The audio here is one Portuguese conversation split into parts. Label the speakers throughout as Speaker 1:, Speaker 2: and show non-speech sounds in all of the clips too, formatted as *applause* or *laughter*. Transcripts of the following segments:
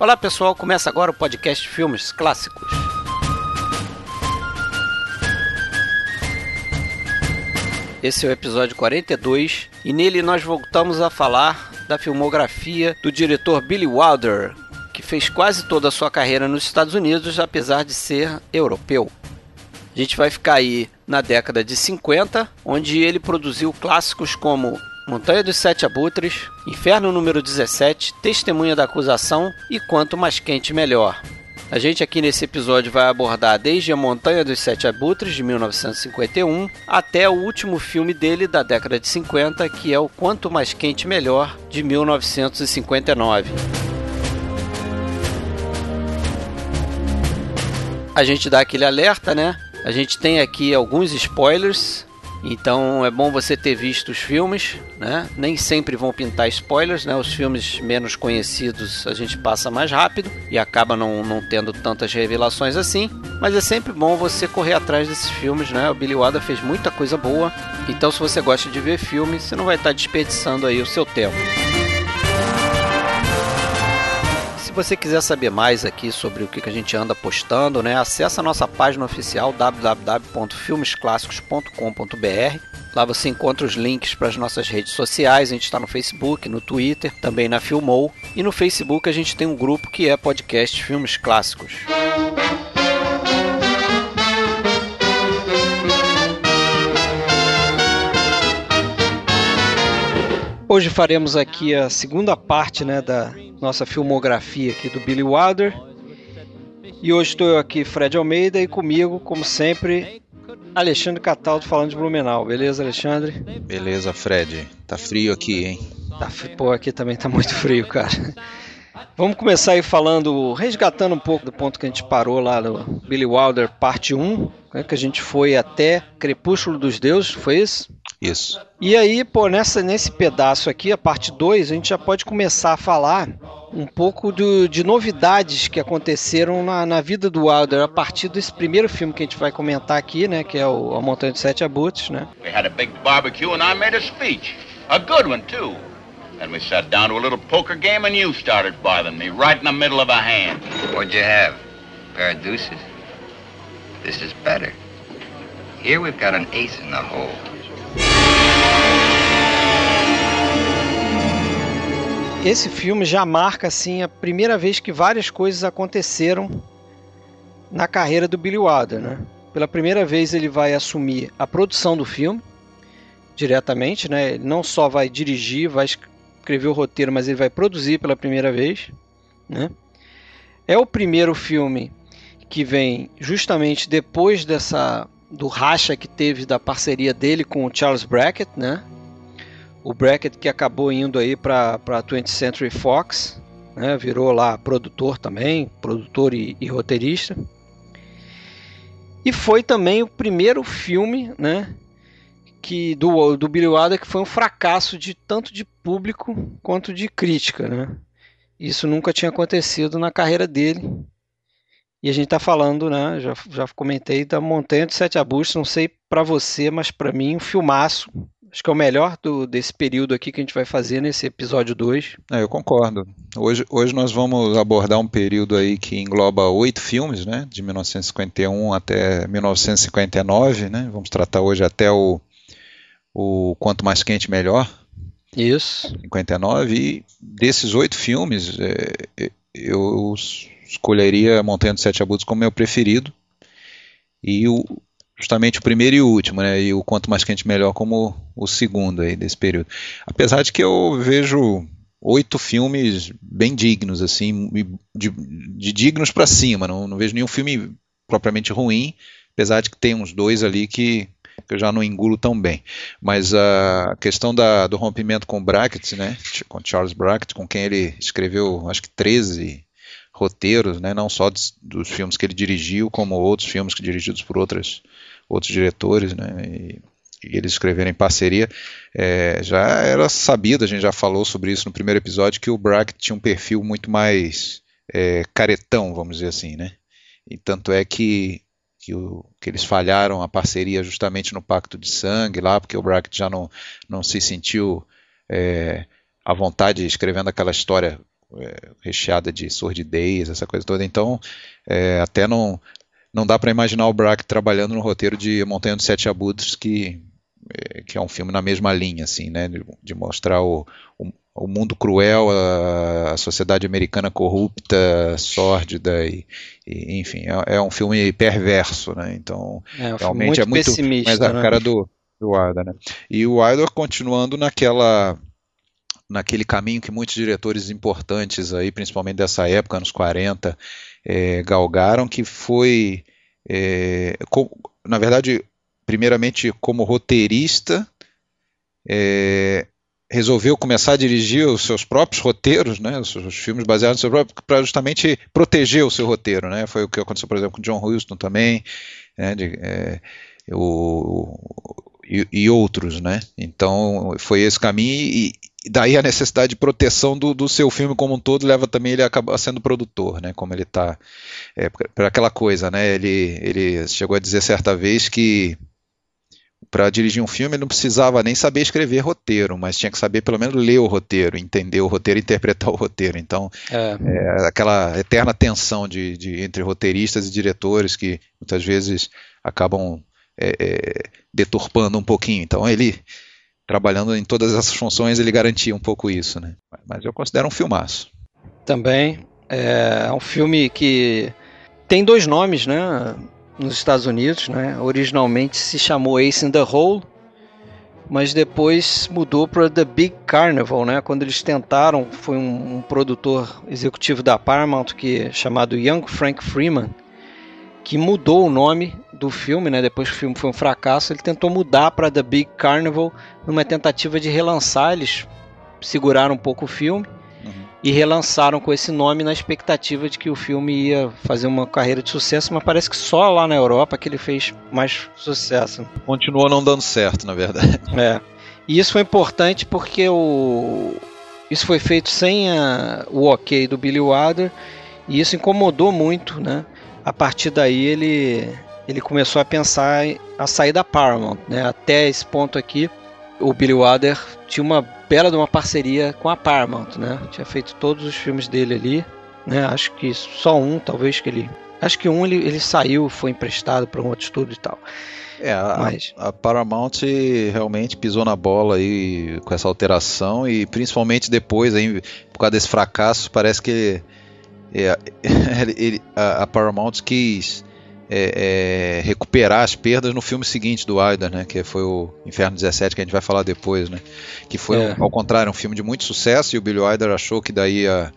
Speaker 1: Olá pessoal, começa agora o podcast Filmes Clássicos. Esse é o episódio 42 e nele nós voltamos a falar da filmografia do diretor Billy Wilder, que fez quase toda a sua carreira nos Estados Unidos, apesar de ser europeu. A gente vai ficar aí na década de 50, onde ele produziu clássicos como Montanha dos Sete Abutres, Inferno número 17, Testemunha da Acusação e Quanto Mais Quente Melhor. A gente aqui nesse episódio vai abordar desde A Montanha dos Sete Abutres, de 1951, até o último filme dele da década de 50, que é o Quanto Mais Quente Melhor, de 1959. A gente dá aquele alerta, né? A gente tem aqui alguns spoilers, então é bom você ter visto os filmes, né? Nem sempre vão pintar spoilers, né? Os filmes menos conhecidos a gente passa mais rápido e acaba não, não tendo tantas revelações assim. Mas é sempre bom você correr atrás desses filmes, né? O Billy Wilder fez muita coisa boa. Então se você gosta de ver filmes, você não vai estar desperdiçando aí o seu tempo você quiser saber mais aqui sobre o que a gente anda postando, né, acessa a nossa página oficial www.filmesclassicos.com.br. Lá você encontra os links para as nossas redes sociais. A gente está no Facebook, no Twitter, também na Filmou. E no Facebook a gente tem um grupo que é podcast Filmes Clássicos. Hoje faremos aqui a segunda parte né, da nossa filmografia aqui do Billy Wilder. E hoje estou eu aqui, Fred Almeida, e comigo, como sempre, Alexandre Cataldo falando de Blumenau. Beleza, Alexandre?
Speaker 2: Beleza, Fred. Tá frio aqui, hein?
Speaker 1: Tá, pô, aqui também tá muito frio, cara. Vamos começar aí falando, resgatando um pouco do ponto que a gente parou lá no Billy Wilder, parte 1, né, que a gente foi até Crepúsculo dos Deuses, foi isso?
Speaker 2: Isso.
Speaker 1: E aí, pô, nessa, nesse pedaço aqui, a parte 2, a gente já pode começar a falar um pouco do, de novidades que aconteceram na, na, vida do Wilder a partir desse primeiro filme que a gente vai comentar aqui, né? Que é o A Montanha de Sete Abutres, né? We had a big barbecue and I made a speech. A good one, too. Then we sat down to a little poker game and you started bothering me right in the middle of a hand.
Speaker 3: What'd you have? A pair of deuces? This is better. Here we've got an ace in the hole.
Speaker 1: Esse filme já marca assim a primeira vez que várias coisas aconteceram na carreira do Billy Wilder, né? Pela primeira vez ele vai assumir a produção do filme diretamente, né? Ele não só vai dirigir, vai escrever o roteiro, mas ele vai produzir pela primeira vez, né? É o primeiro filme que vem justamente depois dessa do racha que teve da parceria dele com o Charles Brackett, né? o Brackett que acabou indo aí para a 20th Century Fox, né, virou lá produtor também, produtor e, e, roteirista. E foi também o primeiro filme, né, que do, do Billy Wilder que foi um fracasso de tanto de público quanto de crítica, né? Isso nunca tinha acontecido na carreira dele. E a gente está falando, né? Já, já comentei da Montanha de Sete Arbustos. Não sei para você, mas para mim um filmaço Acho que é o melhor do, desse período aqui que a gente vai fazer nesse episódio 2.
Speaker 2: É, eu concordo. Hoje, hoje nós vamos abordar um período aí que engloba oito filmes, né? De 1951 até 1959, né? Vamos tratar hoje até o, o Quanto Mais Quente Melhor.
Speaker 1: Isso.
Speaker 2: 59. E desses oito filmes, é, eu escolheria Montanha dos Sete Abutres como meu preferido. E o, justamente o primeiro e o último, né? E o quanto mais quente melhor como o segundo aí desse período. Apesar de que eu vejo oito filmes bem dignos, assim, de, de dignos para cima. Não, não, vejo nenhum filme propriamente ruim, apesar de que tem uns dois ali que, que eu já não engulo tão bem. Mas a questão da, do rompimento com Brackett, né? Com Charles Brackett, com quem ele escreveu, acho que 13 roteiros, né? Não só dos, dos filmes que ele dirigiu, como outros filmes que dirigidos por outras outros diretores, né? E, e eles escreveram em parceria. É, já era sabido, a gente já falou sobre isso no primeiro episódio, que o Brackett tinha um perfil muito mais é, caretão, vamos dizer assim, né? E tanto é que, que, o, que, eles falharam a parceria justamente no Pacto de Sangue lá, porque o Brackett já não, não se sentiu é, à vontade escrevendo aquela história é, recheada de sordidez, essa coisa toda. Então, é, até não, não dá para imaginar o Brack trabalhando no roteiro de Montanha dos Sete Abutres, que, é, que é um filme na mesma linha, assim, né, de, de mostrar o, o, o, mundo cruel, a, a, sociedade americana corrupta, sórdida e, e enfim, é, é, um filme perverso, né? Então,
Speaker 1: é, um realmente muito é muito
Speaker 2: mais a né? cara do do Wilder, né? E o Wilder continuando naquela naquele caminho que muitos diretores importantes aí, principalmente dessa época, anos 40, é, galgaram, que foi, é, com, na verdade, primeiramente como roteirista, é, resolveu começar a dirigir os seus próprios roteiros, né, os, filmes baseados no seu próprio, para justamente proteger o seu roteiro, né, foi o que aconteceu, por exemplo, com John Huston também, né, de, é, o, e, e, outros, né? Então foi esse caminho e daí a necessidade de proteção do, do, seu filme como um todo leva também ele a acabar sendo produtor, né? Como ele está é, para aquela coisa, né? Ele ele chegou a dizer certa vez que para dirigir um filme ele não precisava nem saber escrever roteiro, mas tinha que saber pelo menos ler o roteiro, entender o roteiro, *laughs* interpretar o roteiro. Então, é. É, aquela eterna tensão de, de, entre roteiristas e diretores que muitas vezes acabam é, é, deturpando um pouquinho. Então ele trabalhando em todas essas funções ele garantia um pouco isso, né? Mas eu considero um filmaço.
Speaker 1: Também é um filme que tem dois nomes, né? Nos Estados Unidos, né? Originalmente se chamou Ace in the Hole, mas depois mudou para The Big Carnival, né? Quando eles tentaram, foi um, um produtor executivo da Paramount que chamado Young Frank Freeman que mudou o nome do filme, né? Depois que o filme foi um fracasso, ele tentou mudar para The Big Carnival numa tentativa de relançar. Eles seguraram um pouco o filme uhum. e relançaram com esse nome na expectativa de que o filme ia fazer uma carreira de sucesso, mas parece que só lá na Europa que ele fez mais sucesso.
Speaker 2: Continuou não dando certo, na verdade. *laughs*
Speaker 1: É. E isso foi importante porque o isso foi feito sem a... o ok do Billy Wilder e isso incomodou muito, né? A partir daí ele, ele começou a pensar a sair da Paramount. Né? Até esse ponto aqui, o Billy Wilder tinha uma bela de uma parceria com a Paramount, né? Tinha feito todos os filmes dele ali, né? Acho que só um, talvez que ele, acho que um ele, ele saiu, foi emprestado para um outro estúdio e tal.
Speaker 2: É, a, Mas... a, Paramount realmente pisou na bola aí com essa alteração e principalmente depois aí, por causa desse fracasso, parece que é, *laughs* ele, a, a, Paramount quis é, é, recuperar as perdas no filme seguinte do Wilder, né, que foi o Inferno 17, que a gente vai falar depois, né, que foi, é. ao contrário, um filme de muito sucesso e o Billy Wilder achou que daí ia,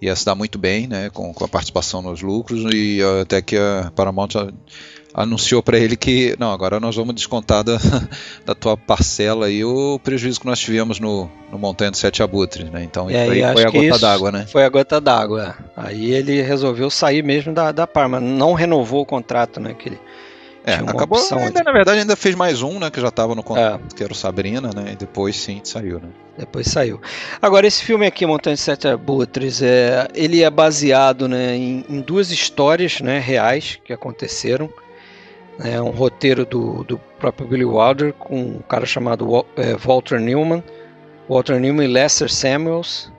Speaker 2: ia se dar muito bem, né, com, com a participação nos lucros e até que a Paramount anunciou para ele que não, agora nós vamos descontar da, *laughs* da tua parcela aí o prejuízo que nós tivemos no, no Montanha dos Sete Abutres, né? Então
Speaker 1: é,
Speaker 2: aí
Speaker 1: foi a gota d'água, né? Foi a gota d'água. Aí ele resolveu sair mesmo da, da Parma, não renovou o contrato, né? Que ele
Speaker 2: é, acabou, ainda, na verdade ainda fez mais um, né, que já estava no contrato, é. que era o Sabrina, né, e depois sim saiu, né.
Speaker 1: Depois saiu. Agora esse filme aqui, Montanha de Sete Abutres, é, ele é baseado, né, em, em duas histórias, né, reais que aconteceram é um roteiro do, do próprio Billy Wilder com um cara chamado é, Walter Newman, Walter Newman e Lester Samuels.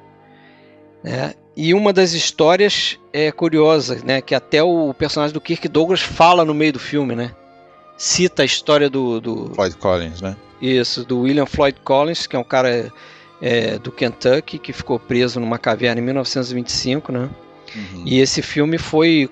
Speaker 1: Né? E uma das histórias é curiosa, né? que até o personagem do Kirk Douglas fala no meio do filme, né? Cita a história do, do
Speaker 2: Floyd Collins, né?
Speaker 1: Isso, do William Floyd Collins, que é um cara é, do Kentucky que ficou preso numa caverna em 1925, né? Uhum. E esse filme foi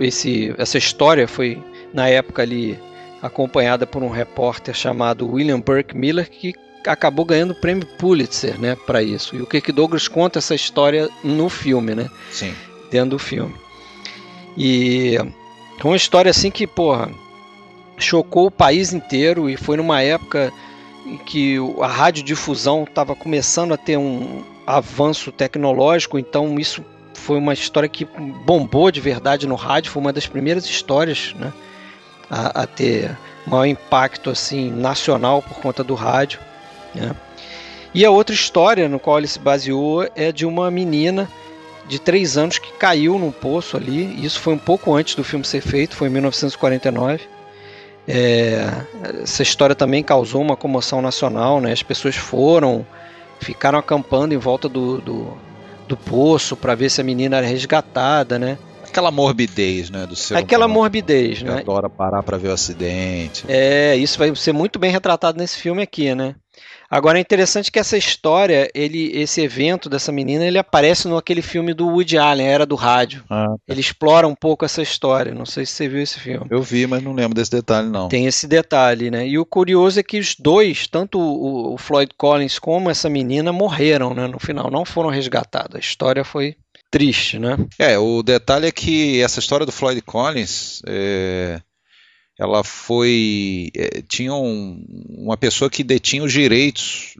Speaker 1: esse essa história foi na época ali acompanhada por um repórter chamado William Burke Miller, que acabou ganhando o prêmio Pulitzer, né, para isso. E o Kirk Douglas conta essa história no filme, né?
Speaker 2: Sim.
Speaker 1: Dentro do filme. E é uma história assim que, porra, chocou o país inteiro e foi numa época em que a radiodifusão estava começando a ter um avanço tecnológico, então isso foi uma história que bombou de verdade no rádio, foi uma das primeiras histórias, né? A, a ter maior impacto assim nacional por conta do rádio. Né? E a outra história no qual ele se baseou é de uma menina de 3 anos que caiu num poço ali. Isso foi um pouco antes do filme ser feito, foi em 1949. É, essa história também causou uma comoção nacional, né? As pessoas foram, ficaram acampando em volta do, do, do poço para ver se a menina era resgatada, né?
Speaker 2: Aquela morbidez, né, do ser
Speaker 1: Aquela
Speaker 2: humano,
Speaker 1: morbidez, né?
Speaker 2: adora parar para ver o acidente.
Speaker 1: É, isso vai ser muito bem retratado nesse filme aqui, né? Agora é interessante que essa história, ele, esse evento dessa menina, ele aparece no aquele filme do Woody Allen, Era do Rádio.
Speaker 2: Ah,
Speaker 1: Ele explora um pouco essa história. Não sei se você viu esse filme.
Speaker 2: eu vi, mas não lembro desse detalhe não.
Speaker 1: Tem esse detalhe, né? E o curioso é que os dois, tanto o, o Floyd Collins como essa menina, morreram, né? No final, não foram resgatados. A história foi triste, né?
Speaker 2: É, o detalhe é que essa história do Floyd Collins, é, ela foi. é, tinha um- uma pessoa que detinha os direitos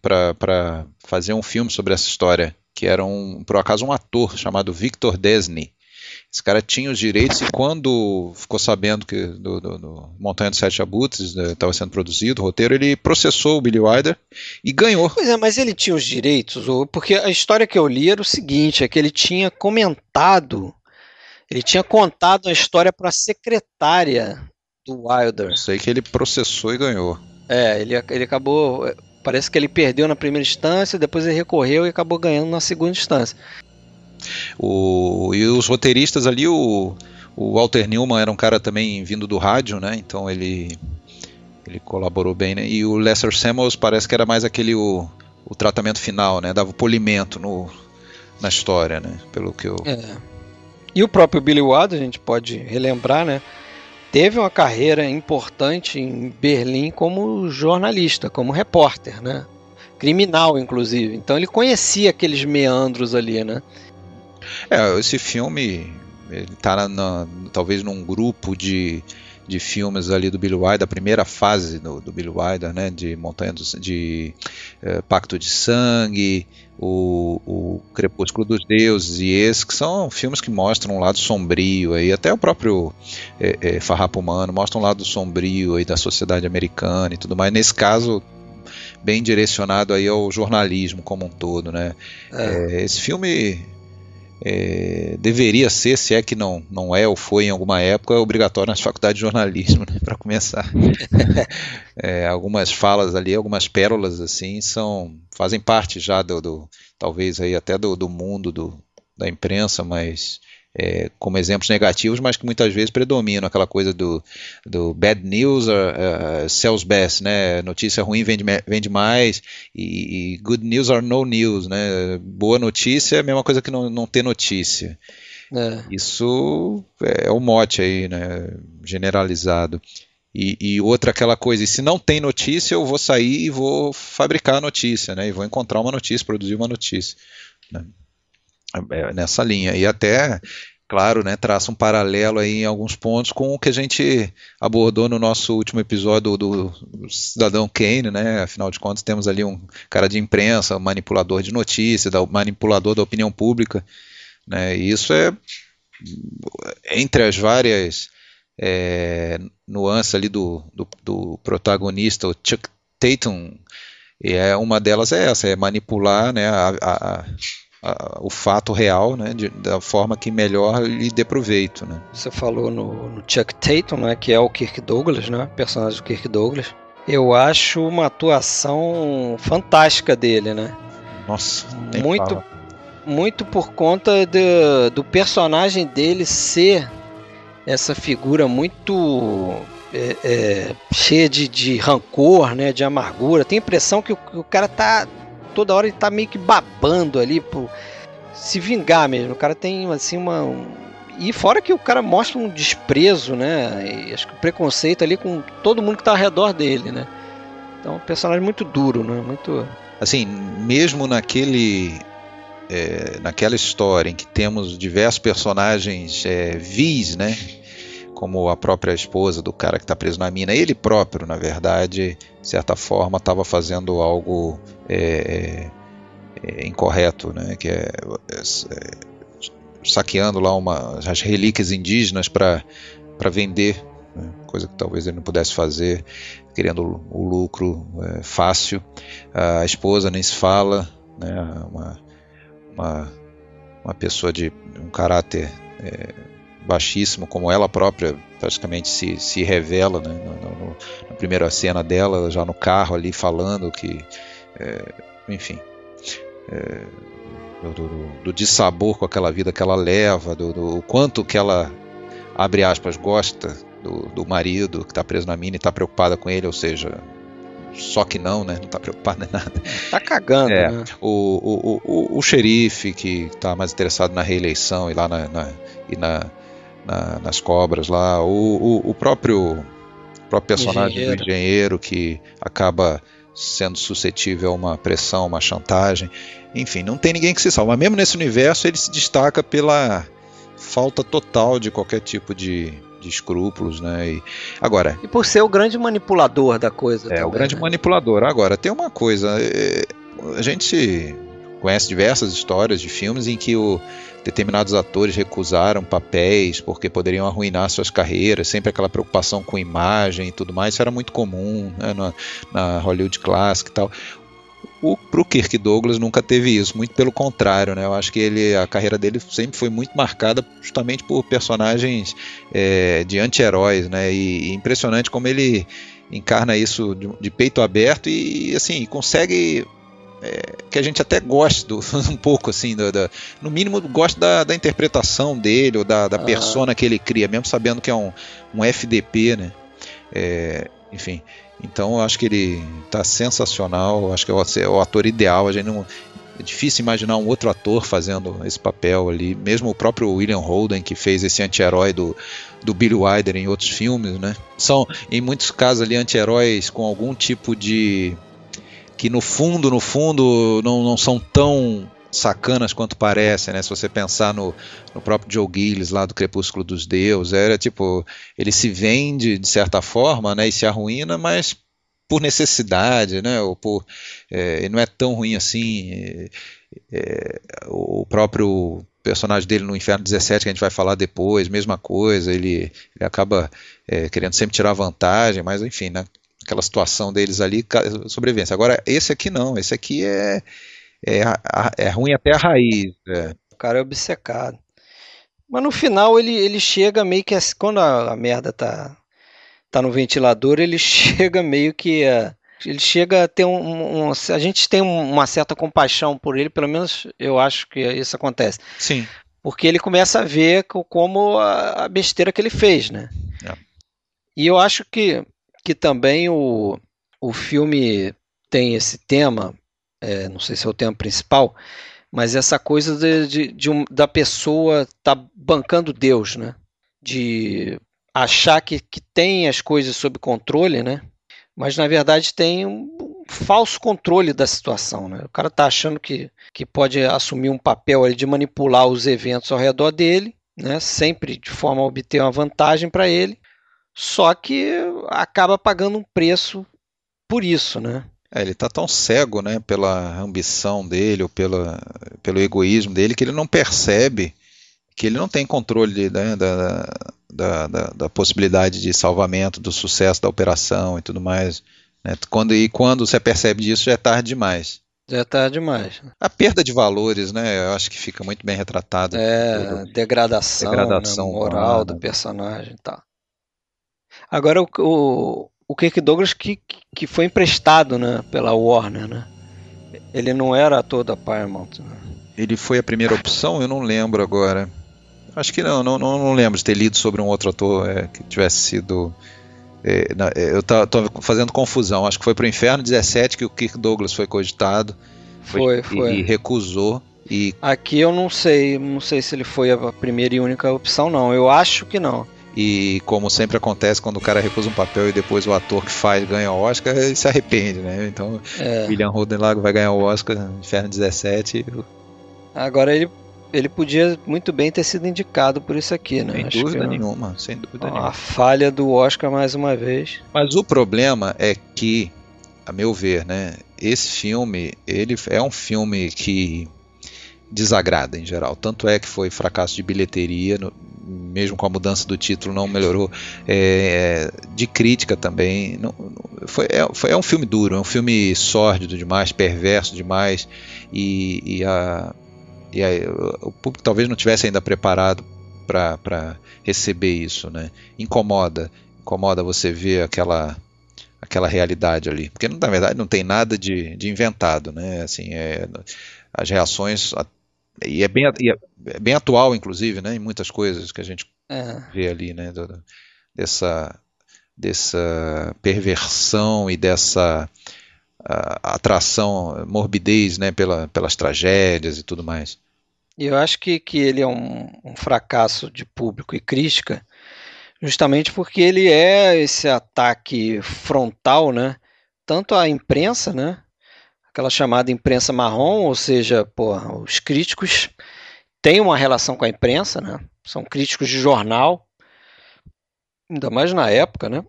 Speaker 2: para fazer um filme sobre essa história, que era, um, por acaso, um ator chamado Victor Desney. Esse cara tinha os direitos e quando ficou sabendo que do, do- do Montanha dos Sete Abutres estava sendo produzido, o roteiro, ele processou o Billy Wilder e ganhou.
Speaker 1: Pois é, mas ele tinha os direitos, porque a história que eu li era o seguinte, é que ele tinha comentado, ele tinha contado a história para a secretária do Wilder.
Speaker 2: Eu sei que ele processou e ganhou.
Speaker 1: É, ele, ele acabou, parece que ele perdeu na primeira instância, depois ele recorreu e acabou ganhando na segunda instância.
Speaker 2: O, e os roteiristas ali, o, o Walter Newman era um cara também vindo do rádio, né? Então ele ele colaborou bem, né? E o Lester Samuels parece que era mais aquele o, o tratamento final, né? Dava polimento no, na história, né? Pelo que eu
Speaker 1: É. E o próprio Billy Wilder, a gente pode relembrar, né? Teve uma carreira importante em Berlim como jornalista, como repórter, né? Criminal, inclusive. Então ele conhecia aqueles meandros ali, né?
Speaker 2: É, esse filme ele tá na- talvez num grupo de, de filmes ali do Billy Wilder, da primeira fase do, do Billy Wilder, né, de Montanha dos, de eh, Pacto de Sangue, o, o Crepúsculo dos Deuses e esses que são filmes que mostram um lado sombrio aí, até o próprio eh, eh, Farrapo Humano mostra um lado sombrio aí da sociedade americana e tudo mais. Nesse caso bem direcionado aí ao jornalismo como um todo, né?
Speaker 1: É.
Speaker 2: É, esse filme é, deveria ser, se é que não, não é ou foi em alguma época, obrigatório nas faculdades de jornalismo, né, para começar. *laughs* É, algumas falas ali, algumas pérolas assim, são fazem parte já do, do- talvez aí até do, do mundo do, da imprensa, mas é, como exemplos negativos, mas que muitas vezes predominam aquela coisa do, do bad news uh, uh, sells best, né? Notícia ruim vende, vende mais e, e good news or no news, né? Boa notícia é a mesma coisa que não, não ter notícia.
Speaker 1: É.
Speaker 2: Isso é o mote aí, né? Generalizado. E, e outra aquela coisa, e se não tem notícia, eu vou sair e vou fabricar a notícia, né? E vou encontrar uma notícia, produzir uma notícia. né? É nessa linha. E até, claro, né, traça um paralelo aí em alguns pontos com o que a gente abordou no nosso último episódio do, do Cidadão Kane, né? Afinal de contas, temos ali um cara de imprensa, um manipulador de notícias, manipulador da opinião pública. Né? E isso é entre as várias é, nuances ali do, do, do protagonista, o Chuck Tatum, e é uma delas é essa, é manipular né, a, a- a- o fato real né, de- da forma que melhor lhe dê proveito. Né?
Speaker 1: Você falou no, no Chuck Tatum, né, que é o Kirk Douglas, né, personagem do Kirk Douglas. Eu acho uma atuação fantástica dele, né?
Speaker 2: Nossa,
Speaker 1: Muito,
Speaker 2: fala.
Speaker 1: muito por conta do, do personagem dele ser essa figura muito é, é, cheia de, de rancor, né, de amargura. Tem a impressão que o, que o cara tá toda hora ele tá meio que babando ali por se vingar mesmo. O cara tem assim uma um- e fora que o cara mostra um desprezo, né? E acho que o preconceito ali com todo mundo que tá ao redor dele, né? Então, um personagem muito duro, né? Muito
Speaker 2: assim, mesmo naquele é, naquela história em que temos diversos personagens é, vis, né? Como a própria esposa do cara que está preso na mina, ele próprio, na verdade, de certa forma, estava fazendo algo é, é, incorreto, né? Que é, é, saqueando lá uma, as relíquias indígenas para vender, né, coisa que talvez ele não pudesse fazer, querendo o lucro é, fácil. A esposa nem se fala, né, uma, uma, uma pessoa de um caráter é, baixíssimo, como ela própria praticamente se, se revela né, no, no, na primeira cena dela, já no carro ali falando que, é, enfim, é, do, do, do dissabor com aquela vida que ela leva, do, do quanto que ela, abre aspas, gosta do, do marido que está preso na mina e está preocupada com ele, ou seja, só que não, né? Não está preocupado em nada.
Speaker 1: Tá cagando,
Speaker 2: é,
Speaker 1: né?
Speaker 2: o, o, o, o, xerife que está mais interessado na reeleição e lá na, na e na, na, nas cobras lá, o, o, o próprio, próprio personagem engenheiro. do engenheiro que acaba sendo suscetível a uma pressão, uma chantagem. Enfim, não tem ninguém que se salva. Mas mesmo nesse universo ele se destaca pela falta total de qualquer tipo de, de escrúpulos, né? E, agora.
Speaker 1: E por ser o grande manipulador da coisa.
Speaker 2: É, também, o grande né? manipulador. Agora, tem uma coisa. É, a gente conhece diversas histórias de filmes em que o, determinados atores recusaram papéis porque poderiam arruinar suas carreiras, sempre aquela preocupação com imagem e tudo mais, isso era muito comum né, na, na Hollywood Classic e tal. O pro Kirk Douglas nunca teve isso, muito pelo contrário, né? Eu acho que ele, a carreira dele sempre foi muito marcada justamente por personagens é, de anti-heróis, né? E, e, impressionante como ele encarna isso de, de peito aberto e assim consegue é, que a gente até goste do, *laughs* um pouco assim, do, do, no mínimo gosta da, da, interpretação dele ou da, da ah. persona que ele cria, mesmo sabendo que é um, um FDP, né? É, enfim, então eu acho que ele está sensacional, acho que é o, é o, ator ideal, a gente não é difícil imaginar um outro ator fazendo esse papel ali, mesmo o próprio William Holden que fez esse anti-herói do, do Billy Wilder em outros filmes, né? São em muitos casos ali anti-heróis com algum tipo de que no fundo, no fundo, não, não são tão sacanas quanto parecem, né? Se você pensar no, no próprio Joe Gillis lá do Crepúsculo dos Deuses, era tipo, ele se vende de certa forma, né? E se arruína, mas por necessidade, né? Ou por, é, ele não é tão ruim assim. É, é, o próprio personagem dele no Inferno 17 que a gente vai falar depois, mesma coisa, ele, ele acaba é, querendo sempre tirar vantagem, mas enfim, né? Aquela situação deles ali, sobrevivência. Agora, esse aqui não, esse aqui é, é, é ruim até a raiz. É.
Speaker 1: O cara é obcecado. Mas no final ele, ele chega meio que. Quando a, a merda tá, tá no ventilador, ele *laughs* chega meio que. Uh, ele chega a ter um, um, A gente tem uma certa compaixão por ele, pelo menos eu acho que isso acontece.
Speaker 2: Sim.
Speaker 1: Porque ele começa a ver como a, a besteira que ele fez, né? É. E eu acho que que também o, o filme tem esse tema, é, não sei se é o tema principal, mas essa coisa de, de, de um, da pessoa tá bancando Deus, né? De achar que, que tem as coisas sob controle, né? Mas na verdade tem um, falso controle da situação, né? O cara tá achando que, que pode assumir um papel ali de manipular os eventos ao redor dele, né? Sempre de forma a obter uma vantagem para ele só que acaba pagando um preço por isso, né?
Speaker 2: É, ele está tão cego, né, pela ambição dele ou pela, pelo egoísmo dele que ele não percebe que ele não tem controle né, da, da, da, da, possibilidade de salvamento, do sucesso da operação e tudo mais. Né? Quando, e quando você percebe disso já é tarde demais.
Speaker 1: Já é tarde demais.
Speaker 2: A perda de valores, né? Eu acho que fica muito bem retratado.
Speaker 1: É, degradação, degradação né, moral humana. do personagem e tá. Agora o, o, o Kirk Douglas que, que foi emprestado né, pela Warner, né? Ele não era ator da Paramount. Né?
Speaker 2: Ele foi a primeira opção? Eu não lembro agora. Acho que não, não, não, não lembro de ter lido sobre um outro ator é, que tivesse sido. É, é eu estou fazendo confusão. Acho que foi para o Inferno 17 que o Kirk Douglas foi cogitado.
Speaker 1: Foi, foi. foi.
Speaker 2: E, e recusou. E...
Speaker 1: Aqui eu não sei, não sei se ele foi a primeira e única opção, não. Eu acho que não.
Speaker 2: E como sempre acontece quando o cara recusa um papel e depois o ator que faz ganha o Oscar, ele se arrepende, né? Então, é. William Holden Lago vai ganhar o Oscar no Inferno 17.
Speaker 1: Agora ele ele podia muito bem ter sido indicado por isso aqui, né?
Speaker 2: Sem Acho dúvida nenhuma, sem dúvida nenhuma.
Speaker 1: A falha do Oscar mais uma vez.
Speaker 2: Mas o problema é que, a meu ver, né, esse filme, ele é um filme que desagrada em geral. Tanto é que foi fracasso de bilheteria, no, mesmo com a mudança do título não melhorou. É, de crítica também. Não, foi, é, foi, é um filme duro, é um filme sórdido demais, perverso demais. E, e, a, e a, o público talvez não tivesse ainda preparado para receber isso. Né? Incomoda. Incomoda você ver aquela aquela realidade ali, porque na verdade não tem nada de, de inventado, né? Assim, é, as reações e é bem, e é bem atual, inclusive, né, em muitas coisas que a gente é. vê ali, né, do, dessa, dessa perversão e dessa atração, morbidez, né, pela, pelas tragédias e tudo mais.
Speaker 1: Eu acho que, que ele é um, um fracasso de público e crítica, justamente porque ele é esse ataque frontal, né, tanto à imprensa, né, aquela chamada imprensa marrom, ou seja, pô, os críticos têm uma relação com a imprensa, né? São críticos de jornal, ainda mais na época, né?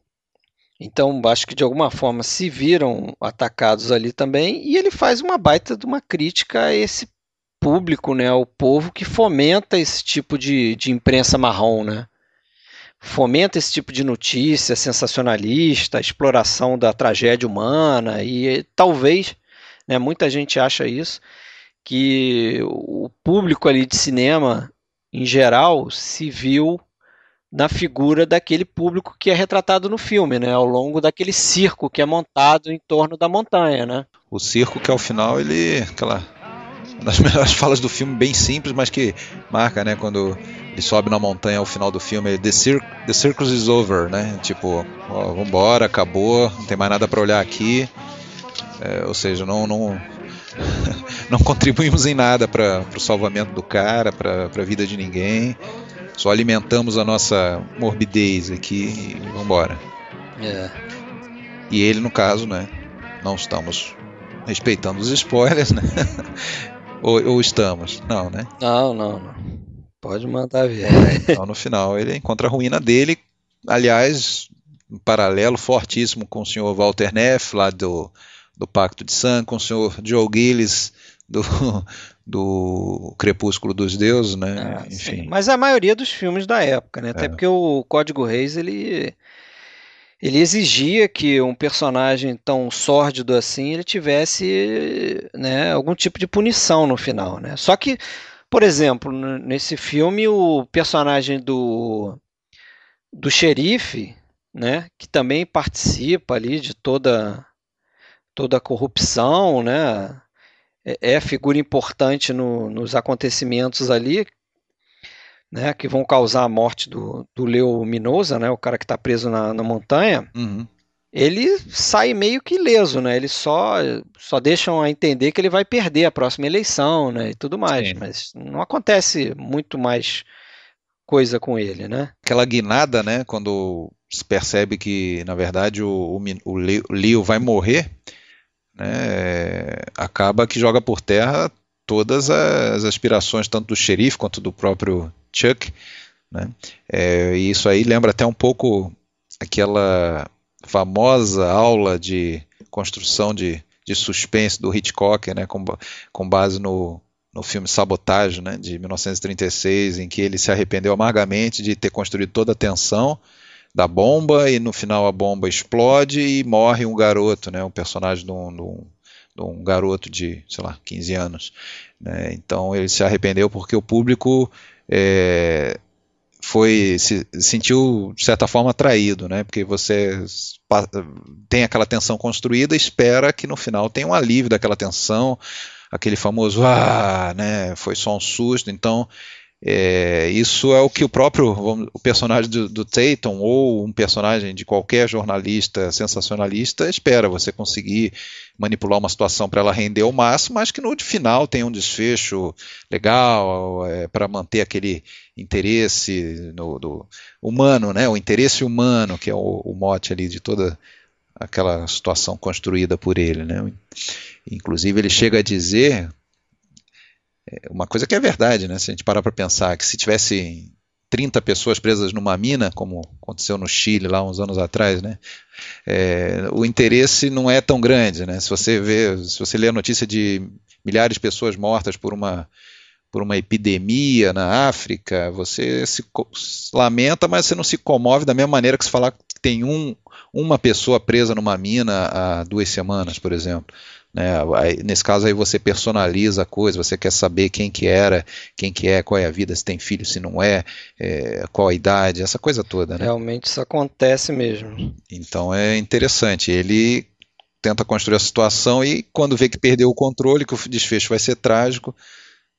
Speaker 1: Então, acho que de alguma forma se viram atacados ali também, e ele faz uma baita de uma crítica a esse público, né, ao povo que fomenta esse tipo de, de imprensa marrom, né? Fomenta esse tipo de notícia sensacionalista, exploração da tragédia humana, e talvez né? Muita gente acha isso, que o público ali de cinema, em geral, se viu na figura daquele público que é retratado no filme, né? Ao longo daquele circo que é montado em torno da montanha, né?
Speaker 2: O circo que ao final ele, aquela uma das *laughs* melhores falas do filme, bem simples, mas que marca, né? Quando ele sobe na montanha ao final do filme, The, Cir The Circus is over, né? Tipo, ó, vambora, acabou, não tem mais nada para olhar aqui. É, ou seja, não, não, *laughs* não contribuímos em nada para o salvamento do cara, para a vida de ninguém. Só alimentamos a nossa morbidez aqui e vamos embora. É. E ele, no caso, né? Não estamos respeitando os spoilers, né? *laughs* ou, ou, estamos? Não, né?
Speaker 1: Não, não, não. Pode mandar ver.
Speaker 2: então, no final, ele encontra a ruína dele. Aliás, um paralelo fortíssimo com o senhor Walter Neff, lá do do Pacto de Sangue, com o senhor Joe Gillis do, *laughs* do Crepúsculo dos Deuses, né?
Speaker 1: É, Enfim. Sim. Mas a maioria dos filmes da época, né? Até é. porque o Código Reis ele ele exigia que um personagem tão sórdido assim ele tivesse né, algum tipo de punição no final, né? Só que, por exemplo, nesse filme o personagem do do xerife, né, que também participa ali de toda toda a corrupção, né? É, é figura importante no, nos acontecimentos ali, né? Que vão causar a morte do, do Leo Minosa, né? O cara que está preso na, na montanha. Uhum. Ele sai meio que ileso, né? Eles só, só deixam a entender que ele vai perder a próxima eleição, né? E tudo mais. Sim. Mas não acontece muito mais coisa com ele, né?
Speaker 2: Aquela guinada, né? Quando se percebe que, na verdade, o, o, o Leo vai morrer, né, acaba que joga por terra todas as aspirações, tanto do xerife quanto do próprio Chuck. Né? É, e isso aí lembra até um pouco aquela famosa aula de construção de, de suspense do Hitchcock, né, com, com base no, no filme Sabotagem, né, de 1936, em que ele se arrependeu amargamente de ter construído toda a tensão da bomba e no final a bomba explode e morre um garoto, né, um personagem de um, de um, de um garoto de, sei lá, 15 anos. Né, então ele se arrependeu porque o público é, foi se sentiu de certa forma traído, né? Porque você tem aquela tensão construída, espera que no final tenha um alívio daquela tensão, aquele famoso ah, né? Foi só um susto. Então é, isso é o que o próprio o personagem do, do Tatum ou um personagem de qualquer jornalista sensacionalista espera você conseguir manipular uma situação para ela render ao máximo, mas que no final tem um desfecho legal é, para manter aquele interesse no, do, humano, né? o interesse humano, que é o, o mote ali de toda aquela situação construída por ele. Né? Inclusive, ele chega a dizer uma coisa que é verdade, né? Se a gente parar para pensar que se tivesse 30 pessoas presas numa mina, como aconteceu no Chile lá uns anos atrás, né? É, o interesse não é tão grande, né? Se você vê, se você lê a notícia de milhares de pessoas mortas por uma por uma epidemia na África, você se lamenta, mas você não se comove da mesma maneira que se falar que tem um, uma pessoa presa numa mina há duas semanas, por exemplo. Né? Aí, nesse caso aí você personaliza a coisa, você quer saber quem que era, quem que é, qual é a vida, se tem filho, se não é, é qual a idade, essa coisa toda. Né?
Speaker 1: Realmente isso acontece mesmo.
Speaker 2: Então é interessante. Ele tenta construir a situação e quando vê que perdeu o controle, que o desfecho vai ser trágico,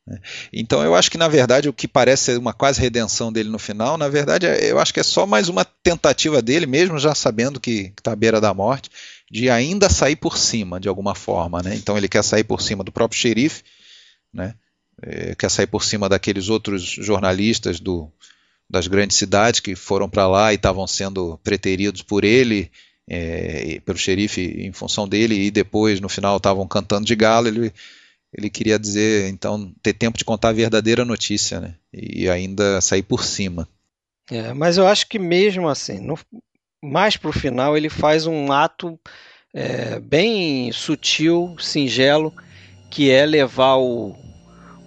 Speaker 2: Né? Então eu acho que na verdade o que parece ser uma quase redenção dele no final, na verdade é, eu acho que é só mais uma tentativa dele, mesmo já sabendo que está à beira da morte, de ainda sair por cima de alguma forma. Né? Então ele quer sair por cima do próprio xerife, né? É, quer sair por cima daqueles outros jornalistas do, das grandes cidades que foram para lá e estavam sendo preteridos por ele, é, pelo xerife em função dele, e depois no final estavam cantando de galo. Ele ele queria dizer, então, ter tempo de contar a verdadeira notícia, né? E ainda sair por cima.
Speaker 1: É, mas eu acho que mesmo assim, mais para o final, ele faz um ato é, bem sutil, singelo, que é levar o,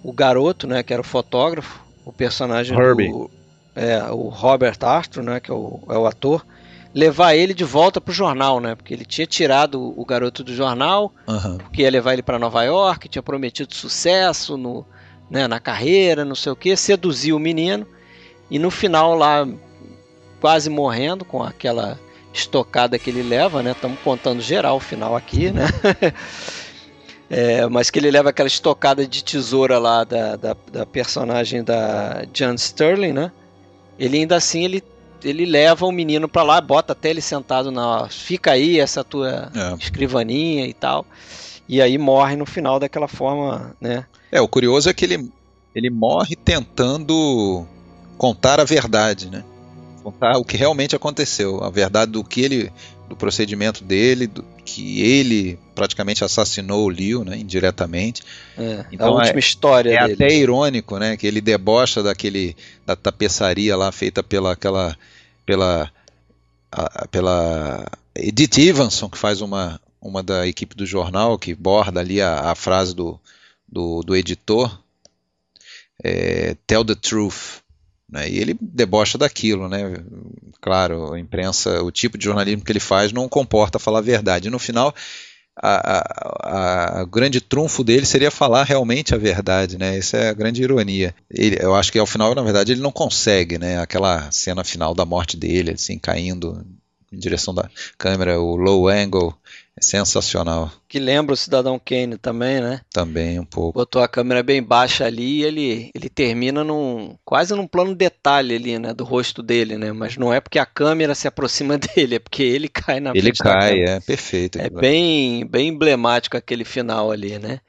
Speaker 1: o garoto, né, que era o fotógrafo, o personagem
Speaker 2: Herbie.
Speaker 1: do é, o Robert Arthur, né, que é o, é o ator, levar ele de volta pro jornal, né? Porque ele tinha tirado o garoto do jornal,
Speaker 2: Uhum.
Speaker 1: porque ia levar ele para Nova York, tinha prometido sucesso no, né, na carreira, não sei o que, seduziu o menino e no final lá quase morrendo com aquela estocada que ele leva, né? Estamos contando geral o final aqui, né? *laughs* É, mas que ele leva aquela estocada de tesoura lá da, da, da personagem da Jan Sterling, né? Ele ainda assim ele ele leva o menino pra lá, bota até ele sentado na. Fica aí essa tua
Speaker 2: É.
Speaker 1: escrivaninha e tal. E aí morre no final daquela forma, né?
Speaker 2: É, o curioso é que ele, ele morre tentando contar a verdade, né? Contar o que realmente aconteceu, a verdade do que ele, do procedimento dele, do que ele praticamente assassinou o Liu, né, indiretamente.
Speaker 1: É,
Speaker 2: Então,
Speaker 1: a última história
Speaker 2: É até irônico, né, que ele debocha daquele da tapeçaria lá feita pela aquela pela a- pela Edith Evanson que faz uma uma da equipe do jornal que borda ali a, a frase do, do, do editor. É, tell the truth né, e ele debocha daquilo né claro a imprensa o tipo de jornalismo que ele faz não comporta falar a verdade e no final a grande trunfo dele seria falar realmente a verdade, né? Essa é a grande ironia. Ele- eu acho que ao final, na verdade, ele não consegue, né? Aquela cena final da morte dele, assim, caindo em direção da câmera, o low angle, é sensacional
Speaker 1: Que lembra o Cidadão Kane também, né?
Speaker 2: também um pouco.
Speaker 1: Botou a câmera bem baixa ali e ele, ele termina num quase num plano detalhe ali, né, do rosto dele, né? Mas não é porque a câmera se aproxima *laughs* dele, é porque ele cai na
Speaker 2: Ele cai, é perfeito.
Speaker 1: É bem, bem emblemático aquele final ali, né?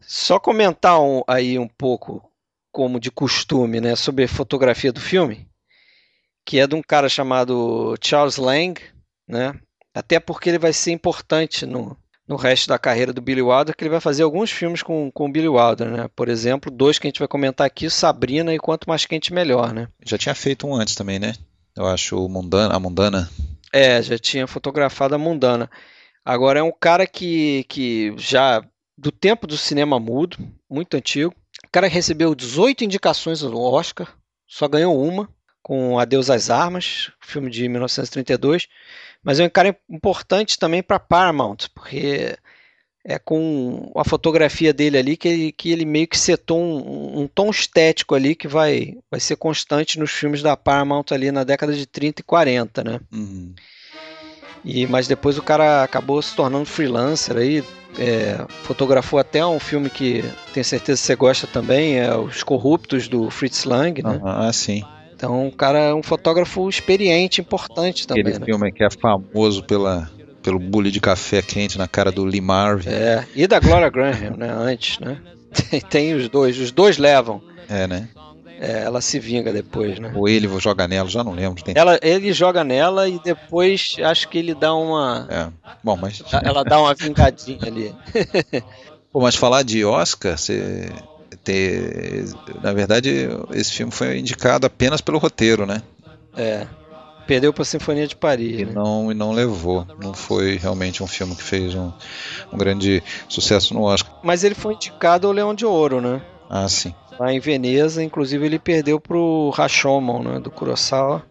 Speaker 1: Só comentar um- aí um pouco, como de costume, né, sobre a fotografia do filme, que é de um cara chamado Charles Lang, né? Até porque ele vai ser importante no, no resto da carreira do Billy Wilder, que ele vai fazer alguns filmes com, com o Billy Wilder, né? Por exemplo, dois que a gente vai comentar aqui, Sabrina e Quanto Mais Quente Melhor, né?
Speaker 2: Já tinha feito um antes também, né? Eu acho o Mundana, a Mundana.
Speaker 1: É, já tinha fotografado a Mundana. Agora é um cara que, que já do tempo do cinema mudo, muito antigo. O cara recebeu 18 indicações ao Oscar, só ganhou uma com Adeus às Armas, filme de 1932. Mas é um cara importante também para Paramount, porque é com a fotografia dele ali que ele, que ele meio que setou um, um tom estético ali que vai, vai ser constante nos filmes da Paramount ali na década de 30 e 40, né?
Speaker 2: Uhum.
Speaker 1: E, mas depois o cara acabou se tornando freelancer aí, é, fotografou até um filme que tenho certeza que você gosta também, é Os Corruptos do Fritz Lang, né?
Speaker 2: Ah, sim.
Speaker 1: Então o cara é um fotógrafo experiente, importante também,
Speaker 2: Aquele
Speaker 1: né?
Speaker 2: filme que é famoso pela, pelo bule de café quente na cara do Lee Marvin.
Speaker 1: É, e da Gloria Graham, né? Antes, né? Tem, *laughs* tem os dois, os dois levam.
Speaker 2: É, né?
Speaker 1: É, ela se vinga depois, né?
Speaker 2: Ou ele joga nela, já não lembro. Tem...
Speaker 1: Ela, ele joga nela e depois acho que ele dá uma.
Speaker 2: É. Bom, mas.
Speaker 1: Ela dá uma vingadinha ali. *laughs*
Speaker 2: Pô, mas falar de Oscar, você ter, na verdade, esse filme foi indicado apenas pelo roteiro, né?
Speaker 1: É. Perdeu pra Sinfonia de Paris.
Speaker 2: E
Speaker 1: né?
Speaker 2: não, e não levou. Não foi realmente um filme que fez um, um grande sucesso no Oscar.
Speaker 1: Mas ele foi indicado ao Leão de Ouro, né?
Speaker 2: Ah, sim.
Speaker 1: Lá em Veneza, inclusive ele perdeu pro Rashomon, né? Do Kurosawa.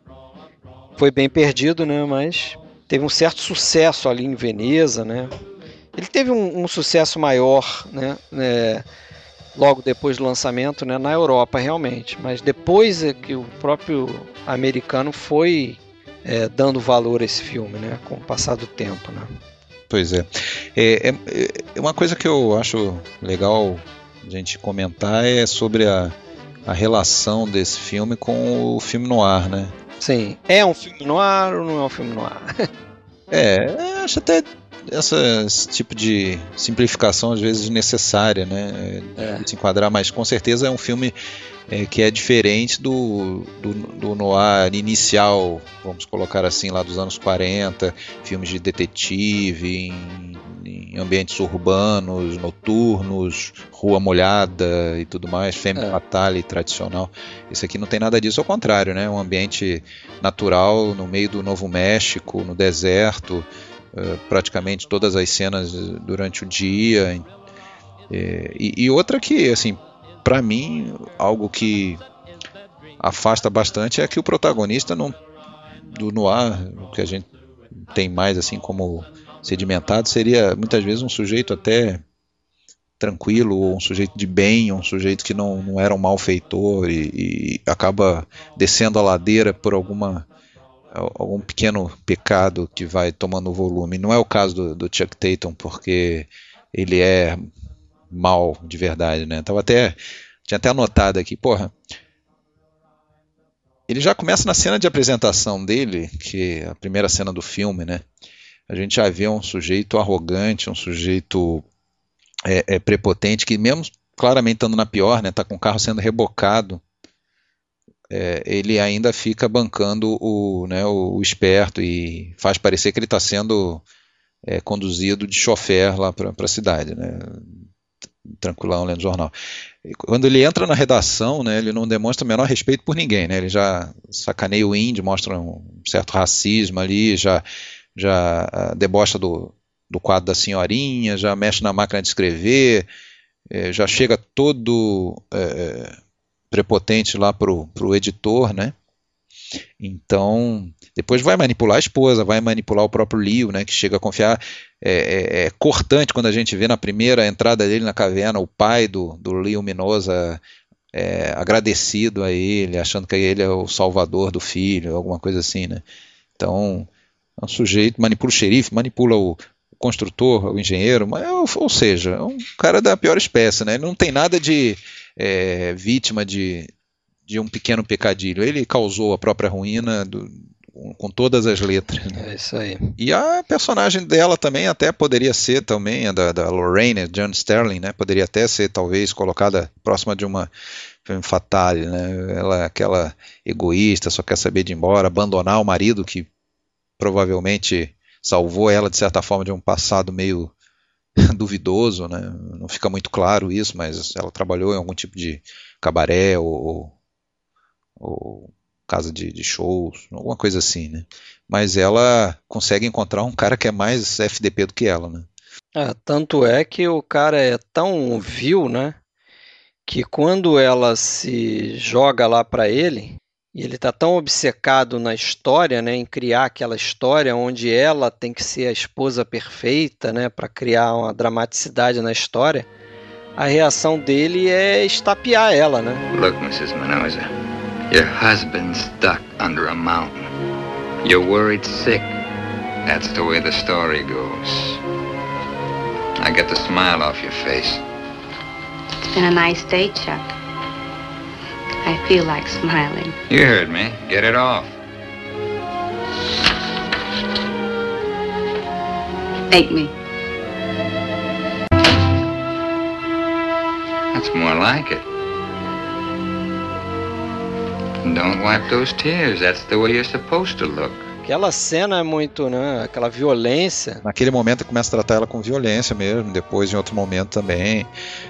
Speaker 1: Foi bem perdido, né? Mas teve um certo sucesso ali em Veneza, né? Ele teve um, um sucesso maior, né? né, Logo depois do lançamento, né? Na Europa, realmente. Mas depois é que o próprio americano foi é, dando valor a esse filme, né? Com o passar do tempo, né?
Speaker 2: Pois é. É, é- é uma coisa que eu acho legal a gente comentar é sobre a, a relação desse filme com o filme no ar, né?
Speaker 1: Sim. É um filme no ar ou não é um filme no ar?
Speaker 2: é, acho até essa, esse tipo de simplificação às vezes necessária, né? É. De se enquadrar, mas com certeza é um filme é, que é diferente do, do, do, noir inicial, vamos colocar assim, lá dos anos 40, filmes de detetive, em, em ambientes urbanos, noturnos, rua molhada e tudo mais, femme é. fatale tradicional. Esse aqui não tem nada disso, ao contrário, né? Um ambiente natural no meio do Novo México, no deserto, uh, praticamente todas as cenas durante o dia. É, e, e outra que, assim, para mim, algo que afasta bastante é que o protagonista não, do noir, o que a gente tem mais assim como sedimentado, seria muitas vezes um sujeito até tranquilo, um sujeito de bem, um sujeito que não, não era um malfeitor e, e acaba descendo a ladeira por alguma algum pequeno pecado que vai tomando volume. Não é o caso do, do Chuck Tatum, porque ele é mal de verdade, né? Tava até tinha até anotado aqui, porra. Ele já começa na cena de apresentação dele, que é a primeira cena do filme, né? A gente já vê um sujeito arrogante, um sujeito é, é prepotente, que mesmo claramente estando na pior, né? Tá com o carro sendo rebocado. É, ele ainda fica bancando o, né, o, o, esperto e faz parecer que ele está sendo é, conduzido de chofer lá para a cidade, né? tranquilão lendo jornal. Quando ele entra na redação, né, ele não demonstra o menor respeito por ninguém, né, ele já sacaneia o índio, mostra um certo racismo ali, já, já uh, debocha do, do quadro da senhorinha, já mexe na máquina de escrever, eh, já chega todo eh, prepotente lá pro, pro editor, né, então, depois vai manipular a esposa, vai manipular o próprio Leo, né, que chega a confiar. É, é, é, cortante quando a gente vê na primeira entrada dele na caverna o pai do, do Leo Minosa é, agradecido a ele, achando que ele é o salvador do filho, alguma coisa assim, né? Então, é um sujeito manipula o xerife, manipula o, construtor, o engenheiro, mas, ou, seja, é um cara da pior espécie, né? Ele não tem nada de é, vítima de, de um pequeno pecadilho. Ele causou a própria ruína do, com todas as letras.
Speaker 1: Né? É isso aí.
Speaker 2: E a personagem dela também até poderia ser também a da, da Lorraine, John Sterling, né? Poderia até ser talvez colocada próxima de uma fatale, né? Ela é aquela egoísta, só quer saber de ir embora, abandonar o marido que provavelmente salvou ela de certa forma de um passado meio *laughs* duvidoso, né? Não fica muito claro isso, mas ela trabalhou em algum tipo de cabaré ou, ou casa de, de, shows, alguma coisa assim, né? Mas ela consegue encontrar um cara que é mais FDP do que ela, né?
Speaker 1: É, tanto é que o cara é tão vil, né? Que quando ela se joga lá para ele, e ele está tão obcecado na história, né, em criar aquela história onde ela tem que ser a esposa perfeita, né, para criar uma dramaticidade na história, a reação dele é estapear ela, né?
Speaker 3: Look, Mrs. Mendoza. Your husband's stuck under a mountain. You're worried sick. That's the way the story goes. I get the smile off your face.
Speaker 4: It's been a nice day, Chuck. I feel like smiling.
Speaker 3: You heard me. Get it off.
Speaker 4: Make me.
Speaker 3: That's more like it. Don't wipe those tears. That's the way you're supposed to look.
Speaker 1: Aquela cena é muito, né? Aquela violência.
Speaker 2: Naquele momento ele começa a tratar ela com violência mesmo. Depois, em outro momento também.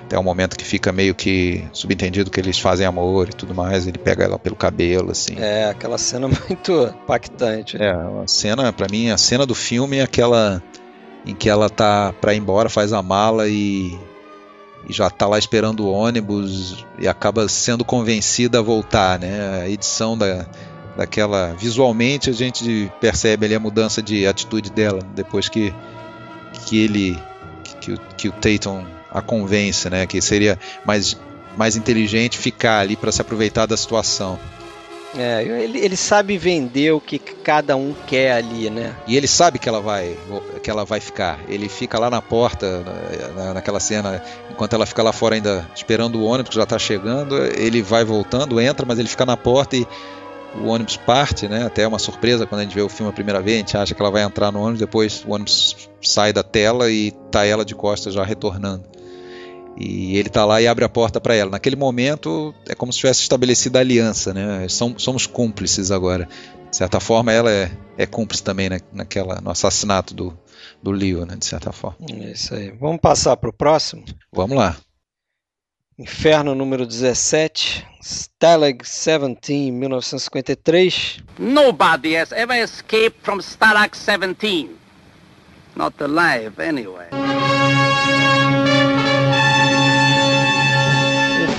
Speaker 2: Tem um momento que fica meio que subentendido que eles fazem amor e tudo mais. Ele pega ela pelo cabelo, assim.
Speaker 1: É, aquela cena *laughs* muito impactante.
Speaker 2: É, a cena, para mim, a cena do filme é aquela em que ela tá pra ir embora, faz a mala e e já está lá esperando o ônibus e acaba sendo convencida a voltar, né? A edição da, daquela visualmente a gente percebe ali a mudança de atitude dela depois que que ele que, que o Tatum a convence, né? Que seria mais mais inteligente ficar ali para se aproveitar da situação.
Speaker 1: É, ele, ele sabe vender o que cada um quer ali, né?
Speaker 2: E ele sabe que ela vai que ela vai ficar. Ele fica lá na porta, na, naquela cena, enquanto ela fica lá fora ainda esperando o ônibus que já está chegando. Ele vai voltando, entra, mas ele fica na porta e o ônibus parte, né? Até é uma surpresa quando a gente vê o filme a primeira vez, a gente acha que ela vai entrar no ônibus, depois o ônibus sai da tela e tá ela de costas já retornando. E ele está lá e abre a porta para ela. Naquele momento é como se tivesse estabelecido a aliança, né? Somos cúmplices agora. De certa forma, ela é, é cúmplice também né? Naquela, no assassinato do, do Leo, né? De certa forma.
Speaker 1: É isso aí. Vamos passar para o próximo?
Speaker 2: Vamos lá.
Speaker 1: Inferno número 17, Stalag 17, 1953.
Speaker 5: Nobody has ever escaped from Stalag 17. Not alive, anyway.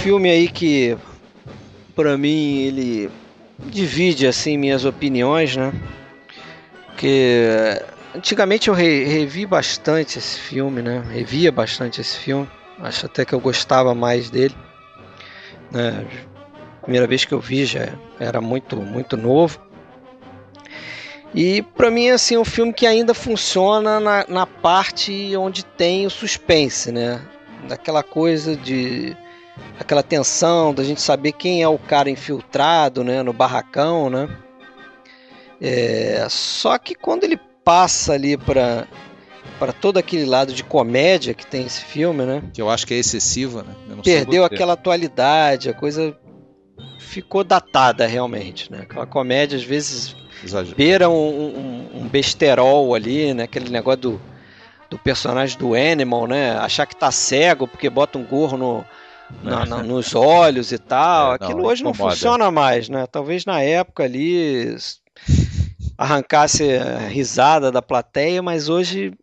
Speaker 1: filme aí que para mim ele divide assim minhas opiniões, né? Porque antigamente eu re revi bastante esse filme, né? Revia bastante esse filme. Acho até que eu gostava mais dele. Né? Primeira vez que eu vi já era muito muito novo. E para mim assim, é um filme que ainda funciona na, na parte onde tem o suspense, né? Daquela coisa de aquela tensão da gente saber quem é o cara infiltrado, né, no barracão, né? É, só que quando ele passa ali para para todo aquele lado de comédia que tem esse filme, né?
Speaker 2: Que eu acho que é excessiva, né?
Speaker 1: Perdeu aquela atualidade, a coisa ficou datada realmente, né? Aquela comédia às vezes Exagero. beira um, um, um, besterol ali, né? Aquele negócio do, do personagem do Animal, né? Achar que tá cego porque bota um gorro no, na, na, nos olhos e tal. É, não, Aquilo hoje não funciona mais, né? Talvez na época ali arrancasse a risada da plateia, mas hoje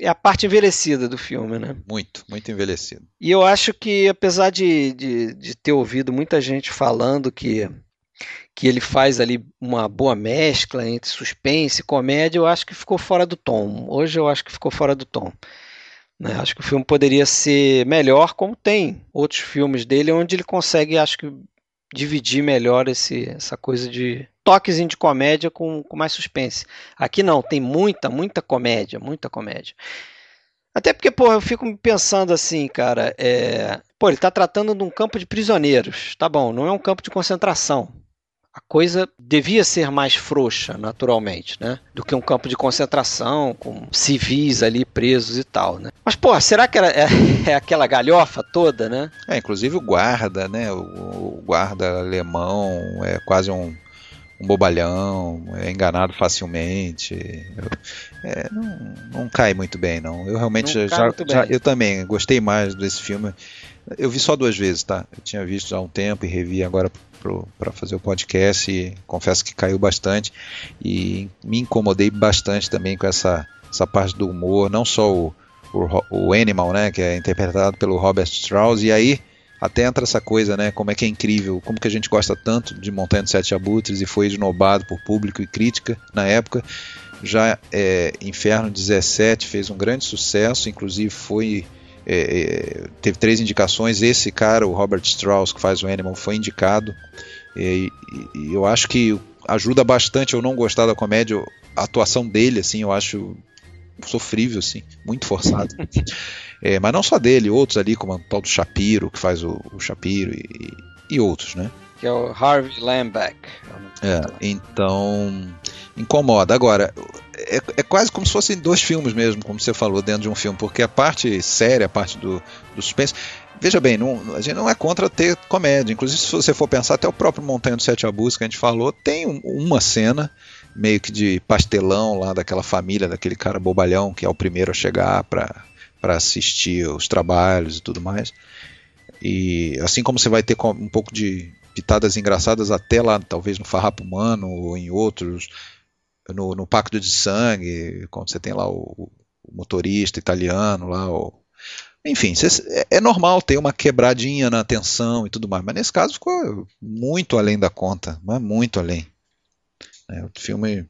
Speaker 1: é a parte envelhecida do filme, né?
Speaker 2: Muito, muito envelhecido.
Speaker 1: E eu acho que, apesar de, de, de ter ouvido muita gente falando que que ele faz ali uma boa mescla entre suspense e comédia, eu acho que ficou fora do tom. Hoje eu acho que ficou fora do tom. Né? Acho que o filme poderia ser melhor, como tem outros filmes dele, onde ele consegue, acho que, dividir melhor esse, essa coisa de toquezinho de comédia com, com mais suspense. Aqui não, tem muita, muita comédia, muita comédia. Até porque, pô, eu fico pensando assim, cara, é... pô, ele está tratando de um campo de prisioneiros. Tá bom, não é um campo de concentração a coisa devia ser mais frouxa, naturalmente, né? Do que um campo de concentração com civis ali presos e tal, né? Mas, pô, será que era, é, *laughs* é aquela galhofa toda, né?
Speaker 2: É, inclusive o guarda, né? O, o guarda alemão é quase um, um bobalhão, é enganado facilmente. É, não, não cai muito bem, não. Eu realmente não já, já eu também gostei mais desse filme. Eu vi só duas vezes, tá? Eu tinha visto há um tempo e revi agora para fazer o podcast e confesso que caiu bastante e me incomodei bastante também com essa, essa parte do humor, não só o, o, o Animal, né, que é interpretado pelo Robert Strauss, e aí até entra essa coisa, né, como é que é incrível, como que a gente gosta tanto de Montanha dos Sete Abutres e foi esnobado por público e crítica na época, já é, Inferno 17 fez um grande sucesso, inclusive foi é, é, teve três indicações. Esse cara, o Robert Strauss, que faz o Animal, foi indicado. E, e, eu acho que ajuda bastante eu não gostar da comédia. A atuação dele, assim, eu acho sofrível, assim, muito forçado. *laughs* é, mas não só dele, outros ali, como o tal do Shapiro, que faz o, o Shapiro, e, e outros, né?
Speaker 1: Que é o Harvey Lambeck.
Speaker 2: É, então incomoda. Agora, é, é, quase como se fossem dois filmes mesmo, como você falou, dentro de um filme, porque a parte séria, a parte do, do suspense. Veja bem, não, a gente não é contra ter comédia. Inclusive, se você for pensar, até o próprio Montanha do Sete Abusos que a gente falou, tem um, uma cena meio que de pastelão lá daquela família, daquele cara bobalhão que é o primeiro a chegar para assistir os trabalhos e tudo mais. E assim como você vai ter um pouco de pitadas engraçadas até lá, talvez no Farrapo Humano ou em outros, no, no Pacto de Sangue, quando você tem lá o, o motorista italiano lá, o, enfim, é, é normal ter uma quebradinha na atenção e tudo mais, mas nesse caso ficou muito além da conta, mas muito além. É, o filme,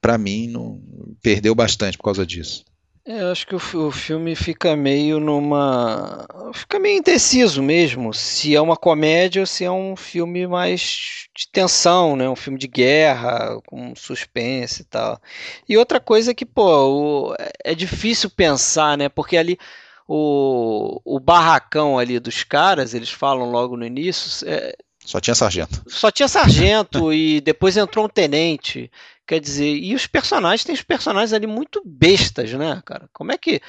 Speaker 2: para mim, não, perdeu bastante por causa disso.
Speaker 1: É, eu acho que o, o, filme fica meio numa. Fica meio indeciso mesmo. Se é uma comédia ou se é um filme mais de tensão, né? Um filme de guerra, com suspense e tal. E outra coisa é que, pô, o, é difícil pensar, né? Porque ali o, o barracão ali dos caras, eles falam logo no início. É,
Speaker 2: só tinha sargento.
Speaker 1: Só tinha sargento *laughs* e depois entrou um tenente. Quer dizer, e os personagens, tem os personagens ali muito bestas, né, cara? Como é que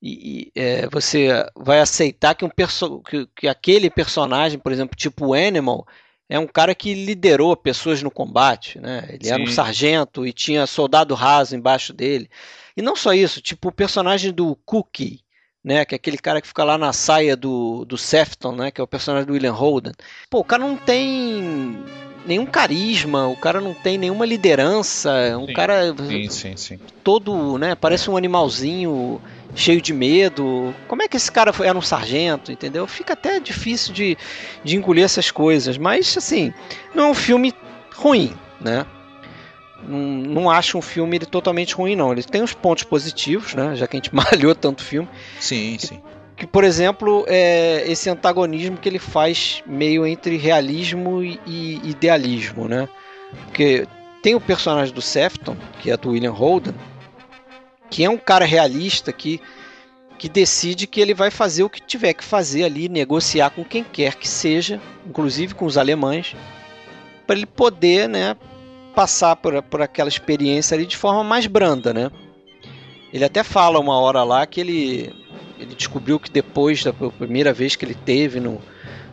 Speaker 1: e, e, é, você vai aceitar que, um perso que, que, aquele personagem, por exemplo, tipo Animal, é um cara que liderou pessoas no combate, né? Ele Sim. era um sargento e tinha soldado raso embaixo dele. E não só isso, tipo o personagem do Cookie, né? Que é aquele cara que fica lá na saia do, do Sefton, né? Que é o personagem do William Holden. Pô, o cara não tem nenhum carisma, o cara não tem nenhuma liderança, um sim, cara
Speaker 2: sim, sim, sim.
Speaker 1: todo, né, parece um animalzinho cheio de medo. Como é que esse cara era um sargento, entendeu? Fica até difícil de, de engolir essas coisas, mas assim, não é um filme ruim, né? Não, não acho um filme ele totalmente ruim, não. Ele tem uns pontos positivos, né? Já que a gente *laughs* malhou tanto filme.
Speaker 2: Sim, sim
Speaker 1: que, por exemplo, é esse antagonismo que ele faz meio entre realismo e idealismo, né? Porque tem o personagem do Sefton, que é do William Holden, que é um cara realista que, que decide que ele vai fazer o que tiver que fazer ali, negociar com quem quer que seja, inclusive com os alemães, para ele poder, né, passar por, por aquela experiência ali de forma mais branda, né? Ele até fala uma hora lá que ele ele descobriu que depois da primeira vez que ele teve no,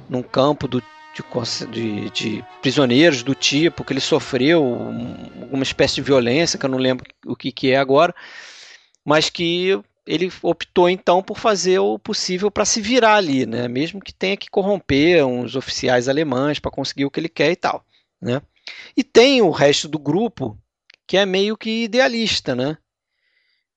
Speaker 1: num campo do, de, de, de, prisioneiros do tipo, que ele sofreu alguma espécie de violência, que eu não lembro o que, que é agora, mas que ele optou então por fazer o possível para se virar ali, né? mesmo que tenha que corromper uns oficiais alemães para conseguir o que ele quer e tal. Né? E tem o resto do grupo que é meio que idealista, né?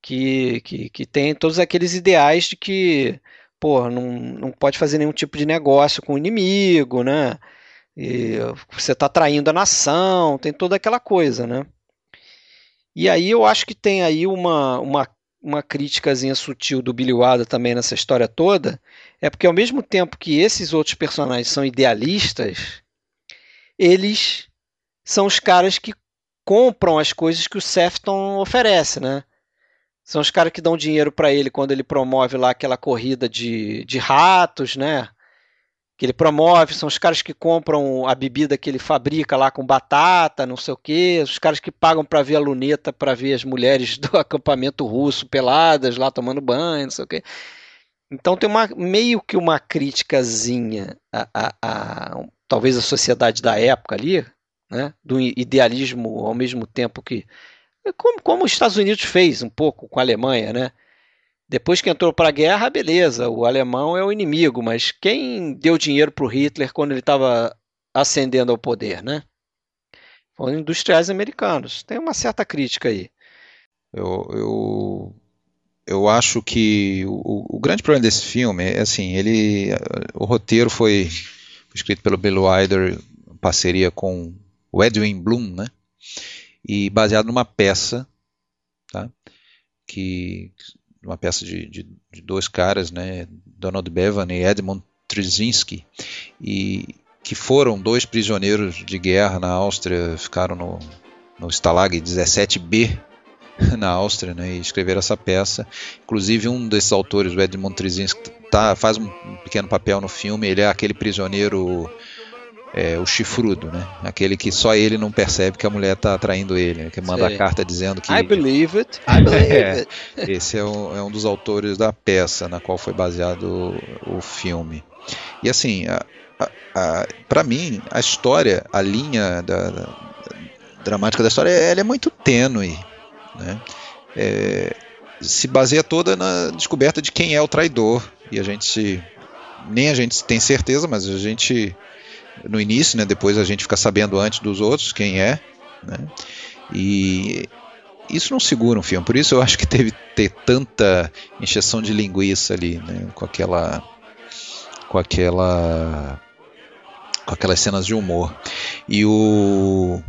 Speaker 1: Que, que, que tem todos aqueles ideais de que pô, não, não pode fazer nenhum tipo de negócio com o inimigo, né? E você está traindo a nação, tem toda aquela coisa, né? E aí eu acho que tem aí uma, uma, uma criticazinha sutil do Billy Wilder também nessa história toda, é porque ao mesmo tempo que esses outros personagens são idealistas, eles são os caras que compram as coisas que o Sefton oferece, né? São os caras que dão dinheiro para ele quando ele promove lá aquela corrida de, de ratos, né? Que ele promove, são os caras que compram a bebida que ele fabrica lá com batata, não sei o quê, os caras que pagam para ver a luneta, para ver as mulheres *laughs* do acampamento russo peladas lá tomando banho, não sei o quê. Então tem uma meio que uma criticazinha a, a, a talvez a sociedade da época ali, né? Do idealismo ao mesmo tempo que como, como os Estados Unidos fez um pouco com a Alemanha, né? Depois que entrou para a guerra, beleza, o alemão é o inimigo, mas quem deu dinheiro para o Hitler quando ele estava ascendendo ao poder, né? Foram industriais americanos. Tem uma certa crítica aí.
Speaker 2: Eu, eu, eu acho que o, o grande problema desse filme é assim, ele, o roteiro foi, foi escrito pelo Bill Wilder em parceria com o Edwin Bloom, né? E baseado numa peça, tá? que uma peça de, de, de dois caras, né, Donald Bevan e Edmund Trzynski, e que foram dois prisioneiros de guerra na Áustria, ficaram no, no Stalag 17B *laughs* na Áustria, né, e escreveram essa peça. Inclusive um desses autores, o Edmund Trzynski, tá, faz um pequeno papel no filme. Ele é aquele prisioneiro é, o chifrudo, né? Aquele que só ele não percebe que a mulher está traindo ele, né? que manda Sim. a carta dizendo que.
Speaker 1: I believe it. *laughs* I believe
Speaker 2: é, it. Esse é um, é um, dos autores da peça na qual foi baseado o, o filme. E assim, para mim, a história, a linha da, da, dramática da história, ela é muito tênue, né? É, se baseia toda na descoberta de quem é o traidor e a gente nem a gente tem certeza, mas a gente no início, né? Depois a gente fica sabendo antes dos outros quem é, né? E isso não segura um filme. Por isso eu acho que teve ter tanta injeção de linguiça ali, né? Com aquela com aquela com aquelas cenas de humor. E o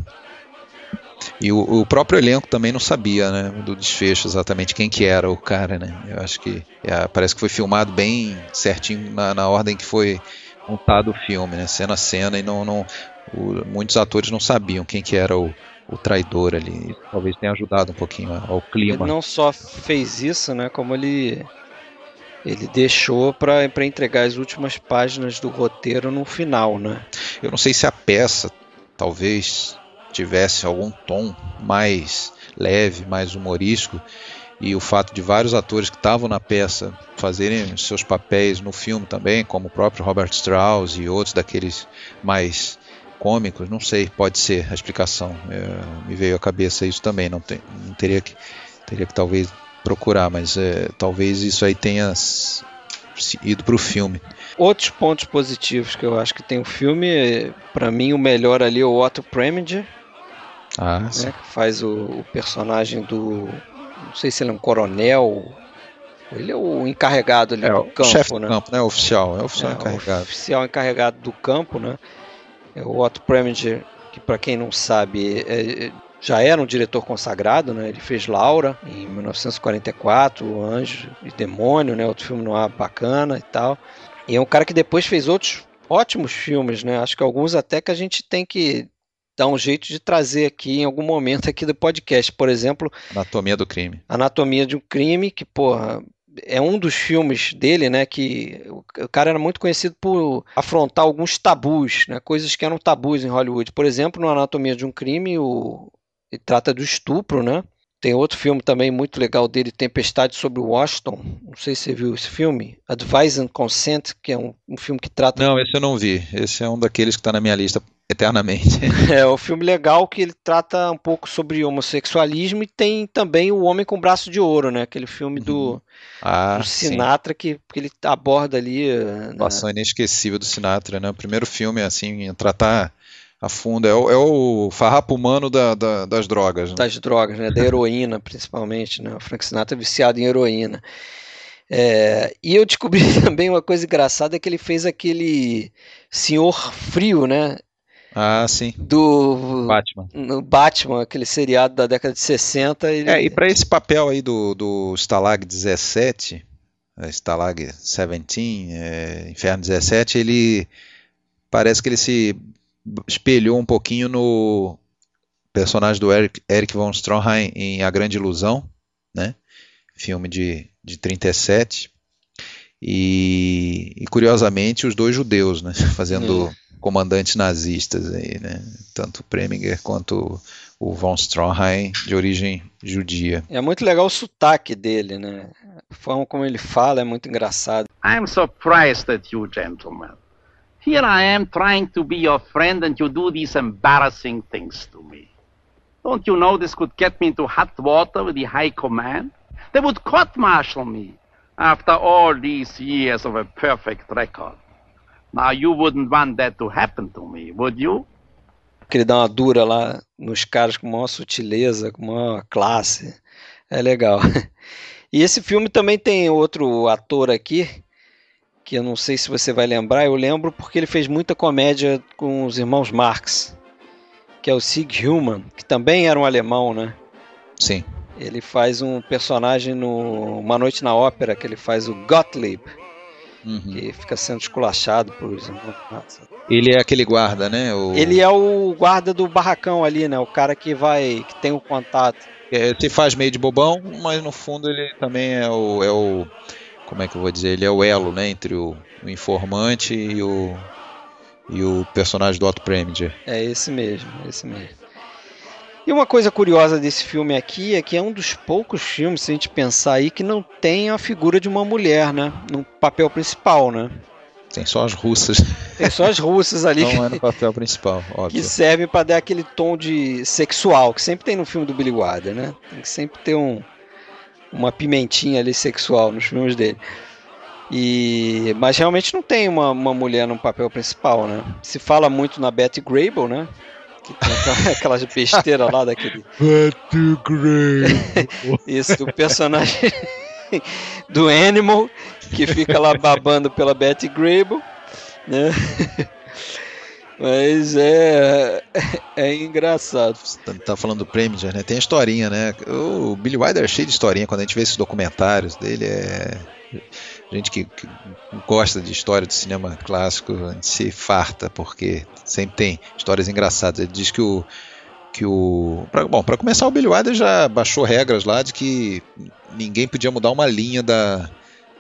Speaker 2: E o, o, próprio elenco também não sabia, né, do desfecho exatamente quem que era o cara, né? Eu acho que é, parece que foi filmado bem certinho na, na, ordem que foi montado o filme, né, cena a cena, e não, não o, muitos atores não sabiam quem que era o, o traidor ali. Talvez tenha ajudado um pouquinho ao clima.
Speaker 1: Ele não só fez isso, né, como ele ele deixou para entregar as últimas páginas do roteiro no final, né?
Speaker 2: Eu não sei se a peça talvez tivesse algum tom mais leve, mais humorístico, e o fato de vários atores que estavam na peça fazerem seus papéis no filme também, como o próprio Robert Strauss e outros daqueles mais cômicos, não sei, pode ser a explicação. É, me veio à cabeça isso também, não, tem, não teria que teria que talvez procurar, mas é, talvez isso aí tenha ido para o filme.
Speaker 1: Outros pontos positivos que eu acho que tem o filme, para mim o melhor ali é o Otto Preminger,
Speaker 2: ah, né,
Speaker 1: que faz o, o, personagem do, não sei se ele é um coronel, ele é o encarregado ali
Speaker 2: é,
Speaker 1: do campo,
Speaker 2: chefe
Speaker 1: né?
Speaker 2: do campo, né? Oficial, é oficial é, encarregado.
Speaker 1: Oficial encarregado do campo, né? É o Otto Preminger, que para quem não sabe é, já era um diretor consagrado, né? Ele fez Laura em 1944, Anjo e Demônio, né? Outro filme no ar bacana e tal. E é um cara que depois fez outros ótimos filmes, né? Acho que alguns até que a gente tem que dar um jeito de trazer aqui em algum momento aqui do podcast. Por exemplo,
Speaker 2: Anatomia do Crime.
Speaker 1: Anatomia de um Crime, que, porra, é um dos filmes dele, né, que o cara era muito conhecido por afrontar alguns tabus, né, coisas que eram tabus em Hollywood. Por exemplo, no Anatomia de um Crime, o, ele trata do estupro, né? Tem outro filme também muito legal dele, Tempestade sobre Washington. Não sei se você viu esse filme. Advise and Consent, que é um, um filme que trata.
Speaker 2: Não, esse eu não vi. Esse é um daqueles que está na minha lista eternamente. *laughs*
Speaker 1: é um filme legal que ele trata um pouco sobre homossexualismo e tem também o Homem com Braço de Ouro, né? Aquele filme do, uhum. ah, do Sinatra que, que ele aborda ali.
Speaker 2: Situação né? inesquecível do Sinatra, né? O primeiro filme assim, tratar a fundo. É o, é o farrapo humano da, da, das drogas. Né?
Speaker 1: Das drogas, né? Da heroína, principalmente. Né? O Frank Sinatra é viciado em heroína. É, e eu descobri *laughs* também uma coisa engraçada, é que ele fez aquele Senhor Frio, né?
Speaker 2: Ah, sim.
Speaker 1: Do
Speaker 2: Batman.
Speaker 1: No Batman, aquele seriado da década de 60. Ele...
Speaker 2: É, e para esse papel aí do, do Stalag 17, é, Stalag 17, é, Inferno 17, ele parece que ele se espelhou um pouquinho no personagem do Eric, Eric von Stroheim em A Grande Ilusão, né? filme de, de 37. E, e curiosamente, os dois judeus, né? *laughs* fazendo comandantes nazistas, aí, né? tanto o Preminger quanto o von Stroheim, de origem judia.
Speaker 1: É muito legal o sotaque dele, né? A forma como ele fala é muito engraçado.
Speaker 5: I'm surprised at you, gentlemen. Here I am trying to be your friend and you do these embarrassing things to me. Don't you know this could get me into hot water with the high command? They would court-martial me after all these years of a perfect record. Now you wouldn't want that to happen to me, would you?
Speaker 1: Que ele dá uma dura lá nos caras com maior sutileza, com maior classe. É legal. E esse filme também tem outro ator aqui, que eu não sei se você vai lembrar, eu lembro porque ele fez muita comédia com os irmãos Marx, que é o Sig Human, que também era um alemão, né?
Speaker 2: Sim.
Speaker 1: Ele faz um personagem no Uma Noite na Ópera, que ele faz o Gottlieb, uhum. que fica sendo esculachado por.
Speaker 2: Ele é aquele guarda, né? O...
Speaker 1: Ele é o guarda do barracão ali, né? O cara que vai, que tem o contato.
Speaker 2: É, se faz meio de bobão, mas no fundo ele também é o, é o como é que eu vou dizer, ele é o elo né, entre o, o informante e o, e o personagem do Otto Preminger.
Speaker 1: É esse mesmo, esse mesmo. E uma coisa curiosa desse filme aqui é que é um dos poucos filmes, se a gente pensar aí, que não tem a figura de uma mulher, né? No papel principal, né?
Speaker 2: Tem só as russas.
Speaker 1: Tem só as russas ali.
Speaker 2: Não é no papel principal, óbvio.
Speaker 1: Que servem para dar aquele tom de sexual, que sempre tem no filme do Billy Wilder, né? Tem que sempre ter um, uma pimentinha ali sexual nos filmes dele. E, mas realmente não tem uma, uma mulher no papel principal, né? Se fala muito na Betty Grable, né? Que tem *laughs* aquelas besteiras lá daquele.
Speaker 2: Betty Grable! *laughs*
Speaker 1: Isso, do personagem *laughs* do Animal, que fica lá babando pela Betty Grable, né? Mas é, é engraçado.
Speaker 2: Você tá, tá falando do Preminger, né? Tem a historinha, né? O Billy Wilder é cheio de historinha. Quando a gente vê esses documentários dele, é. Gente que, que gosta de história do cinema clássico, a gente se farta, porque sempre tem histórias engraçadas. Ele diz que o. Que o pra, bom, para começar, o Billy Wilder já baixou regras lá de que ninguém podia mudar uma linha da,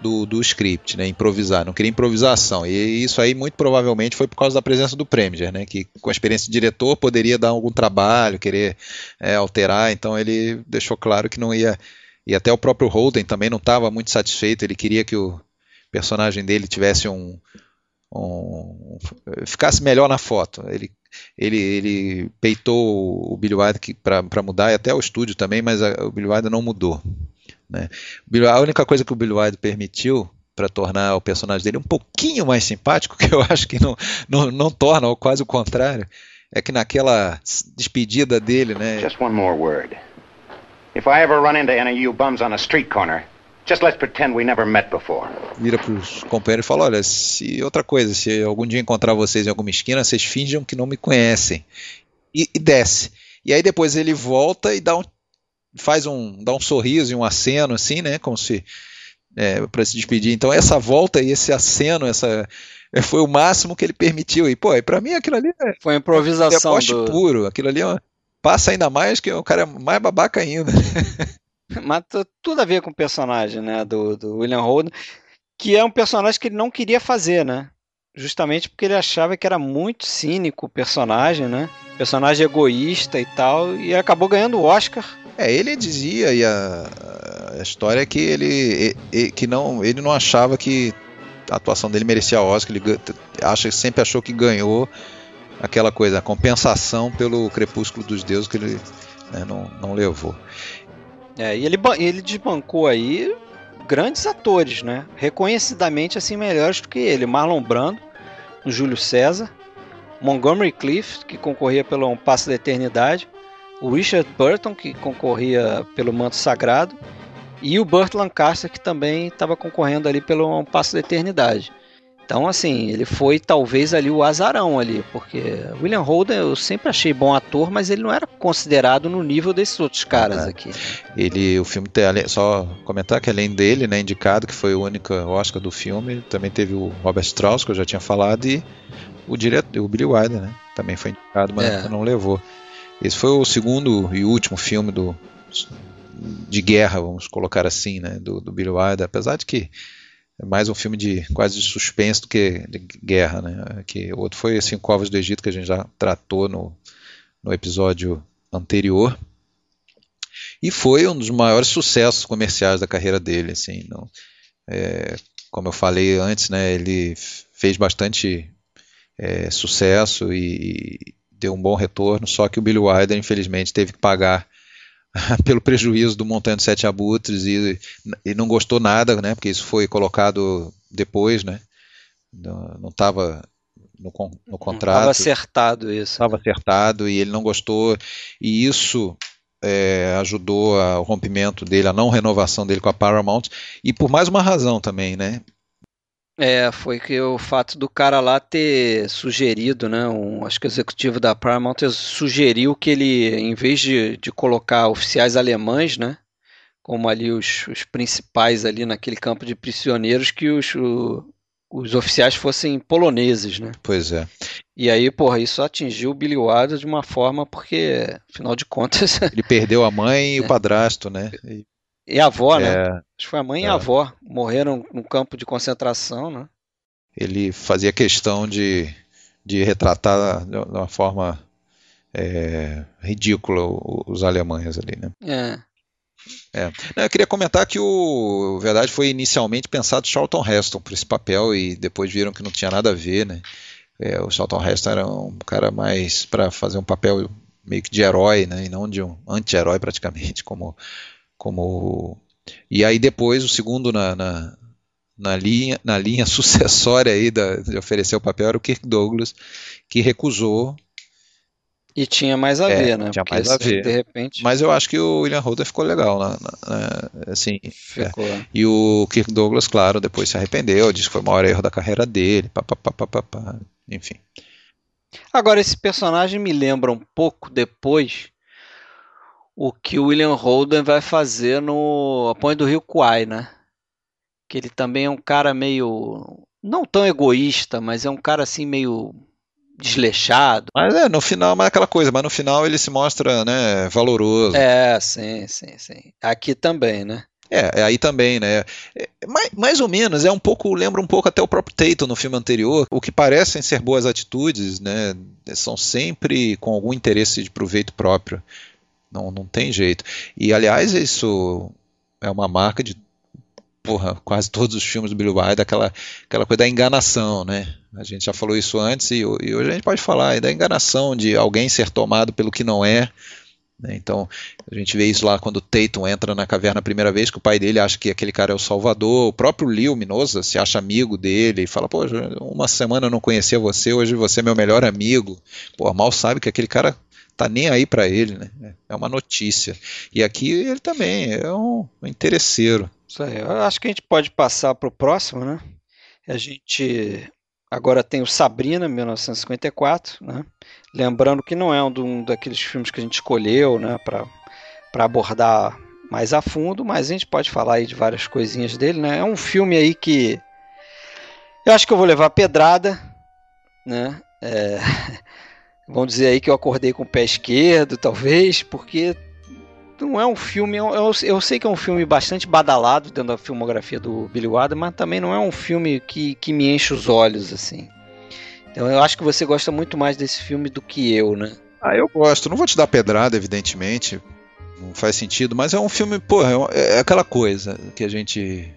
Speaker 2: do, do script, né? Improvisar, não queria improvisação. E isso aí muito provavelmente foi por causa da presença do Preminger, né? Que com a experiência de diretor poderia dar algum trabalho, querer é, alterar. Então ele deixou claro que não ia. E até o próprio Holden também não estava muito satisfeito. Ele queria que o personagem dele tivesse um, um ficasse melhor na foto. Ele ele, ele peitou o Billy Wilder para mudar e até o estúdio também, mas a, o Billy Wilder não mudou. Né? A única coisa que o Billy Wilder permitiu para tornar o personagem dele um pouquinho mais simpático, *laughs* que eu acho que não, não, não torna, ou quase o contrário, é que naquela despedida dele, né?
Speaker 6: Just one more word. If I ever run into any of you bums on a street corner, just let's pretend we never met before.
Speaker 2: Vira para os companheiros e fala: olha, se outra coisa, se algum dia encontrar vocês em alguma esquina, vocês fingam que não me conhecem e, e desce. E aí depois ele volta e dá um faz um dá um sorriso e um aceno assim, né, como se é, para se despedir. Então essa volta e esse aceno, essa é, foi o máximo que ele permitiu. E pô, para mim aquilo ali é,
Speaker 1: foi improvisação
Speaker 2: é do... puro. Aquilo ali é passa ainda mais que o cara é mais babaca ainda. *laughs* *laughs*
Speaker 1: Mas tudo a ver com o personagem, né, do, do William Holden, que é um personagem que ele não queria fazer, né? Justamente porque ele achava que era muito cínico o personagem, né? Personagem egoísta e tal, e acabou ganhando o Oscar
Speaker 2: é, ele dizia e a, a história é que ele, que não, ele não achava que a atuação dele merecia Oscar, ele acha, sempre achou que ganhou aquela coisa, a compensação pelo Crepúsculo dos Deuses que ele né, não, não levou.
Speaker 1: É, e ele, ele desbancou aí grandes atores, né? Reconhecidamente assim melhores do que ele. Marlon Brando, Júlio César, Montgomery Clift, que concorria pelo Um Passo da Eternidade, Richard Burton, que concorria pelo Manto Sagrado, e o Burt Lancaster, que também estava concorrendo ali pelo um Passo da Eternidade. Então, assim, ele foi talvez ali o azarão ali, porque William Holden eu sempre achei bom ator, mas ele não era considerado no nível desses outros caras é. aqui.
Speaker 2: Ele, o filme tem, só comentar que além dele, né, indicado que foi o único Oscar do filme, também teve o Robert Strauss, que eu já tinha falado, e o diretor, o Billy Wilder, né, também foi indicado, mas é. não levou. Esse foi o segundo e último filme do, de guerra, vamos colocar assim, né, do, do Billy Wilder, apesar de que é mais um filme de quase de suspense do que de guerra, né? Que o outro foi Cinco Covas do Egito que a gente já tratou no, no episódio anterior e foi um dos maiores sucessos comerciais da carreira dele, assim, não, é, como eu falei antes, né? Ele fez bastante é, sucesso e, deu um bom retorno, só que o Billy Wilder, infelizmente, teve que pagar *laughs* pelo prejuízo do Montando Sete Abutres e, e não gostou nada, né? Porque isso foi colocado depois, né? Não estava no, no contrato. Estava
Speaker 1: acertado isso.
Speaker 2: Estava
Speaker 1: né?
Speaker 2: acertado e ele não gostou e isso é, ajudou ao rompimento dele, a não renovação dele com a Paramount e por mais uma razão também, né?
Speaker 1: É, foi que o fato do cara lá ter sugerido, né? Um, acho que o executivo da Paramount sugeriu que ele, em vez de, de colocar oficiais alemães, né? Como ali os, os principais ali naquele campo de prisioneiros, que os, o, os oficiais fossem poloneses, né?
Speaker 2: Pois é.
Speaker 1: E aí, porra, isso atingiu o Billy Wilder de uma forma porque, afinal de contas...
Speaker 2: Ele perdeu a mãe e o *laughs* é. padrasto, né?
Speaker 1: E... E a avó, né? É, Acho que foi a mãe é. e a é. avó. Morreram no campo de concentração, né?
Speaker 2: Ele fazia questão de, de retratar de uma forma é, ridícula os alemães ali, né?
Speaker 1: É.
Speaker 2: É. Eu queria comentar que o Verdade foi inicialmente pensado Charlton Heston para esse papel e depois viram que não tinha nada a ver, né? É, o Charlton Heston era um cara mais para fazer um papel meio que de herói, né? E não de um anti-herói praticamente, como como e aí depois o segundo na, na, na linha na linha *laughs* sucessória aí da, de oferecer o papel era o Kirk Douglas que recusou
Speaker 1: e tinha mais a é, ver, né?
Speaker 2: Tinha Porque mais a ver.
Speaker 1: De repente.
Speaker 2: Mas eu acho que o William Holden ficou legal, né? assim. Ficou. É. E o Kirk Douglas, claro, depois se arrependeu, disse que foi o maior erro da carreira dele, pá, pá, pá, pá, pá, enfim.
Speaker 1: Agora, esse personagem me lembra um pouco depois o que o William Holden vai fazer no A Ponte do Rio Kwai, né? Que ele também é um cara meio. não tão egoísta, mas é um cara assim meio desleixado.
Speaker 2: Mas é, no final, mas é aquela coisa, mas no final ele se mostra, né, valoroso.
Speaker 1: É, sim, sim, sim. Aqui também, né?
Speaker 2: É, é aí também, né? É, mais, mais ou menos, é um pouco, lembra um pouco até o próprio Tatum no filme anterior. O que parecem ser boas atitudes, né? São sempre com algum interesse de proveito próprio. Não, não tem jeito. E aliás, isso é uma marca de porra, quase todos os filmes do Billy Wilder, aquela, aquela coisa da enganação, né? A gente já falou isso antes e, e hoje a gente pode falar da enganação de alguém ser tomado pelo que não é. Né? Então a gente vê isso lá quando o Tatum entra na caverna a primeira vez, que o pai dele acha que aquele cara é o Salvador. O próprio Leo Minosa se acha amigo dele e fala: Pô, uma semana eu não conhecia você, hoje você é meu melhor amigo. Pô, mal sabe que aquele cara tá nem aí para ele, né? É uma notícia. E aqui ele também é um interesseiro.
Speaker 1: Isso aí. Eu acho que a gente pode passar para o próximo, né? A gente agora tem o Sabrina, 1954, né? Lembrando que não é um, um daqueles filmes que a gente escolheu, né? Para abordar mais a fundo, mas a gente pode falar aí de várias coisinhas dele, né? É um filme aí que eu acho que eu vou levar pedrada, né? É... *laughs* Vamos dizer aí que eu acordei com o pé esquerdo, talvez, porque não é um filme. Eu, eu, sei que é um filme bastante badalado dentro da filmografia do Billy Wilder, mas também não é um filme que, que me enche os olhos, assim. Então eu acho que você gosta muito mais desse filme do que eu, né?
Speaker 2: Ah, eu gosto. Não vou te dar pedrada, evidentemente. Não faz sentido, mas é um filme, porra, é, é aquela coisa que a gente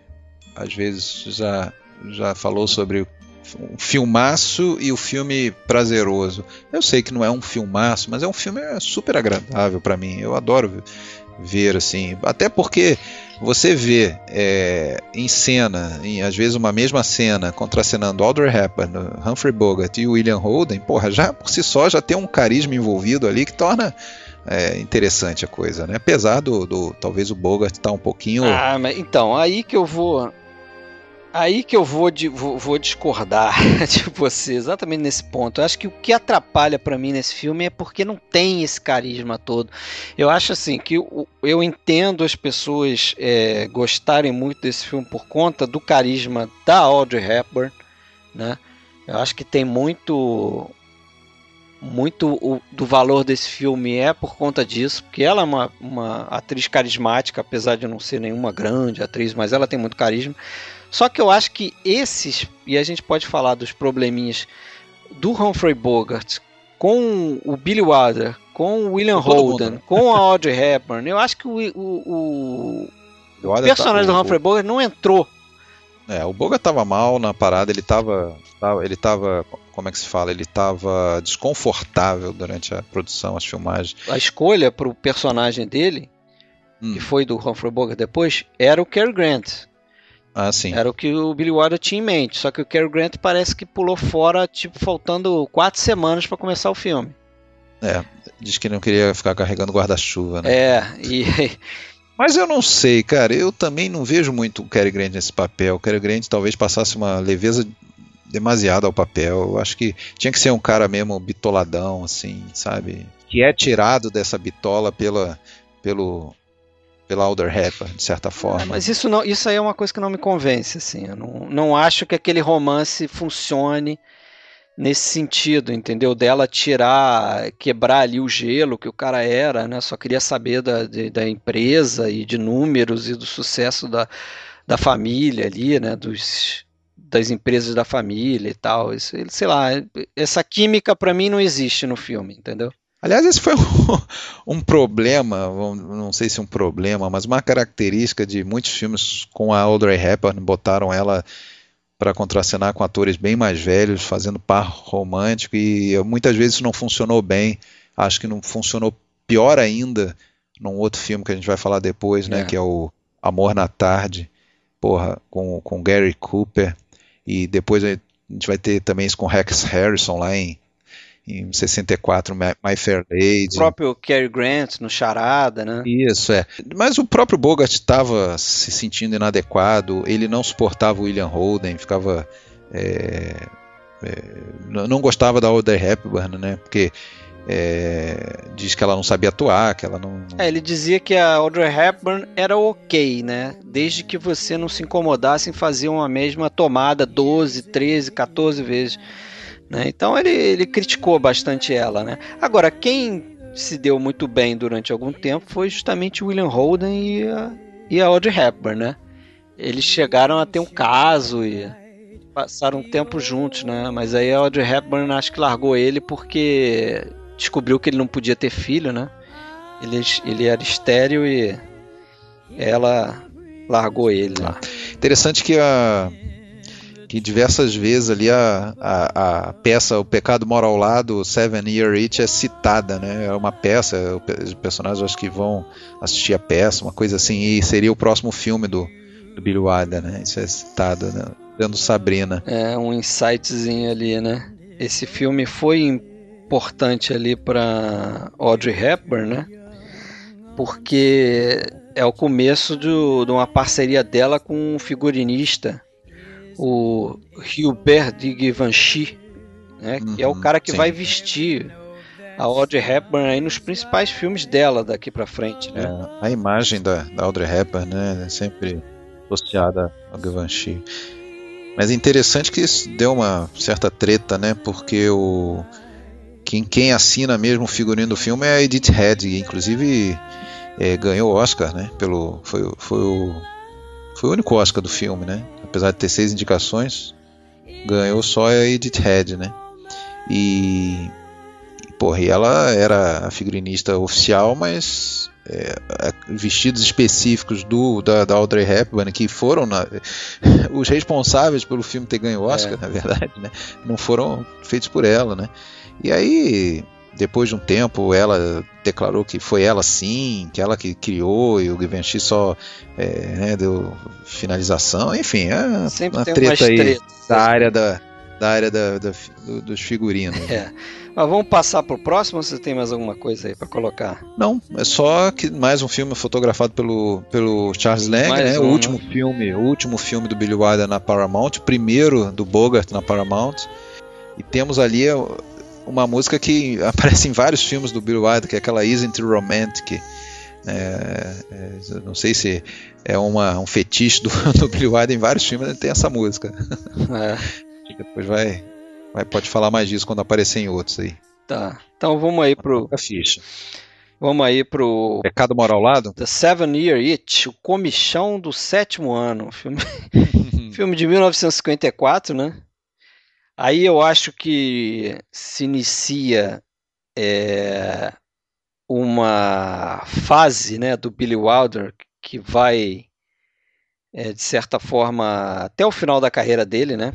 Speaker 2: às vezes já, já falou sobre um filmaço e o filme prazeroso. Eu sei que não é um filmaço, mas é um filme super agradável para mim. Eu adoro ver assim, até porque você vê é, em cena, em, às vezes uma mesma cena, contracenando Audrey Hepburn, Humphrey Bogart e William Holden, porra, já por si só já tem um carisma envolvido ali que torna é, interessante a coisa, né? Apesar do, do talvez o Bogart estar tá um pouquinho.
Speaker 1: Ah, mas então aí que eu vou Aí que eu vou, de, vou, vou, discordar *laughs* de você, exatamente nesse ponto. Eu acho que o que atrapalha para mim nesse filme é porque não tem esse carisma todo. Eu acho assim que eu, eu entendo as pessoas é, gostarem muito desse filme por conta do carisma da Audrey Hepburn, né? Eu acho que tem muito muito o, do valor desse filme é por conta disso, porque ela é uma, uma atriz carismática, apesar de não ser nenhuma grande atriz, mas ela tem muito carisma. Só que eu acho que esses, e a gente pode falar dos probleminhas do Humphrey Bogart com o Billy Wilder, com o William Holden, mundo. com *laughs* a Audrey Hepburn, eu acho que o, o, o, o personagem tá, do Humphrey Bogart não entrou.
Speaker 2: É, o Bogart tava mal na parada, ele tava, ele tava, como é que se fala, ele tava desconfortável durante a produção, as filmagens.
Speaker 1: A escolha para o personagem dele, hum. que foi do Humphrey Bogart depois, era o Cary Grant.
Speaker 2: Ah, sim.
Speaker 1: Era o que o Billy Wilder tinha em mente. Só que o Cary Grant parece que pulou fora, tipo, faltando quatro semanas para começar o filme.
Speaker 2: É, diz que não queria ficar carregando guarda-chuva, né?
Speaker 1: É, e. *laughs*
Speaker 2: Mas eu não sei, cara. Eu também não vejo muito o Cary Grant nesse papel. O Cary Grant talvez passasse uma leveza demasiada ao papel. Eu acho que tinha que ser um cara mesmo bitoladão, assim, sabe? Que é tirado dessa bitola pela, pelo pela Alder Hepburn, de certa forma.
Speaker 1: mas isso não, isso aí é uma coisa que não me convence, assim. Eu não, não acho que aquele romance funcione nesse sentido, entendeu? Dela tirar, quebrar ali o gelo que o cara era, né? Só queria saber da, de, da empresa e de números e do sucesso da, da família ali, né? Dos, das empresas da família e tal. Isso, sei lá, essa química para mim não existe no filme, entendeu?
Speaker 2: Aliás, esse foi *laughs* um, um, problema, não sei se um problema, mas uma característica de muitos filmes com a Audrey Hepburn, botaram ela para contracenar com atores bem mais velhos, fazendo par romântico, e muitas vezes isso não funcionou bem. Acho que não funcionou pior ainda num outro filme que a gente vai falar depois, né, é. que é o Amor na Tarde, porra, com, com Gary Cooper, e depois a gente vai ter também isso com Rex Harrison lá em em 64, My Fair Lady.
Speaker 1: O próprio Cary Grant no Charada, né?
Speaker 2: Isso, é. Mas o próprio Bogart estava se sentindo inadequado, ele não suportava o William Holden, ficava é, é, não gostava da Audrey Hepburn, né? Porque é, diz que ela não sabia atuar, que ela não.
Speaker 1: É, ele dizia que a Audrey Hepburn era ok, né? Desde que você não se incomodasse em fazer uma mesma tomada 12, 13, 14 vezes. Né? Então ele, ele criticou bastante ela, né? Agora, quem se deu muito bem durante algum tempo foi justamente William Holden e a, e a Audrey Hepburn, né? Eles chegaram a ter um caso e passaram um tempo juntos, né? Mas aí a Audrey Hepburn acho que largou ele porque descobriu que ele não podia ter filho, né? Ele, ele era estéreo e ela largou ele. Né?
Speaker 2: Interessante que a que diversas vezes ali a, a, a, peça O Pecado Mora ao Lado, Seven Year Itch, é citada, né? É uma peça, os personagens acho que vão assistir a peça, uma coisa assim, e seria o próximo filme do, do Billy Wilder, né? Isso é citado, né? Dando Sabrina.
Speaker 1: É, um insightzinho ali, né? Esse filme foi importante ali para Audrey Hepburn, né? Porque é o começo do, de uma parceria dela com um figurinista o Hubert de Givenchy, né, que é o uhum, cara que sim. vai vestir a Audrey Hepburn aí nos principais filmes dela daqui para frente, né?
Speaker 2: É, a imagem da, da, Audrey Hepburn, né, é sempre associada ao Givenchy. Mas é interessante que isso deu uma certa treta, né? Porque o quem, quem assina mesmo o figurino do filme é a Edith Head, inclusive é, ganhou o Oscar, né? Pelo foi, foi o foi o único Oscar do filme, né? Apesar de ter seis indicações, ganhou só a Edith Head, né? E, porra, e ela era a figurinista oficial, mas é, vestidos específicos do da, da, Audrey Hepburn que foram na, *laughs* os responsáveis pelo filme ter ganho Oscar, é. na verdade, né? Não foram feitos por ela, né? E aí depois de um tempo, ela declarou que foi ela sim, que ela que criou e o Givenchy só é, né, deu finalização. Enfim, é
Speaker 1: Sempre
Speaker 2: uma
Speaker 1: treta aí
Speaker 2: da área da, da área da, da, do, dos figurinos.
Speaker 1: É. Mas vamos passar para o próximo ou você tem mais alguma coisa aí para colocar?
Speaker 2: Não, é só que mais um filme fotografado pelo, pelo Charles Lang, né? Um, o último né? filme, o último filme do Billy Wilder na Paramount, primeiro do Bogart na Paramount. E temos ali uma música que *laughs* aparece em vários filmes do Bill Wilder, que é aquela Isn't Romantic. É, é, não sei se é uma, um fetiche do, *laughs* do Bill Wilder em vários filmes, ele tem essa música. É. *laughs* Depois vai, vai, pode falar mais disso quando aparecer em outros aí.
Speaker 1: Tá, então vamos aí pro.
Speaker 2: A ficha.
Speaker 1: Vamos aí pro.
Speaker 2: Pecado Moral Lado?
Speaker 1: The Seven Year Itch, o comichão do sétimo ano. Filme, filme de 1954, né? Aí eu acho que se inicia é, uma fase né, do Billy Wilder que vai, é, de certa forma, até o final da carreira dele, né?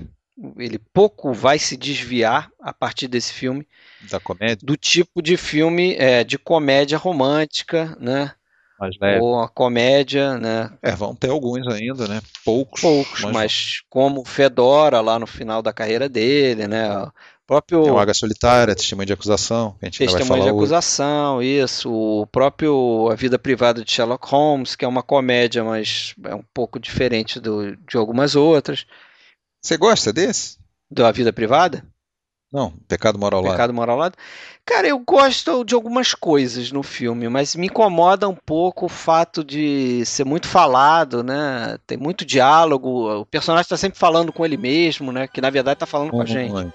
Speaker 1: Ele pouco vai se desviar a partir desse filme.
Speaker 2: Da comédia?
Speaker 1: Do tipo de filme é, de comédia romântica, né?
Speaker 2: Mais leve.
Speaker 1: Ou a comédia, né?
Speaker 2: É, vão ter alguns ainda, né? Poucos.
Speaker 1: Poucos, mas, mas como Fedora lá no final da carreira dele, né? O próprio.
Speaker 2: É o Águia Solitária, Testemunho de Acusação, que a gente
Speaker 1: Testemunho de Acusação, hoje. isso. O próprio A Vida Privada de Sherlock Holmes, que é uma comédia, mas é um pouco diferente do, de algumas outras.
Speaker 2: Você gosta desse?
Speaker 1: Da Vida Privada?
Speaker 2: Não, Pecado Moral Lado.
Speaker 1: Pecado Moral Lado. Cara, eu gosto de algumas coisas no filme, mas me incomoda um pouco o fato de ser muito falado, né? Tem muito diálogo, o personagem está sempre falando com ele mesmo, né? Que na verdade está falando com a gente.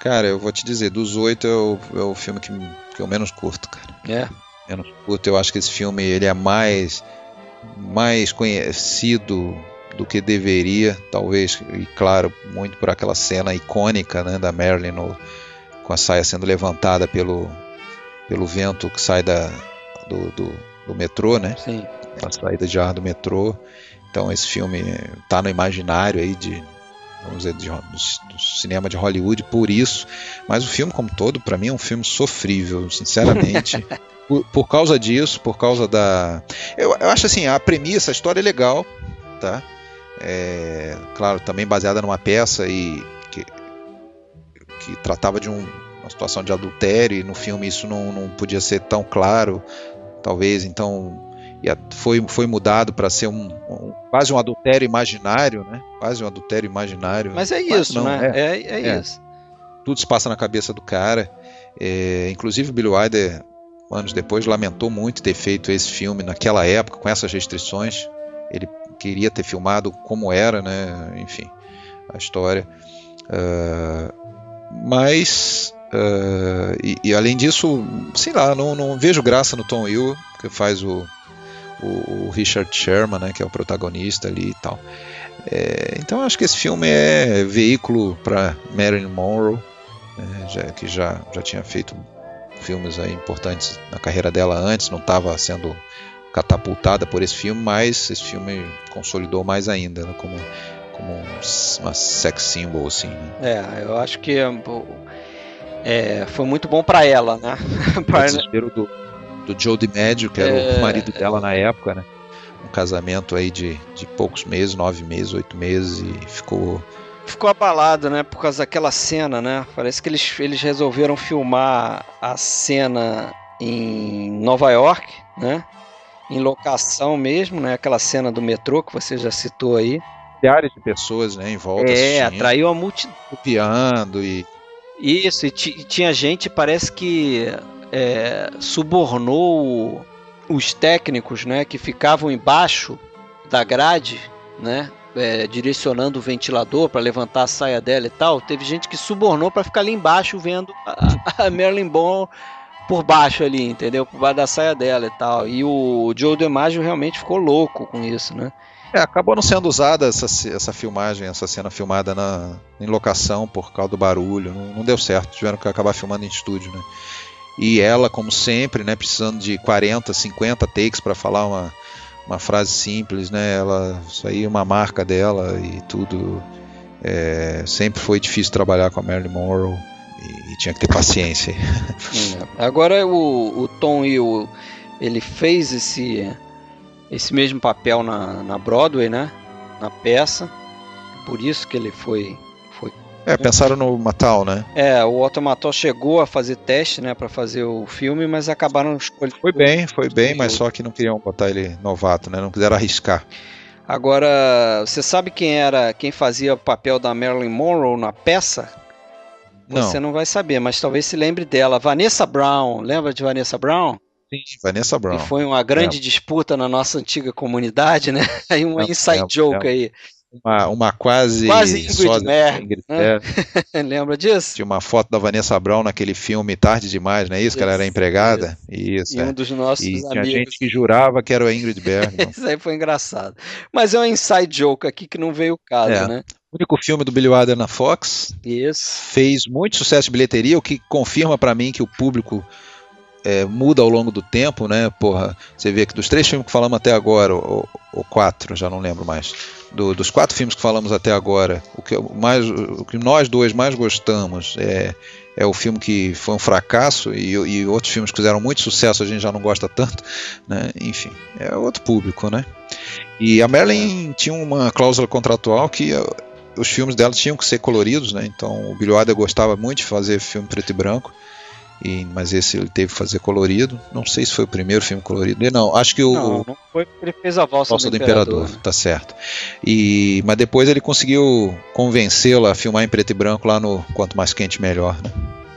Speaker 2: Cara, eu vou te dizer, dos oito é o, é o filme que, que eu menos curto, cara.
Speaker 1: É.
Speaker 2: Menos curto. Eu acho que esse filme ele é mais mais conhecido do que deveria, talvez, e claro, muito por aquela cena icônica né, da Marilyn no, com a saia sendo levantada pelo, pelo vento que sai da, do, do, do metrô, né?
Speaker 1: Sim.
Speaker 2: A saída de ar do metrô. Então esse filme está no imaginário aí de vamos dizer de, do, cinema de Hollywood por isso, mas o filme como todo para mim é um filme sofrível, sinceramente. *laughs* por, por, causa disso, por causa da eu, eu acho assim a premissa, a história é legal, tá? É, claro, também baseada numa peça e que, que tratava de um, uma situação de adultério e no filme isso não, não podia ser tão claro, talvez. Então foi, foi mudado para ser um, um, quase um adultério imaginário, né? Quase um adultério imaginário.
Speaker 1: Mas é isso, não, né? É, é, é, é, isso.
Speaker 2: Tudo se passa na cabeça do cara. É, inclusive o Billy Wilder, anos depois, lamentou muito ter feito esse filme naquela época, com essas restrições. Ele queria ter filmado como era, né? Enfim, a história. Uh, mas Uh, e, e, além disso, sei lá, não, não, vejo graça no Tom Will, que faz o, o, o Richard Sherman, né, que é o protagonista ali e tal. É, então acho que esse filme é veículo para Marilyn Monroe, né, já, que já, já tinha feito filmes aí importantes na carreira dela antes, não estava sendo catapultada por esse filme, mas esse filme consolidou mais ainda né, como, como uma sex symbol assim. Né.
Speaker 1: É, eu acho que é, foi muito bom para ela, né? *laughs*
Speaker 2: O desespero do, do Joe DiMaggio, que era é... o marido dela na época, né? Um casamento aí de, de poucos meses, nove meses, oito meses, e ficou
Speaker 1: ficou abalado, né? Por causa daquela cena, né? Parece que eles, eles resolveram filmar a cena em Nova York, né? Em locação mesmo, né? Aquela cena do metrô que você já citou aí.
Speaker 2: Milhares de pessoas, né? Em volta.
Speaker 1: É, atraiu a multidão.
Speaker 2: Copiando e
Speaker 1: isso, e tinha gente, parece que é, subornou os técnicos, né, que ficavam embaixo da grade, né, é, direcionando o ventilador para levantar a saia dela e tal. Teve gente que subornou para ficar ali embaixo vendo a, a Marilyn Monroe por baixo ali, entendeu? Por baixo da saia dela e tal. E o Joe DiMaggio realmente ficou louco com isso, né?
Speaker 2: É, acabou não sendo usada essa, essa filmagem, essa cena filmada na, em locação por causa do barulho. Não, não deu certo, tiveram que acabar filmando em estúdio, né? E ela, como sempre, né, precisando de 40, 50 takes para falar uma, uma frase simples, né? Ela, isso aí é uma marca dela e tudo. É, sempre foi difícil trabalhar com a Marilyn Monroe e, e tinha que ter paciência.
Speaker 1: É. Agora o, o Tom Hill, ele fez esse esse mesmo papel na, na Broadway, né? Na peça. Por isso que ele foi. foi
Speaker 2: é, pensaram no Matal, né?
Speaker 1: É, o Otto Matal chegou a fazer teste, né, para fazer o filme, mas acabaram escolhendo.
Speaker 2: Foi bem, foi bem, mas só que não queriam botar ele novato, né? Não quiseram arriscar.
Speaker 1: Agora, você sabe quem era, quem fazia o papel da Marilyn Monroe na peça? Você não, não vai saber, mas talvez se lembre dela. Vanessa Brown, lembra de Vanessa Brown?
Speaker 2: Sim, Vanessa Brown.
Speaker 1: E foi uma grande é. disputa na nossa antiga comunidade, né? *laughs* Aí uma é, inside é, joke aí.
Speaker 2: Uma, uma quase,
Speaker 1: quase Ingrid Mer, né? *laughs* Lembra disso?
Speaker 2: Tinha uma foto da Vanessa Brown naquele filme Tarde Demais, não é isso? isso que ela era empregada? Isso.
Speaker 1: E um dos nossos
Speaker 2: e
Speaker 1: amigos.
Speaker 2: Tinha gente que jurava que era o Ingrid *laughs* Bergman.
Speaker 1: isso aí foi engraçado. Mas é um inside joke aqui que não veio o caso, é. né?
Speaker 2: Único filme do Billy Wilder na Fox.
Speaker 1: Isso.
Speaker 2: Fez muito sucesso de bilheteria, o que confirma para mim que o público é, muda ao longo do tempo, né? Porra, você vê que dos três filmes que falamos até agora, ou, ou quatro, já não lembro mais, do, dos quatro filmes que falamos até agora, o que, mais, o que nós dois mais gostamos é, é o filme que foi um fracasso e, e, outros filmes que fizeram muito sucesso a gente já não gosta tanto, né? Enfim, é outro público, né? E a Merlin tinha uma cláusula contratual que os filmes dela tinham que ser coloridos, né? Então o Billy Wilder gostava muito de fazer filme preto e branco. E, mas esse ele teve que fazer colorido. Não sei se foi o primeiro filme colorido. Não, acho que o.
Speaker 1: Não, não foi ele fez a Valsa,
Speaker 2: Valsa do, do, Imperador. Imperador? Tá certo. E, mas depois ele conseguiu convencê-la a filmar em preto e branco lá no Quanto Mais Quente Melhor. Né?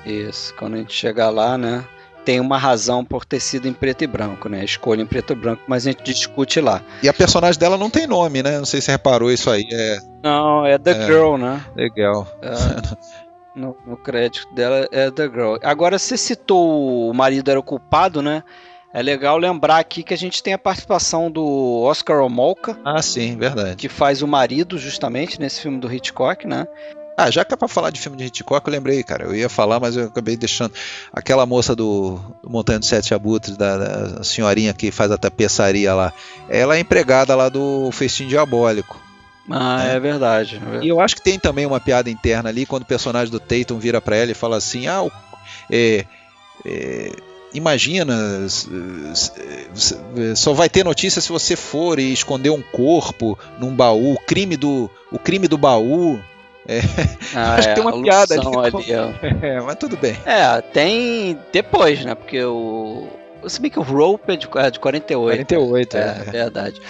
Speaker 1: Isso, quando a gente chegar lá, né? Tem uma razão por ter sido em preto e branco, né? Escolha em preto e branco, mas a gente discute lá.
Speaker 2: E a personagem dela não tem nome, né? Não sei se você reparou isso aí. É...
Speaker 1: Não, é The é... Girl, né?
Speaker 2: Legal. É...
Speaker 1: No, no, crédito dela é The Girl. Agora, você citou o marido era o culpado, né? É legal lembrar aqui que a gente tem a participação do Oscar Omolka.
Speaker 2: Ah, sim, verdade.
Speaker 1: Que faz o marido, justamente, nesse filme do Hitchcock, né?
Speaker 2: Ah, já que é pra falar de filme de Hitchcock, eu lembrei, cara. Eu ia falar, mas eu acabei deixando. Aquela moça do, do Montanha dos Sete Abutres, da, da senhorinha que faz a tapeçaria lá. Ela é empregada lá do Festim Diabólico.
Speaker 1: Ah, é. é verdade, é verdade.
Speaker 2: E eu acho que tem também uma piada interna ali quando o personagem do Tatum vira para ela e fala assim: Ah, é, é, imagina, só vai ter notícia se você for e esconder um corpo num baú, o crime do, o crime do baú. É,
Speaker 1: ah, *laughs* acho que tem uma piada ali. ali *laughs*
Speaker 2: é, mas tudo bem.
Speaker 1: É, tem depois, né? Porque o Se bem que o Rope é de, é de 48.
Speaker 2: 48,
Speaker 1: é,
Speaker 2: é.
Speaker 1: é verdade.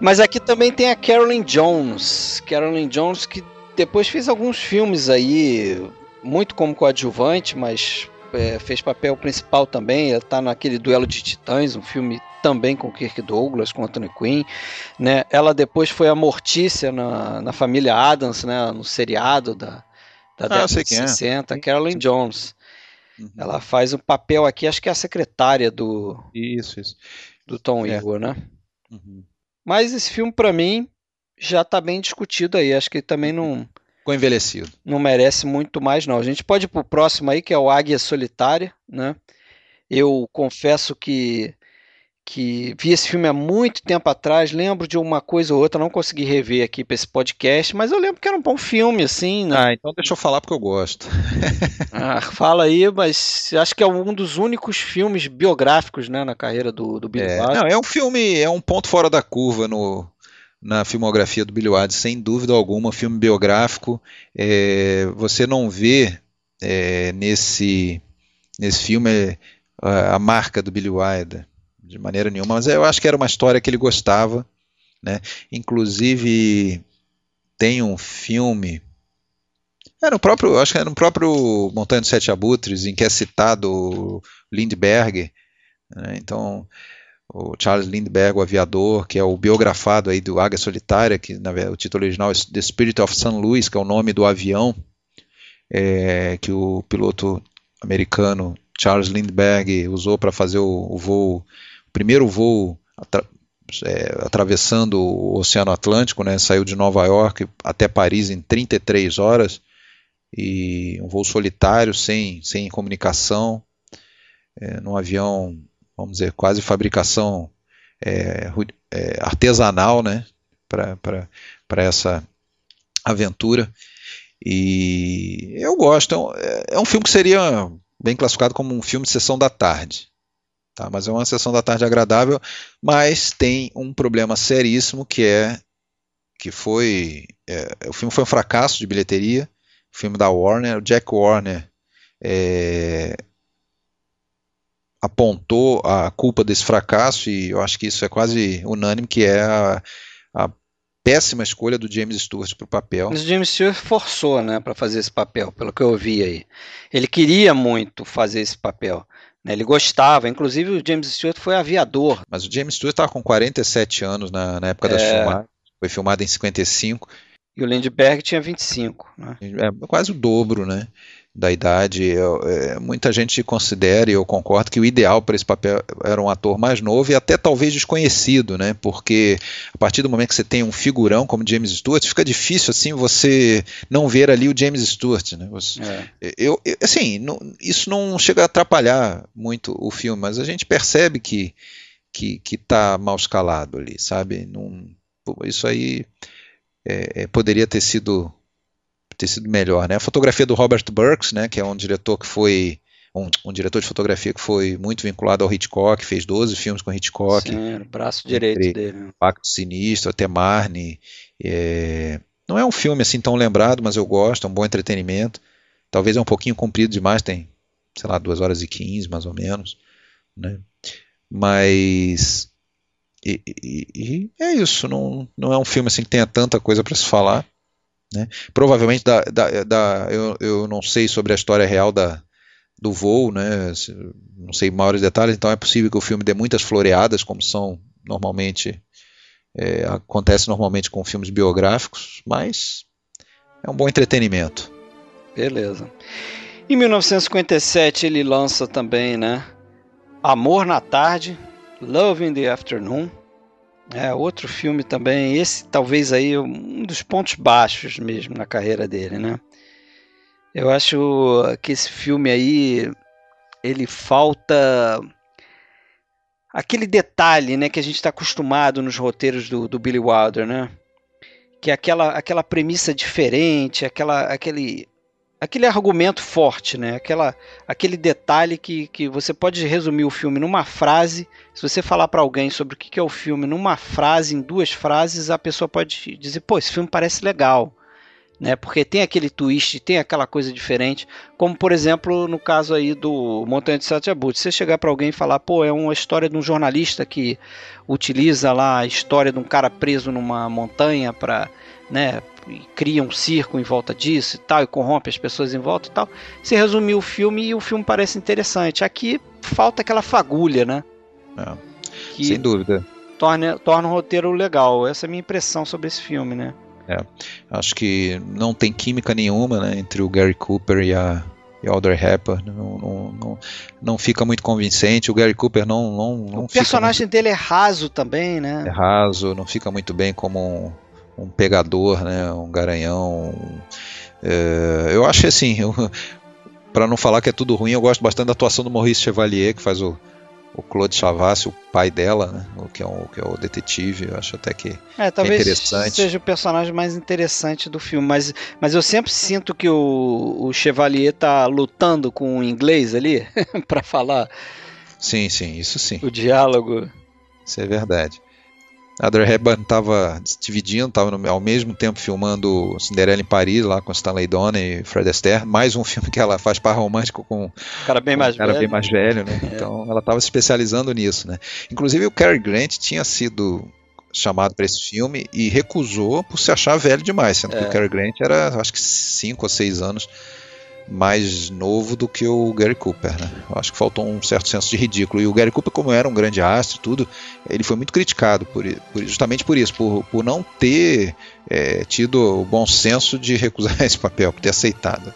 Speaker 1: Mas aqui também tem a Carolyn Jones. Carolyn Jones que depois fez alguns filmes aí, muito como coadjuvante, mas é, fez papel principal também. Ela tá naquele Duelo de Titãs, um filme também com Kirk Douglas, com Anthony Quinn. Né? Ela depois foi a Mortícia na, na família Adams, né? no seriado da, da
Speaker 2: Ah,
Speaker 1: década de
Speaker 2: quem é.
Speaker 1: 60. Carolyn Jones.
Speaker 2: Uhum.
Speaker 1: Ela faz um papel aqui, acho que é a secretária do,
Speaker 2: Isso, isso.
Speaker 1: do Tom
Speaker 2: É.
Speaker 1: Igor, né?
Speaker 2: Uhum.
Speaker 1: Mas esse filme, pra mim, já tá bem discutido aí. Acho que também não,
Speaker 2: Ficou envelhecido.
Speaker 1: não merece muito mais, não. A gente pode ir pro próximo aí, que é o Águia Solitária, né? Eu confesso que, que vi esse filme há muito tempo atrás, lembro de uma coisa ou outra, não consegui rever aqui para esse podcast, mas eu lembro que era um bom filme, assim, né?
Speaker 2: Ah, então deixa eu falar porque eu gosto. *laughs*
Speaker 1: Ah, fala aí, mas acho que é um dos únicos filmes biográficos, né, na carreira do, do Billy
Speaker 2: É,
Speaker 1: Wilder.
Speaker 2: não, é um filme, é um ponto fora da curva no, na filmografia do Billy Wilder, sem dúvida alguma, um filme biográfico. É, você não vê é, nesse, nesse filme é, a, a marca do Billy Wilder de maneira nenhuma, mas eu acho que era uma história que ele gostava, né? Inclusive tem um filme era no próprio, acho que era no próprio Montanha dos Sete Abutres, em que é citado o Lindbergh, né? Então, o Charles Lindbergh, o aviador, que é o biografado aí do Águia Solitária, que na verdade, o título original é The Spirit of St. Louis, que é o nome do avião é, que o piloto americano Charles Lindbergh usou para fazer o, o voo, o primeiro voo atra- é, atravessando o Oceano Atlântico, né? Saiu de Nova York até Paris em 33 horas e um voo solitário, sem, sem comunicação, é, num avião, vamos dizer, quase fabricação é, é, artesanal, né, para essa aventura. E eu gosto, é um, é- é um filme que seria bem classificado como um filme de sessão da tarde. Tá? Mas é uma sessão da tarde agradável, mas tem um problema seríssimo que é que foi é, o filme foi um fracasso de bilheteria filme da Warner, o Jack Warner é, apontou a culpa desse fracasso e eu acho que isso é quase unânime que é a, a péssima escolha do James Stewart para o papel.
Speaker 1: Mas o James Stewart forçou, né, para fazer esse papel, pelo que eu vi aí. Ele queria muito fazer esse papel. Né, Ele gostava, inclusive o James Stewart foi aviador.
Speaker 2: Mas o James Stewart estava com 47 anos na, na época das
Speaker 1: É.
Speaker 2: filmagens, foi filmado em 55,
Speaker 1: E o Lindbergh tinha 25. Né?
Speaker 2: é quase o dobro, né, da idade. Eu- é, muita gente considera, e eu concordo, que o ideal para esse papel era um ator mais novo e até talvez desconhecido, né, porque a partir do momento que você tem um figurão como James Stewart, fica difícil assim você não ver ali o James Stewart, né? Você-
Speaker 1: É.
Speaker 2: eu, eu- assim, não- isso não chega a atrapalhar muito o filme, mas a gente percebe que que, que tá mal escalado ali, sabe? Não, isso aí é, é, poderia ter sido ter sido melhor, né? A fotografia do Robert Burks, né, que é um diretor que foi um, um diretor de fotografia que foi muito vinculado ao Hitchcock, fez 12 filmes com Hitchcock,
Speaker 1: Sim, o braço direito dele. né?
Speaker 2: Pacto Sinistro, até Marne. é, Não é um filme assim tão lembrado, mas eu gosto, é um bom entretenimento. Talvez é um pouquinho comprido demais, tem, sei lá, 2 horas e 15 mais ou menos. Né? Mas. E, e- e é isso, não, não é um filme assim que tenha tanta coisa para se falar. Né? Provavelmente da, da, da- eu, eu não sei sobre a história real da, do voo, né? Não sei maiores detalhes, então é possível que o filme dê muitas floreadas, como são normalmente é, acontece normalmente com filmes biográficos, mas é um bom entretenimento.
Speaker 1: Beleza. Em 1957 ele lança também, né? Amor na Tarde, Love in the Afternoon. É outro filme também. Esse talvez aí um dos pontos baixos mesmo na carreira dele, né? Eu acho que esse filme aí ele falta aquele detalhe, né, que a gente está acostumado nos roteiros do, do Billy Wilder, né? Que é aquela aquela premissa diferente, aquela aquele aquele argumento forte, né? Aquela, aquele detalhe que, que você pode resumir o filme numa frase. Se você falar para alguém sobre o que é o filme numa frase, em duas frases, a pessoa pode dizer: pô, esse filme parece legal. né? Porque tem aquele twist, tem aquela coisa diferente, como por exemplo no caso aí do Montanha de Sete Abutres. Você chegar para alguém e falar, pô, é uma história de um jornalista que utiliza lá a história de um cara preso numa montanha para, né, cria um circo em volta disso e tal, e corrompe as pessoas em volta e tal. Você resumiu o filme e o filme parece interessante. Aqui falta aquela fagulha, né?
Speaker 2: É, sem dúvida.
Speaker 1: Torna, torna o roteiro legal. Essa é a minha impressão sobre esse filme, né?
Speaker 2: É, acho que não tem química nenhuma né, entre o Gary Cooper e a, e Audrey Hepburn. Não, não, não, não, fica muito convincente. O Gary Cooper não. não, não
Speaker 1: o personagem muito, dele é raso também, né?
Speaker 2: É raso, não fica muito bem como um, um pegador, né, um garanhão. é, eu acho assim. *laughs* para não falar que é tudo ruim, eu gosto bastante da atuação do Maurice Chevalier, que faz o, o Claude Chavassi, o pai dela, né? o, que é o, que é o detetive, eu acho até que é,
Speaker 1: talvez
Speaker 2: é interessante.
Speaker 1: seja o personagem mais interessante do filme, mas, mas eu sempre sinto que o, o Chevalier tá lutando com o inglês ali *laughs* para falar.
Speaker 2: Sim, sim, isso sim.
Speaker 1: O diálogo.
Speaker 2: Isso é verdade. A Audrey Hepburn estava dividindo, estava ao mesmo tempo filmando Cinderela em Paris, lá com Stanley Donen e Fred Astaire, mais um filme que ela faz par romântico com um
Speaker 1: cara bem mais
Speaker 2: um cara
Speaker 1: velho.
Speaker 2: bem mais velho, né? É. Então ela estava se especializando nisso, né? Inclusive o Cary Grant tinha sido chamado para esse filme e recusou por se achar velho demais, sendo é. que o Cary Grant era, acho que cinco ou seis anos mais novo do que o Gary Cooper, né? Eu acho que faltou um certo senso de ridículo. E o Gary Cooper, como era um grande astro e tudo, ele foi muito criticado por, por justamente por isso, por, por não ter é, tido o bom senso de recusar *laughs* esse papel, por ter aceitado.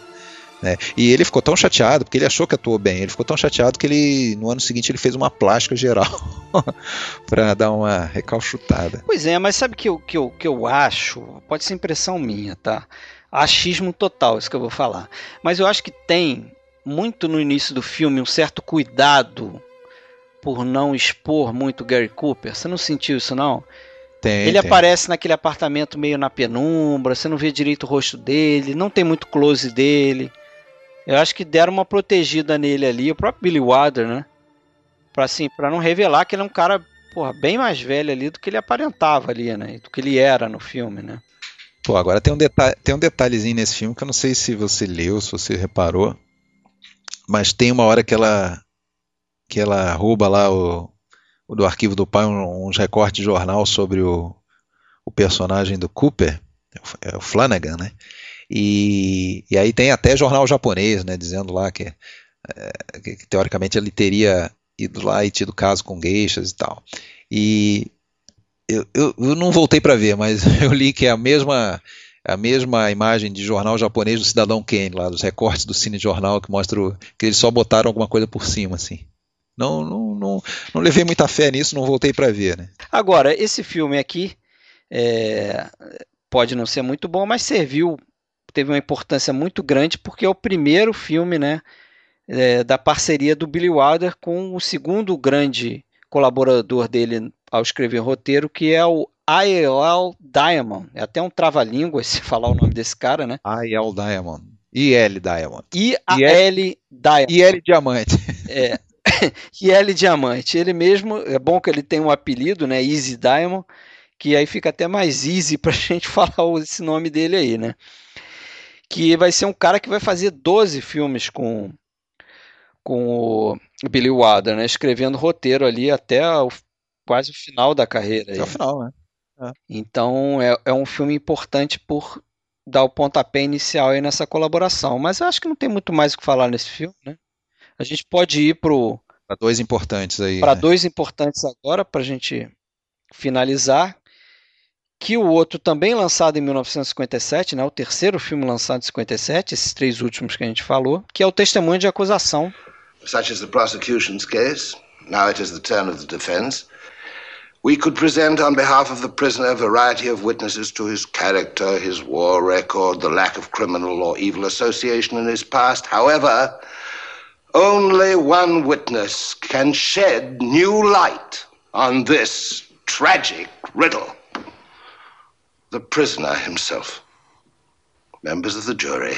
Speaker 2: Né? E ele ficou tão chateado, porque ele achou que atuou bem, ele ficou tão chateado que ele no ano seguinte ele fez uma plástica geral *laughs* para dar uma recalchutada.
Speaker 1: Pois é, mas sabe o que eu, que, eu, que eu acho? Pode ser impressão minha, tá? Achismo total, isso que eu vou falar. Mas eu acho que tem muito no início do filme um certo cuidado por não expor muito Gary Cooper. Você não sentiu isso não?
Speaker 2: Tem,
Speaker 1: ele
Speaker 2: tem.
Speaker 1: aparece naquele apartamento meio na penumbra, você não vê direito o rosto dele, não tem muito close dele. Eu acho que deram uma protegida nele ali, o próprio Billy Wilder, né? Pra, assim, pra não revelar que ele é um cara porra, bem mais velho ali do que ele aparentava ali, né? Do que ele era no filme, né?
Speaker 2: Pô, agora tem um, detalhe, tem um detalhezinho nesse filme que eu não sei se você leu, se você reparou, mas tem uma hora que ela que ela rouba lá o, o do arquivo do pai uns recortes de jornal sobre o, o personagem do Cooper, é o Flanagan, né? E, e aí tem até jornal japonês, né, dizendo lá que, é, que teoricamente ele teria ido lá e tido caso com geixas e tal. E eu, eu, eu não voltei para ver, mas *laughs* eu li que é a mesma a mesma imagem de jornal japonês do Cidadão Kane, lá dos recortes do Cine Jornal, que mostra que eles só botaram alguma coisa por cima, assim. Não, não, não, não levei muita fé nisso, não voltei para ver. Né?
Speaker 1: Agora, esse filme aqui é, pode não ser muito bom, mas serviu, teve uma importância muito grande, porque é o primeiro filme né, é, da parceria do Billy Wilder com o segundo grande colaborador dele ao escrever roteiro, que é o I.L. Diamond. É até um trava-língua *laughs* se falar o nome desse cara, né?
Speaker 2: I.L. Diamond. I.L. Diamond.
Speaker 1: I.L. Diamond.
Speaker 2: I.L. Diamante.
Speaker 1: É. *laughs* I.L. Diamante. Ele mesmo, é bom que ele tem um apelido, né? Easy Diamond, que aí fica até mais easy pra *laughs* gente falar esse nome dele aí, né? Que vai ser um cara que vai fazer 12 filmes com, com o Billy Wilder, né? Escrevendo roteiro ali até o quase o final da carreira.
Speaker 2: Até o final, né?
Speaker 1: É. Então é, é um filme importante por dar o pontapé inicial aí nessa colaboração. Mas eu acho que não tem muito mais o que falar nesse filme, né? A gente pode ir pro
Speaker 2: para dois importantes aí.
Speaker 1: Para né? dois importantes agora para a gente finalizar. Que o outro também lançado em 1957, né? O terceiro filme lançado em 57, esses três últimos que a gente falou, que é o Testemunho de Acusação.
Speaker 7: Such is the prosecution's case. Now it is the turn of the defense. We could present on behalf of the prisoner a variety of witnesses to his character, his war record, the lack of criminal or evil association in his past. However, only one witness can shed new light on this tragic riddle the prisoner himself. Members of the jury,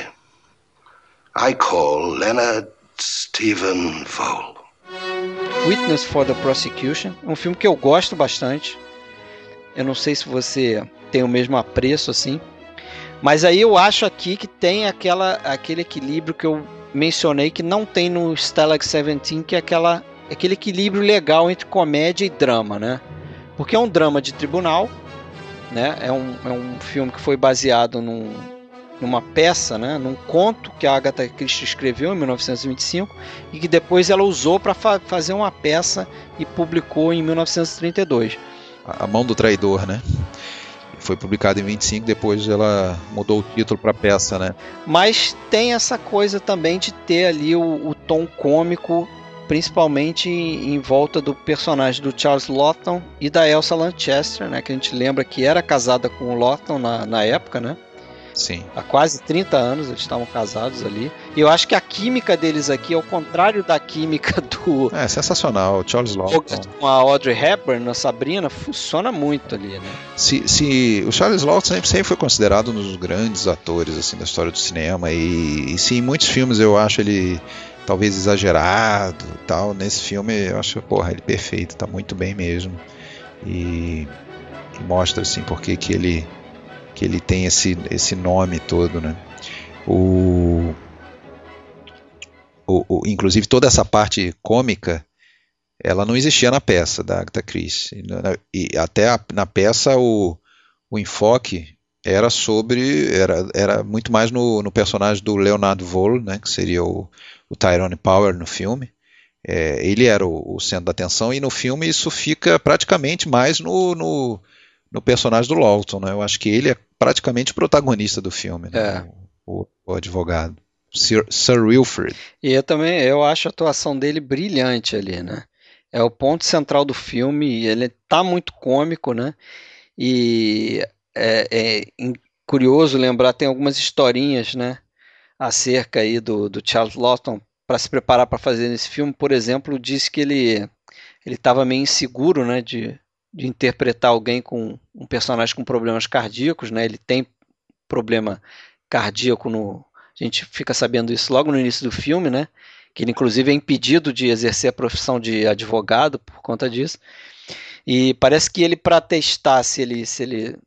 Speaker 7: I call Leonard Stephen Vole.
Speaker 1: Witness for the Prosecution, um filme que eu gosto bastante. Eu não sei se você tem o mesmo apreço assim. Mas aí eu acho aqui que tem aquela, aquele equilíbrio que eu mencionei que não tem no Stalag 17, que é aquela, aquele equilíbrio legal entre comédia e drama, né? Porque é um drama de tribunal, né? É um, é um filme que foi baseado num, numa peça, né? Num conto que a Agatha Christie escreveu em 1925 e que depois ela usou para fa fazer uma peça e publicou em 1932.
Speaker 2: A mão do traidor, né? Foi publicado em 25, depois ela mudou o título para peça, né?
Speaker 1: Mas tem essa coisa também de ter ali o, o tom cômico principalmente em volta do personagem do Charles Lawton e da Elsa Lanchester, né, que a gente lembra que era casada com o Lawton na, na época, né?
Speaker 2: Sim.
Speaker 1: Há quase 30 anos eles estavam casados ali. E eu acho que a química deles aqui, ao contrário da química *laughs* do.
Speaker 2: É sensacional, o Charles Lawton.
Speaker 1: Com a Audrey Hepburn, a Sabrina, funciona muito ali, né?
Speaker 2: Se, se, o Charles Lawton sempre, sempre foi considerado um dos grandes atores assim, da história do cinema. E, e sim, em muitos filmes eu acho ele talvez exagerado tal. Nesse filme eu acho, porra, ele perfeito, tá muito bem mesmo. E, e mostra assim porque que ele que ele tem esse, esse nome todo, né? O, o, o, inclusive toda essa parte cômica ela não existia na peça da Agatha Christie e até a, na peça o, o enfoque era sobre era, era muito mais no, no personagem do Leonard Vole, né, que seria o, o Tyrone Power no filme. É, ele era o, o, centro da atenção e no filme isso fica praticamente mais no, no, no personagem do Lawton. Né? Eu acho que ele é praticamente o protagonista do filme, né?
Speaker 1: é.
Speaker 2: o, o, advogado. Sir, Sir Wilfrid.
Speaker 1: E eu também eu acho a atuação dele brilhante ali, né? É o ponto central do filme, ele tá muito cômico, né? E é, é curioso lembrar, tem algumas historinhas, né? Acerca aí do, do Charles Lawton para se preparar para fazer esse filme, por exemplo, disse que ele ele estava meio inseguro, né, de, de interpretar alguém com um personagem com problemas cardíacos, né? Ele tem problema cardíaco no a gente fica sabendo isso logo no início do filme, né? Que ele inclusive é impedido de exercer a profissão de advogado por conta disso. E parece que ele para testar se ele se ele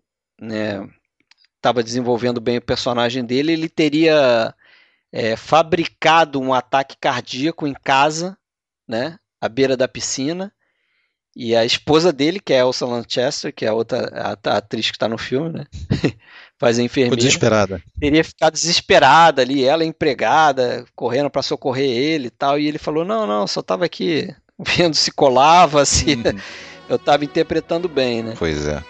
Speaker 1: estava né, desenvolvendo bem o personagem dele, ele teria é, fabricado um ataque cardíaco em casa, né, à beira da piscina, e a esposa dele, que é Elsa Lanchester, que é a outra a, a atriz que está no filme, né? *laughs* Faz a enfermeira. Ficou
Speaker 2: desesperada.
Speaker 1: Teria ficado desesperada ali, ela empregada, correndo para socorrer ele e tal. E ele falou: Não, não, só estava aqui *laughs* vendo se colava, se uhum. *laughs* eu estava interpretando bem, né?
Speaker 2: Pois é.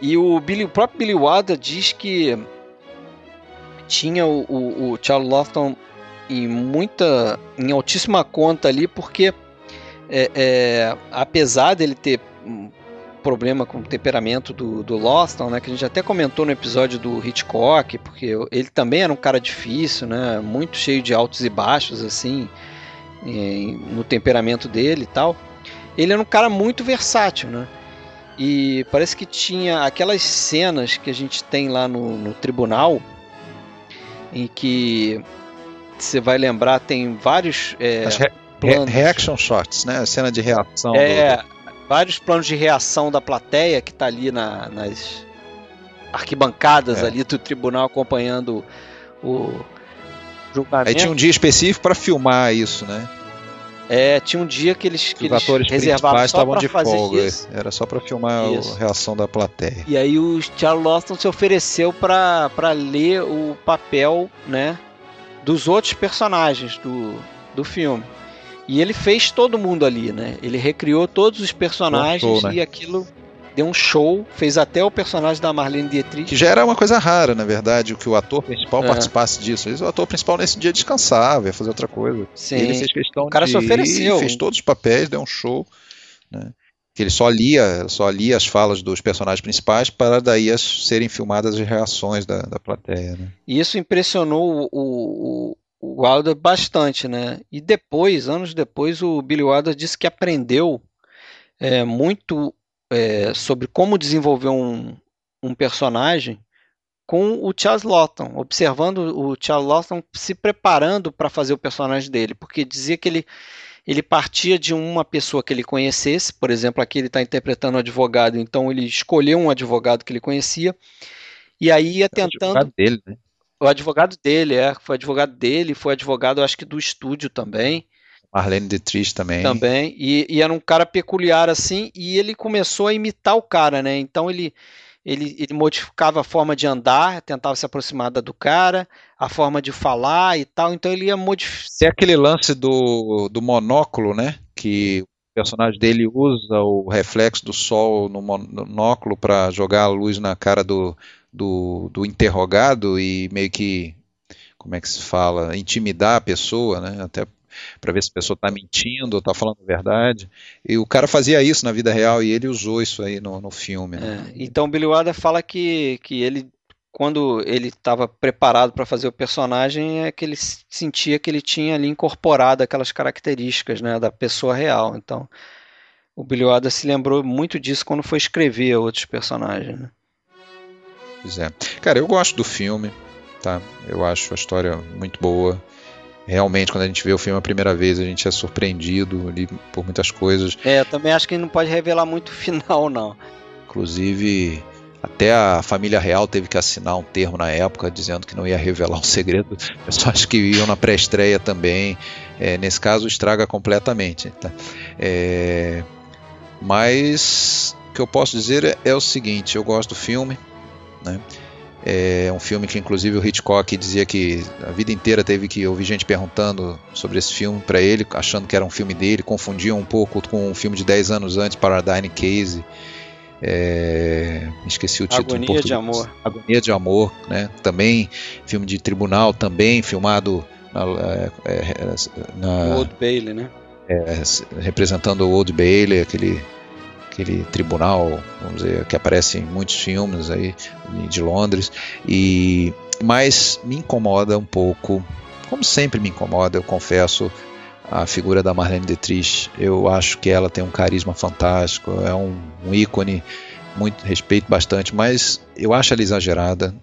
Speaker 1: E o, Billy, o próprio Billy Wilder diz que tinha o, o, o Charles Lawton em muita, em altíssima conta ali, porque é, é, apesar dele ter um problema com o temperamento do, do Lawson, né, que a gente até comentou no episódio do Hitchcock, porque ele também era um cara difícil, né, muito cheio de altos e baixos, assim, no temperamento dele e tal. Ele era um cara muito versátil, né? E parece que tinha aquelas cenas que a gente tem lá no, no tribunal, em que você vai lembrar, tem vários. É,
Speaker 2: planos. reaction shots, né? A cena de reação.
Speaker 1: É, do... vários planos de reação da plateia que tá ali na, nas arquibancadas é. ali do tribunal acompanhando o julgamento.
Speaker 2: Aí tinha um dia específico para filmar isso, né?
Speaker 1: É, tinha um dia que eles, que
Speaker 2: Os eles atores
Speaker 1: reservavam
Speaker 2: estavam
Speaker 1: de
Speaker 2: folga.
Speaker 1: Isso.
Speaker 2: Era só para filmar isso. a reação da plateia.
Speaker 1: E aí o Charles Lawson se ofereceu para ler o papel, né, dos outros personagens do, do filme. E ele fez todo mundo ali, né? Ele recriou todos os personagens show, né? e aquilo deu um show, fez até o personagem da Marlene Dietrich.
Speaker 2: Que já era uma coisa rara, na verdade, que o ator principal é. participasse disso. O ator principal nesse dia descansava, ia fazer outra coisa.
Speaker 1: Sim.
Speaker 2: ele fez questão o
Speaker 1: cara
Speaker 2: de
Speaker 1: se ofereceu.
Speaker 2: fez todos os papéis, deu um show, né? Que ele só lia, só lia as falas dos personagens principais para daí as, serem filmadas as reações da, da plateia. Né?
Speaker 1: E isso impressionou o, o Wilder bastante, né? E depois, anos depois, o Billy Wilder disse que aprendeu é, muito é, sobre como desenvolver um, um personagem com o Charles Lawton, observando o Charles Lawton se preparando para fazer o personagem dele, porque dizia que ele ele partia de uma pessoa que ele conhecesse, por exemplo, aqui ele está interpretando um advogado, então ele escolheu um advogado que ele conhecia E aí ia tentando.
Speaker 2: O advogado dele, né?
Speaker 1: O advogado dele, é. Foi advogado dele, foi advogado, acho que do estúdio também.
Speaker 2: Marlene Dietrich também.
Speaker 1: Também. E, e, era um cara peculiar assim, e ele começou a imitar o cara, né? Então ele, ele, ele modificava a forma de andar, tentava se aproximar do cara, a forma de falar e tal. Então ele ia modificar.
Speaker 2: Tem aquele lance do, do monóculo, né? Que o personagem dele usa o reflexo do sol no monóculo para jogar a luz na cara do, do, do interrogado e meio que como é que se fala, intimidar a pessoa, né? Até para ver se a pessoa está mentindo ou está falando a verdade. E o cara fazia isso na vida real e ele usou isso aí no, no filme. Né?
Speaker 1: É, então Billy Wilder fala que, que ele quando ele estava preparado para fazer o personagem é que ele sentia que ele tinha ali incorporado aquelas características né, da pessoa real. Então o Billy Wilder se lembrou muito disso quando foi escrever outros personagens. Né?
Speaker 2: Pois é. Cara, eu gosto do filme, tá? Eu acho a história muito boa realmente, quando a gente vê o filme a primeira vez, a gente é surpreendido ali por muitas coisas.
Speaker 1: É, eu também acho que não pode revelar muito o *laughs* final, não.
Speaker 2: Inclusive, até a família real teve que assinar um termo na época dizendo que não ia revelar um segredo. Pessoas que iam na pré-estreia também. É, nesse caso, estraga completamente. Tá? É, mas o que eu posso dizer é, é o seguinte: eu gosto do filme. Né? É um filme que, inclusive, o Hitchcock dizia que a vida inteira teve que ouvir gente perguntando sobre esse filme para ele, achando que era um filme dele, confundia um pouco com um filme de 10 anos antes, Paradine Case. É, esqueci o título
Speaker 1: Agonia em português. de Amor.
Speaker 2: Agonia de Amor, né? Também filme de tribunal, também filmado na, é, é, na
Speaker 1: Old Bailey, né?
Speaker 2: É, representando o Old Bailey, aquele aquele tribunal, vamos dizer, que aparece em muitos filmes aí de Londres, e mas me incomoda um pouco, como sempre me incomoda, eu confesso, a figura da Marlene Dietrich. Eu acho que ela tem um carisma fantástico, é um, um ícone, muito respeito bastante, mas eu acho ela exagerada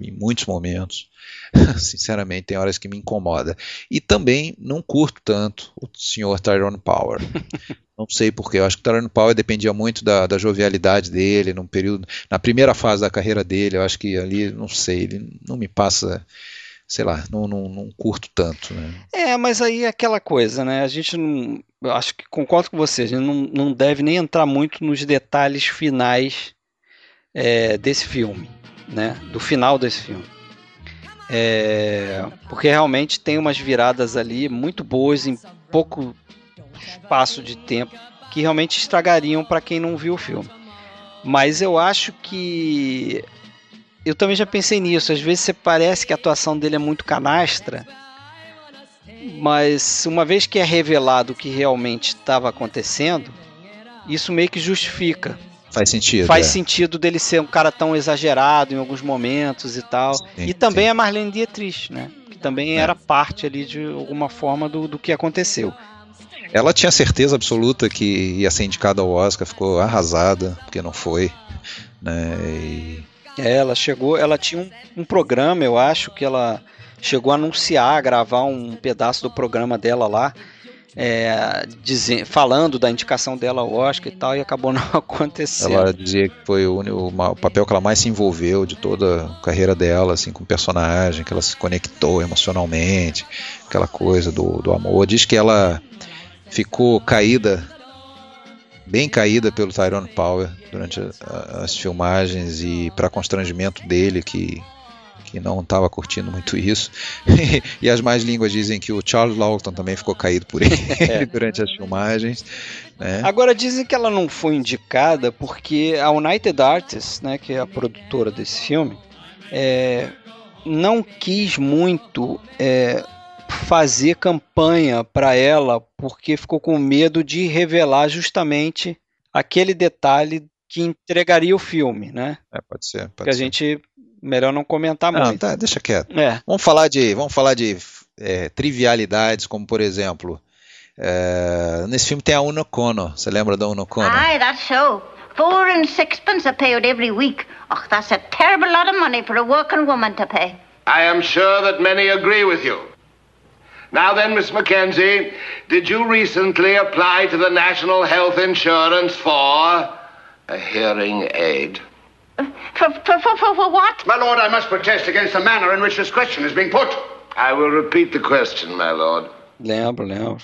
Speaker 2: em muitos momentos. *laughs* Sinceramente, tem horas que me incomoda. E também não curto tanto o senhor Tyrone Power. *laughs* Não sei porquê. Eu acho que o Tyrone Power dependia muito da, da, jovialidade dele, num período, na primeira fase da carreira dele. Eu acho que ali, não sei, ele não me passa, sei lá, não, não, não curto tanto. Né?
Speaker 1: É, mas aí é aquela coisa, né? A gente não, acho que concordo com você. A gente não, não deve nem entrar muito nos detalhes finais é, desse filme, né? Do final desse filme. É, porque realmente tem umas viradas ali muito boas em pouco espaço de tempo que realmente estragariam para quem não viu o filme. Mas eu acho que eu também já pensei nisso. Às vezes você parece que a atuação dele é muito canastra, mas uma vez que é revelado o que realmente estava acontecendo, isso meio que justifica.
Speaker 2: Faz sentido.
Speaker 1: Faz
Speaker 2: é.
Speaker 1: sentido dele ser um cara tão exagerado em alguns momentos e tal. Sim, e também sim. a Marlene Dietrich, né? Que também é. era parte ali de alguma forma do, do que aconteceu.
Speaker 2: Ela tinha certeza absoluta que ia ser indicada ao Oscar, ficou arrasada, porque não foi. Né? E...
Speaker 1: É, ela chegou, ela tinha um, um, programa, eu acho, que ela chegou a anunciar, gravar um pedaço do programa dela lá, é, dizendo, falando da indicação dela ao Oscar e tal, e acabou *laughs* não acontecendo.
Speaker 2: Ela dizia que foi o, o papel que ela mais se envolveu de toda a carreira dela, assim, com o personagem, que ela se conectou emocionalmente, aquela coisa do, do amor. Diz que ela ficou caída, bem caída pelo Tyrone Power durante a, as filmagens e para constrangimento dele que que não estava curtindo muito isso. *laughs* e as mais línguas dizem que o Charles Lawton também ficou caído por ele *laughs* é. *laughs* durante as filmagens. Né?
Speaker 1: Agora dizem que ela não foi indicada porque a United Artists, né, que é a produtora desse filme, é, não quis muito é, fazer campanha para ela porque ficou com medo de revelar justamente aquele detalhe que entregaria o filme, né?
Speaker 2: É, pode ser. Pode
Speaker 1: que a
Speaker 2: ser.
Speaker 1: gente melhor não comentar não, muito.
Speaker 2: Tá, deixa quieto. É. Vamos falar de, vamos falar de é, trivialidades, como por exemplo, é, nesse filme tem a Uno Kono. Você lembra da Uno Kono?
Speaker 8: Aye, that's so. Four and sixpence are paid every week. Oh, that's a terrible lot of money for a working woman to pay.
Speaker 9: I am sure that many agree with you. Now then, Miss Mackenzie, did you recently apply to the National Health Insurance for a hearing aid?
Speaker 8: For, for, for, for, for what?
Speaker 9: My lord, I must protest against the manner in which this question is being put.
Speaker 7: I will repeat the question, my lord.
Speaker 1: Lembro, lembro.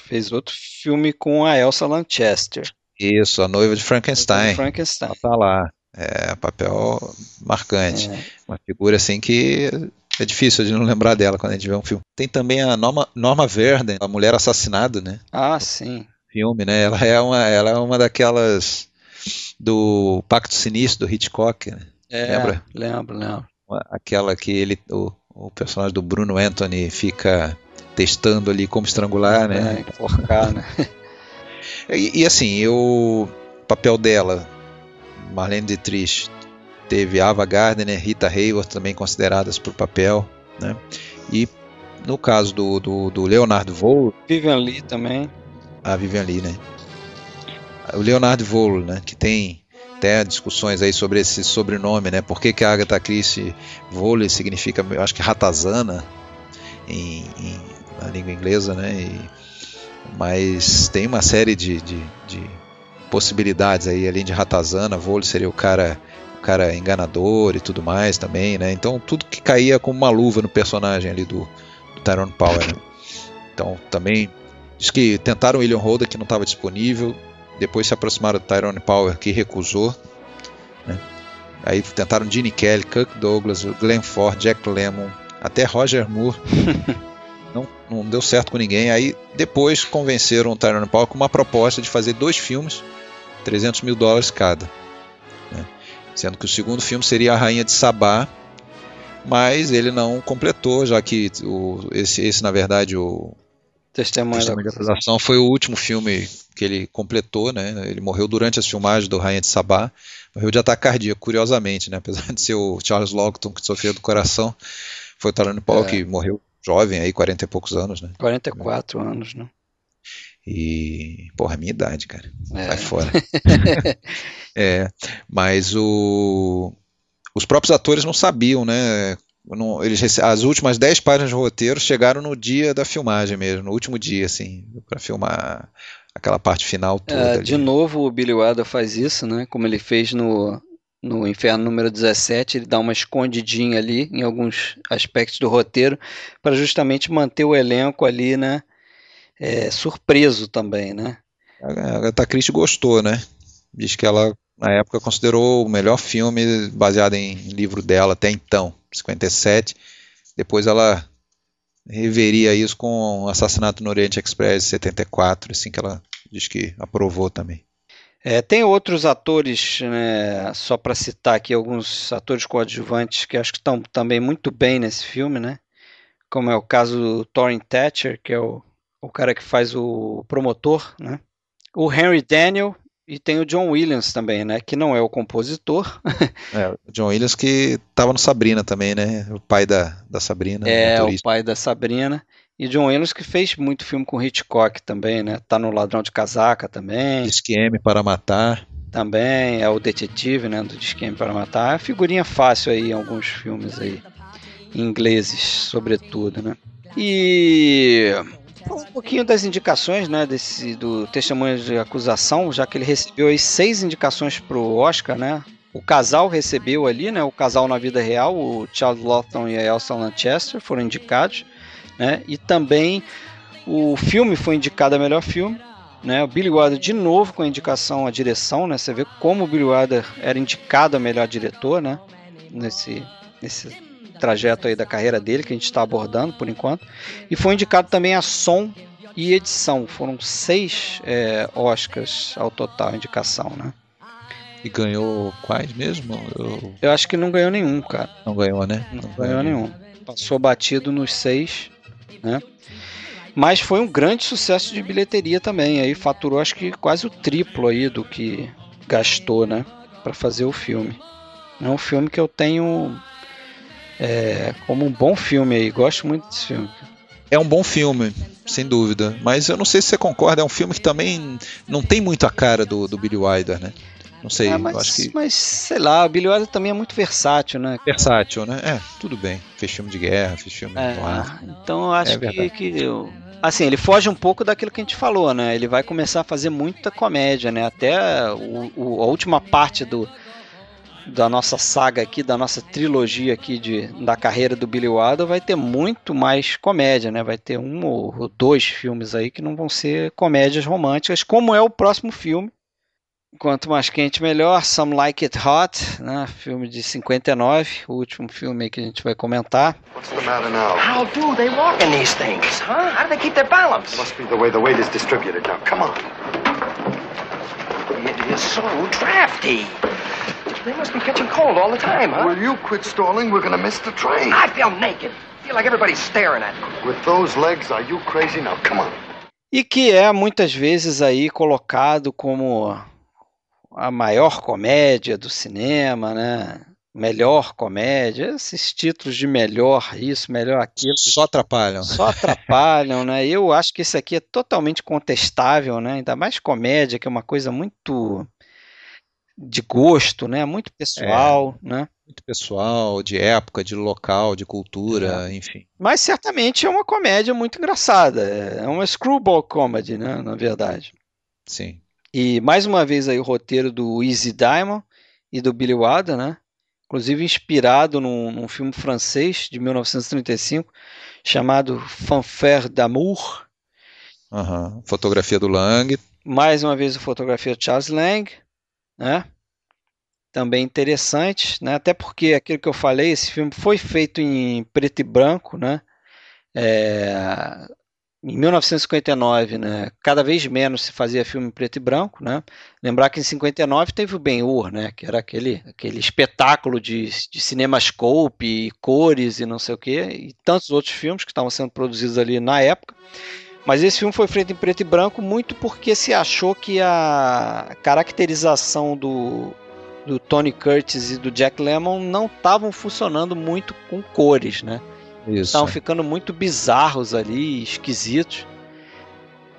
Speaker 1: Fez outro filme com a Elsa Lanchester.
Speaker 2: Isso, a noiva de Frankenstein.
Speaker 1: Frankenstein.
Speaker 2: Ela tá lá. É, papel marcante.
Speaker 1: É.
Speaker 2: Uma figura assim que é difícil de não lembrar dela quando a gente vê um filme. Tem também a Norma, Norma Verden, a mulher assassinada, né?
Speaker 1: Ah, sim.
Speaker 2: Filme, né? Ela é uma, ela é uma daquelas do Pacto Sinistro do Hitchcock, né?
Speaker 1: É,
Speaker 2: Lembra?
Speaker 1: Lembro, lembro.
Speaker 2: Aquela que ele, o, o personagem do Bruno Anthony fica testando ali como estrangular, né?
Speaker 1: É, enforcar, né? *laughs*
Speaker 2: E, e assim, eu, o papel dela, Marlene Dietrich, teve Ava Gardner, Rita Hayworth também consideradas para o papel, né? E no caso do, do, do Leonardo Vole,
Speaker 1: Vivian Lee também.
Speaker 2: a Vivian Lee, né? O Leonardo Vole, né? Que tem até discussões aí sobre esse sobrenome, né? Por que, que a Agatha Christie Vole significa, eu acho que ratazana em, em- na língua inglesa, né? E- mas tem uma série de, de, de possibilidades aí, além de ratazana, Vole seria o cara cara enganador e tudo mais também, né? Então tudo que caía como uma luva no personagem ali do, do Tyrone Power, né? Então também diz que tentaram o William Holden que não estava disponível, depois se aproximaram do Tyrone Power que recusou, né? Aí tentaram Gene Kelly, Kirk Douglas, Glenn Ford, Jack Lemmon, até Roger Moore. *laughs* não, não deu certo com ninguém. Aí depois convenceram o Tyrone Power com uma proposta de fazer dois filmes, 300 mil dólares cada. né? Sendo que o segundo filme seria A Rainha de Sabá, mas ele não completou, já que o, esse, esse, na verdade, o
Speaker 1: Testemunha da
Speaker 2: Testemunha de Acusação foi o último filme que ele completou, né? Ele morreu durante as filmagens do Rainha de Sabá, morreu de ataque cardíaco, curiosamente, né? Apesar de ser o Charles Lockton que sofreu do coração, foi o Tyrone Power
Speaker 1: É.
Speaker 2: que morreu jovem, aí 40 e poucos anos, né?
Speaker 1: 44 anos, né?
Speaker 2: E, porra, a minha idade, cara.
Speaker 1: É.
Speaker 2: Sai fora. *laughs* é, mas o, os próprios atores não sabiam, né? Não- eles, as últimas 10 páginas de roteiro chegaram no dia da filmagem mesmo, no último dia, assim, para filmar aquela parte final toda.
Speaker 1: É,
Speaker 2: ali.
Speaker 1: de novo o Billy Wilder faz isso, né? Como ele fez no, no Inferno número 17, ele dá uma escondidinha ali em alguns aspectos do roteiro para justamente manter o elenco ali, né? É, surpreso também, né?
Speaker 2: A Agatha Christie gostou, né? Diz que ela, na época, considerou o melhor filme baseado em livro dela até então, 57. Depois ela reveria isso com o Assassinato no Oriente Express, 74, assim que ela diz que aprovou também.
Speaker 1: É, tem outros atores, né, só para citar aqui alguns atores coadjuvantes que acho que estão também muito bem nesse filme, né? Como é o caso do Thorin Thatcher, que é o, o cara que faz o promotor, né? O Henry Daniel e tem o John Williams também, né? Que não é o compositor, *laughs*
Speaker 2: É, o John Williams que estava no Sabrina também, né? O pai da, da Sabrina,
Speaker 1: é o pai da Sabrina. E John Williams que fez muito filme com Hitchcock também, né? Tá no Ladrão de Casaca também.
Speaker 2: Disque M para matar.
Speaker 1: Também é o detetive, né, do Disquem para Matar. É figurinha fácil aí em alguns filmes aí, ingleses, sobretudo, né? E um pouquinho das indicações, né, desse do testemunho de acusação, já que ele recebeu aí seis indicações para o Oscar, né? O casal recebeu ali, né? O casal na vida real, o Charles Lawton e a Elsa Lanchester foram indicados, né? E também o filme foi indicado a melhor filme né? O Billy Wilder de novo com a indicação à direção, né? Você vê como o Billy Wilder era indicado a melhor diretor, né? Nesse, nesse trajeto aí da carreira dele que a gente está abordando por enquanto. E foi indicado também a som e edição. Foram seis é, Oscars ao total indicação, né?
Speaker 2: E ganhou quais mesmo? Eu-
Speaker 1: Eu acho que não ganhou nenhum, cara.
Speaker 2: Não ganhou, né?
Speaker 1: Não ganhou nenhum. Passou batido nos seis, né? Mas foi um grande sucesso de bilheteria também. Aí faturou acho que quase o triplo aí do que gastou, né? Para fazer o filme. É um filme que eu tenho é, como um bom filme aí. Gosto muito desse filme.
Speaker 2: É um bom filme, sem dúvida. Mas eu não sei se você concorda, é um filme que também não tem muito a cara do, do Billy Wilder, né? Não sei,
Speaker 1: É, mas,
Speaker 2: acho que
Speaker 1: mas sei lá, o Billy Wilder também é muito versátil, né?
Speaker 2: versátil, né? É, tudo bem. Fez filme de guerra, fez filme
Speaker 1: É,
Speaker 2: no ar.
Speaker 1: então eu acho
Speaker 2: É
Speaker 1: que, que eu- assim, ele foge um pouco daquilo que a gente falou, né? Ele vai começar a fazer muita comédia, né? Até o, o- a última parte do, da nossa saga aqui, da nossa trilogia aqui de, da carreira do Billy Wilder, vai ter muito mais comédia, né? Vai ter um ou dois filmes aí que não vão ser comédias românticas, como é o próximo filme. Quanto mais quente, melhor. Some Like It Hot, né? filme de 59, o último filme aí que a gente vai comentar.
Speaker 10: What's the matter now?
Speaker 11: How do they walk in these things, huh? How do they keep their balance?
Speaker 10: Must be the way the weight is distributed. Now, come on.
Speaker 11: So drafty. They must be catching cold all the time, huh?
Speaker 10: Will you quit stalling? We're gonna miss the train.
Speaker 11: I feel naked. I feel like everybody's staring at me.
Speaker 10: With those legs, are you crazy? Now, come on.
Speaker 1: E que é muitas vezes aí colocado como a maior comédia do cinema, né? Melhor comédia, esses títulos de melhor isso, melhor aquilo.
Speaker 2: Só atrapalham.
Speaker 1: Só atrapalham, né? Eu acho que esse aqui é totalmente contestável, né? Ainda mais comédia, que é uma coisa muito de gosto, né? Muito pessoal, é, né?
Speaker 2: Muito pessoal, de época, de local, de cultura, é. enfim.
Speaker 1: Mas certamente é uma comédia muito engraçada. É uma screwball comedy, né? Na verdade.
Speaker 2: Sim.
Speaker 1: E mais uma vez aí o roteiro do Easy Diamond e do Billy Wilder, né? Inclusive inspirado num, num filme francês de 1935 chamado Fanfare d'amour.
Speaker 2: Uhum. Fotografia do Lang.
Speaker 1: Mais uma vez a fotografia de Charles Lang, né? Também interessante, né? Até porque aquilo que eu falei, esse filme foi feito em preto e branco, né? É, em 1959, né, cada vez menos se fazia filme preto e branco, né? Lembrar que em 59 teve o Ben-Hur, né, que era aquele, aquele espetáculo de, de cinemascope e cores e não sei o que, e tantos outros filmes que estavam sendo produzidos ali na época. Mas esse filme foi feito em preto e branco muito porque se achou que a caracterização do, do Tony Curtis e do Jack Lemmon não estavam funcionando muito com cores, né? Estavam ficando muito bizarros ali, esquisitos.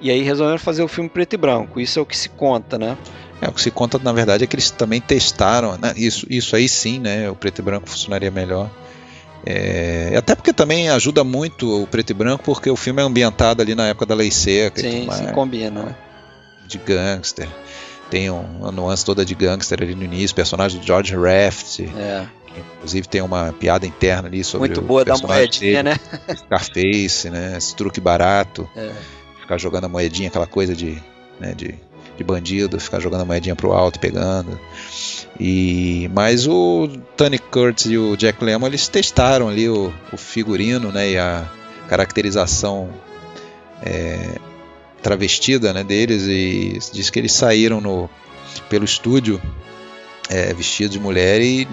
Speaker 1: E aí resolveram fazer o filme preto e branco. Isso é o que se conta, né?
Speaker 2: É, o que se conta, na verdade, é que eles também testaram, né? Isso, isso aí sim, né? O preto e branco funcionaria melhor. É, até porque também ajuda muito o preto e branco, porque o filme é ambientado ali na época da lei seca.
Speaker 1: Sim, sim, combina. Né?
Speaker 2: De gangster. Tem um, uma nuance toda de gangster ali no início, personagem do George Raft.
Speaker 1: É.
Speaker 2: Inclusive tem uma piada interna ali sobre
Speaker 1: Muito boa da moedinha,
Speaker 2: dele, né? Scarface, né? Esse truque barato. *laughs* É. Ficar jogando a moedinha, aquela coisa de, né, de, de bandido, ficar jogando a moedinha pro alto e pegando. E, mas o Tony Curtis e o Jack Lemmon eles testaram ali o, o figurino né, e a caracterização é, travestida né, deles e diz que eles saíram no, pelo estúdio é, vestidos de mulher e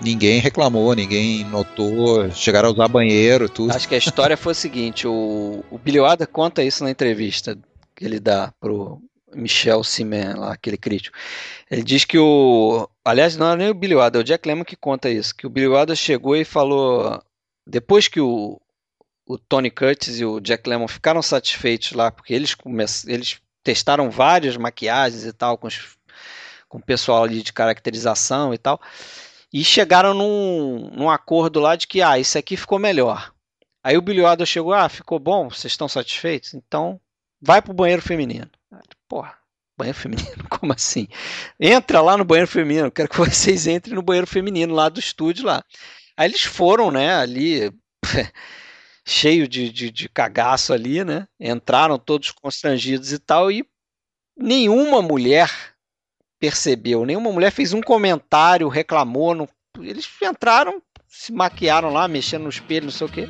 Speaker 2: ninguém reclamou, ninguém notou, chegaram a usar banheiro, tudo.
Speaker 1: Acho que a história foi o seguinte, o, o conta isso na entrevista que ele dá pro Michel Simen, lá, aquele crítico. Ele diz que o... Aliás, não é nem o Billy Wilder, é o Jack Lemmon que conta isso, que o Billy Wilder chegou e falou... Depois que o, o Tony Curtis e o Jack Lemmon ficaram satisfeitos lá, porque eles, come... eles testaram várias maquiagens e tal, com, os... com o pessoal ali de caracterização e tal e chegaram num, num acordo lá de que, ah, isso aqui ficou melhor. Aí o Billy Wilder chegou, ah, ficou bom, vocês estão satisfeitos? Então, vai pro banheiro feminino. Porra, banheiro feminino? *laughs* Como assim? Entra lá no banheiro feminino, quero que vocês entrem no banheiro feminino lá do estúdio lá. Aí eles foram, né, ali, *laughs* cheio de, de, de cagaço ali, né, entraram todos constrangidos e tal, e nenhuma mulher percebeu. Nenhuma mulher fez um comentário, reclamou. Não... Eles entraram, se maquiaram lá, mexendo no espelho, não sei o quê.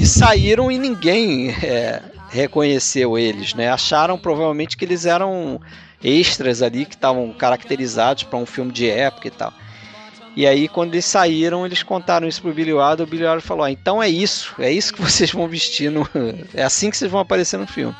Speaker 1: E saíram e ninguém *laughs* é, reconheceu eles, né? Acharam provavelmente que eles eram extras ali que estavam caracterizados para um filme de época e tal. E aí, quando eles saíram, eles contaram isso pro Billy Wilder. O Billy Wilder falou: ah, então é isso, é isso que *laughs* vocês vão vestir, no... é assim que vocês vão aparecer no filme.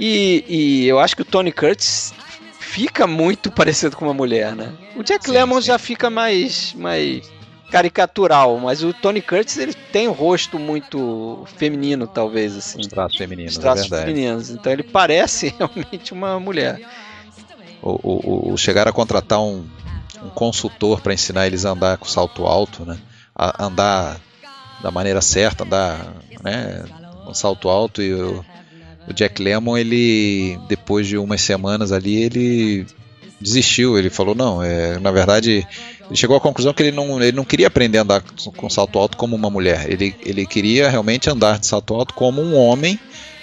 Speaker 1: E, e eu acho que o Tony Curtis fica muito *laughs* parecido com uma mulher, né? O Jack sim, Lemmon sim. já fica mais, mais caricatural, mas o Tony Curtis ele tem um rosto muito feminino, talvez assim.
Speaker 2: Os traços femininos,
Speaker 1: Os traços é femininos. Então ele parece *laughs* realmente uma mulher.
Speaker 2: O, o, o chegar a contratar um, um consultor para ensinar eles a andar com salto alto, né? A andar da maneira certa, andar, né? Com salto alto e o o Jack Lemmon, ele depois de umas semanas ali, ele desistiu. Ele falou: não, é, na verdade, ele chegou à conclusão que ele não, ele não queria aprender a andar com salto alto como uma mulher. Ele, ele queria realmente andar de salto alto como um homem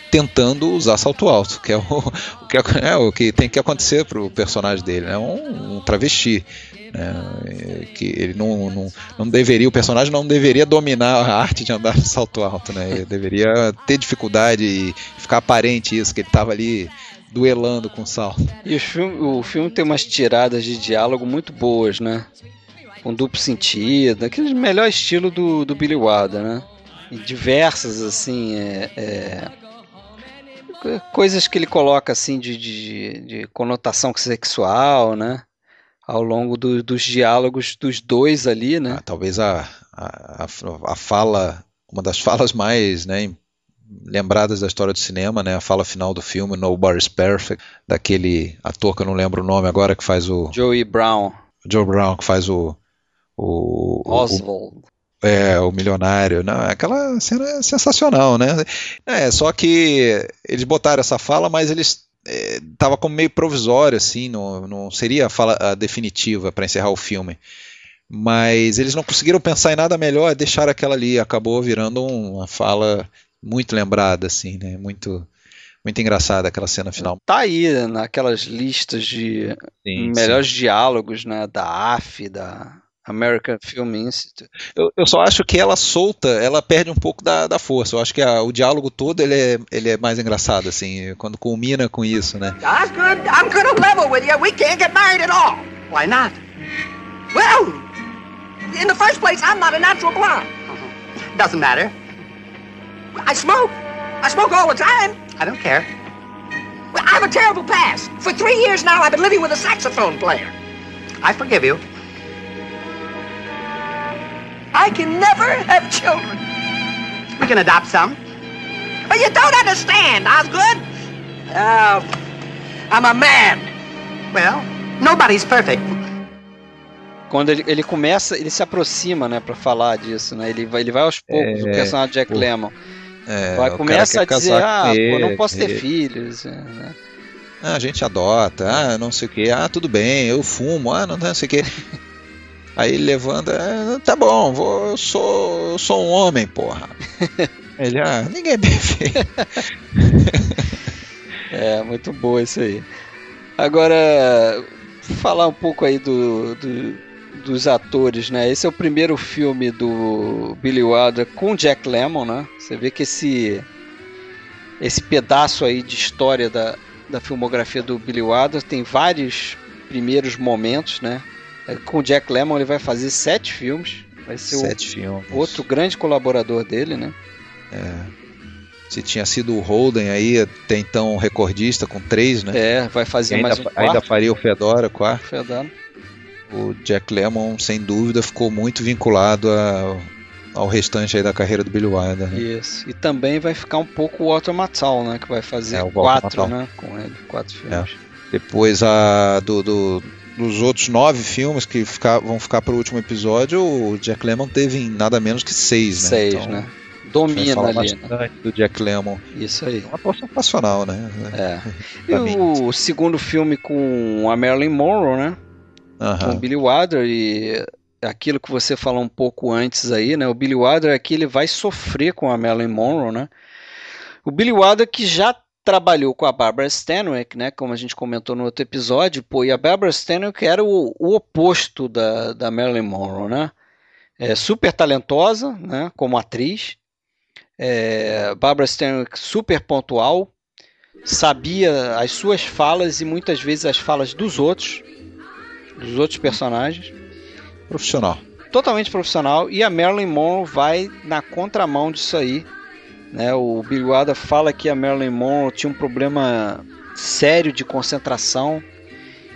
Speaker 2: tentando usar salto alto, que é o, *laughs* o que, é, o que tem que acontecer pro personagem dele, é né? um, um travesti. Né? Que ele não, não, não deveria, o personagem não deveria dominar a arte de andar de salto alto, né? Ele deveria ter dificuldade e ficar aparente isso, que ele estava ali duelando com o salto.
Speaker 1: E o filme, o filme tem umas tiradas de diálogo muito boas, né? Com duplo sentido, aquele melhor estilo do, do Billy Wilder, né? E diversas, assim, é, é coisas que ele coloca assim de, de, de conotação sexual, né? Ao longo do, dos diálogos dos dois ali, né?
Speaker 2: Ah, talvez a, a, a fala, uma das falas mais né, lembradas da história do cinema, né? A fala final do filme, Nobody's Perfect, daquele ator que eu não lembro o nome agora, que faz o...
Speaker 1: Joey Brown.
Speaker 2: Joe Brown, que faz o... o
Speaker 1: Oswald.
Speaker 2: O, é, o milionário. Não, aquela cena é sensacional, né? É, só que eles botaram essa fala, mas eles é, tava como meio provisório, assim, não, não seria a fala a definitiva para encerrar o filme. Mas eles não conseguiram pensar em nada melhor, deixaram aquela ali, acabou virando uma fala muito lembrada, assim, né? Muito, muito engraçada aquela cena final.
Speaker 1: Tá aí naquelas listas de sim, melhores sim. diálogos, né? Da AF, da American Film Institute.
Speaker 2: Eu, eu, só acho que ela solta, ela perde um pouco da, da força. Eu acho que a, o diálogo todo ele é, ele é mais engraçado, assim, quando culmina com isso, né?
Speaker 11: Osgood, I'm gonna level with you. We can't get married at all. Why not? Well, in the first place, I'm not a natural blonde. Doesn't matter. I smoke. I smoke all the time. I don't care. I have a terrible past. For three years now, I've been living with a saxophone player. I forgive you. I can never have children. We can adopt some. But you don't understand, Osgood. Uh, I'm a man. Well, nobody's perfect.
Speaker 1: Quando ele, ele começa, ele se aproxima, né, para falar disso, né? Ele vai, ele vai aos poucos, é, o personagem Jack pô, Lemmon. É, vai, começa a dizer, ah, pô, não posso ter filhos, é, né?
Speaker 2: Ah, a gente adota, ah, não sei o que, ah, tudo bem, eu fumo, ah, não, não sei o que. Aí ele levanta, é, tá bom, vou, eu sou, eu sou um homem, porra. *laughs* ele, ah, ninguém é perfeito. *laughs*
Speaker 1: é, muito boa isso aí. Agora, falar um pouco aí do, do, dos atores, né? Esse é o primeiro filme do Billy Wilder com Jack Lemmon, né? Você vê que esse esse pedaço aí de história da, da filmografia do Billy Wilder tem vários primeiros momentos, né? É, com o Jack Lemmon ele vai fazer sete filmes. Vai ser
Speaker 2: sete o, filmes.
Speaker 1: outro grande colaborador dele, né?
Speaker 2: É. Se tinha sido o Holden aí, até então recordista com três, né?
Speaker 1: É, vai fazer
Speaker 2: ainda,
Speaker 1: mais um quarto.
Speaker 2: Ainda faria o Fedora, quarto.
Speaker 1: Fedora.
Speaker 2: O Jack Lemmon, sem dúvida, ficou muito vinculado a, ao restante aí da carreira do Billy Wilder. Né?
Speaker 1: Isso. E também vai ficar um pouco o Walter Matthau, né? Que vai fazer é, quatro, né? Com ele, quatro filmes. É.
Speaker 2: Depois a do, do dos outros nove filmes que ficar, vão ficar para o último episódio, o Jack Lemmon teve nada menos que seis, né?
Speaker 1: Seis, então, né? Domina ali.
Speaker 2: Né? do Jack Lemmon.
Speaker 1: Isso aí.
Speaker 2: É uma atuação passional, né?
Speaker 1: É. e o segundo filme com a Marilyn Monroe, né? Uhum. Com o Billy Wilder e aquilo que você falou um pouco antes aí, né? O Billy Wilder aqui ele vai sofrer com a Marilyn Monroe, né? O Billy Wilder que já trabalhou com a Barbara Stanwyck, né, como a gente comentou no outro episódio, pô, e a Barbara Stanwyck era o, o oposto da, da Marilyn Monroe, né? É, super talentosa, né, como atriz. É, Barbara Stanwyck super pontual, sabia as suas falas e muitas vezes as falas dos outros, dos outros personagens.
Speaker 2: Profissional.
Speaker 1: Totalmente profissional. E a Marilyn Monroe vai na contramão disso aí né? O Billy Wilder fala que a Marilyn Monroe tinha um problema sério de concentração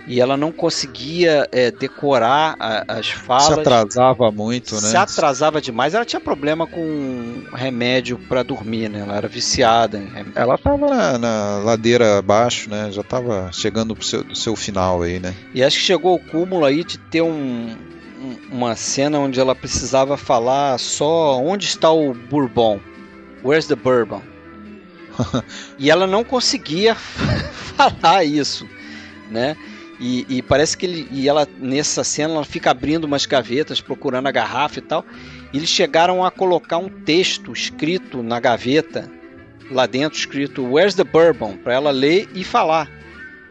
Speaker 1: e ela não conseguia é, decorar a, as falas. Se
Speaker 2: atrasava muito, né?
Speaker 1: Se atrasava demais. Ela tinha problema com remédio para dormir, né? Ela era viciada em remédio.
Speaker 2: Ela estava na, na, ladeira abaixo, né? Já estava chegando pro seu, seu final aí, né?
Speaker 1: E acho que chegou ao cúmulo aí de ter um, uma cena onde ela precisava falar só onde está o Bourbon. Where's the bourbon? e ela não conseguia *laughs* falar isso, né? E, e, parece que ele. E ela, nessa cena, ela fica abrindo umas gavetas, procurando a garrafa e tal. E eles chegaram a colocar um texto escrito na gaveta, lá dentro, escrito Where's the Bourbon? para ela ler e falar.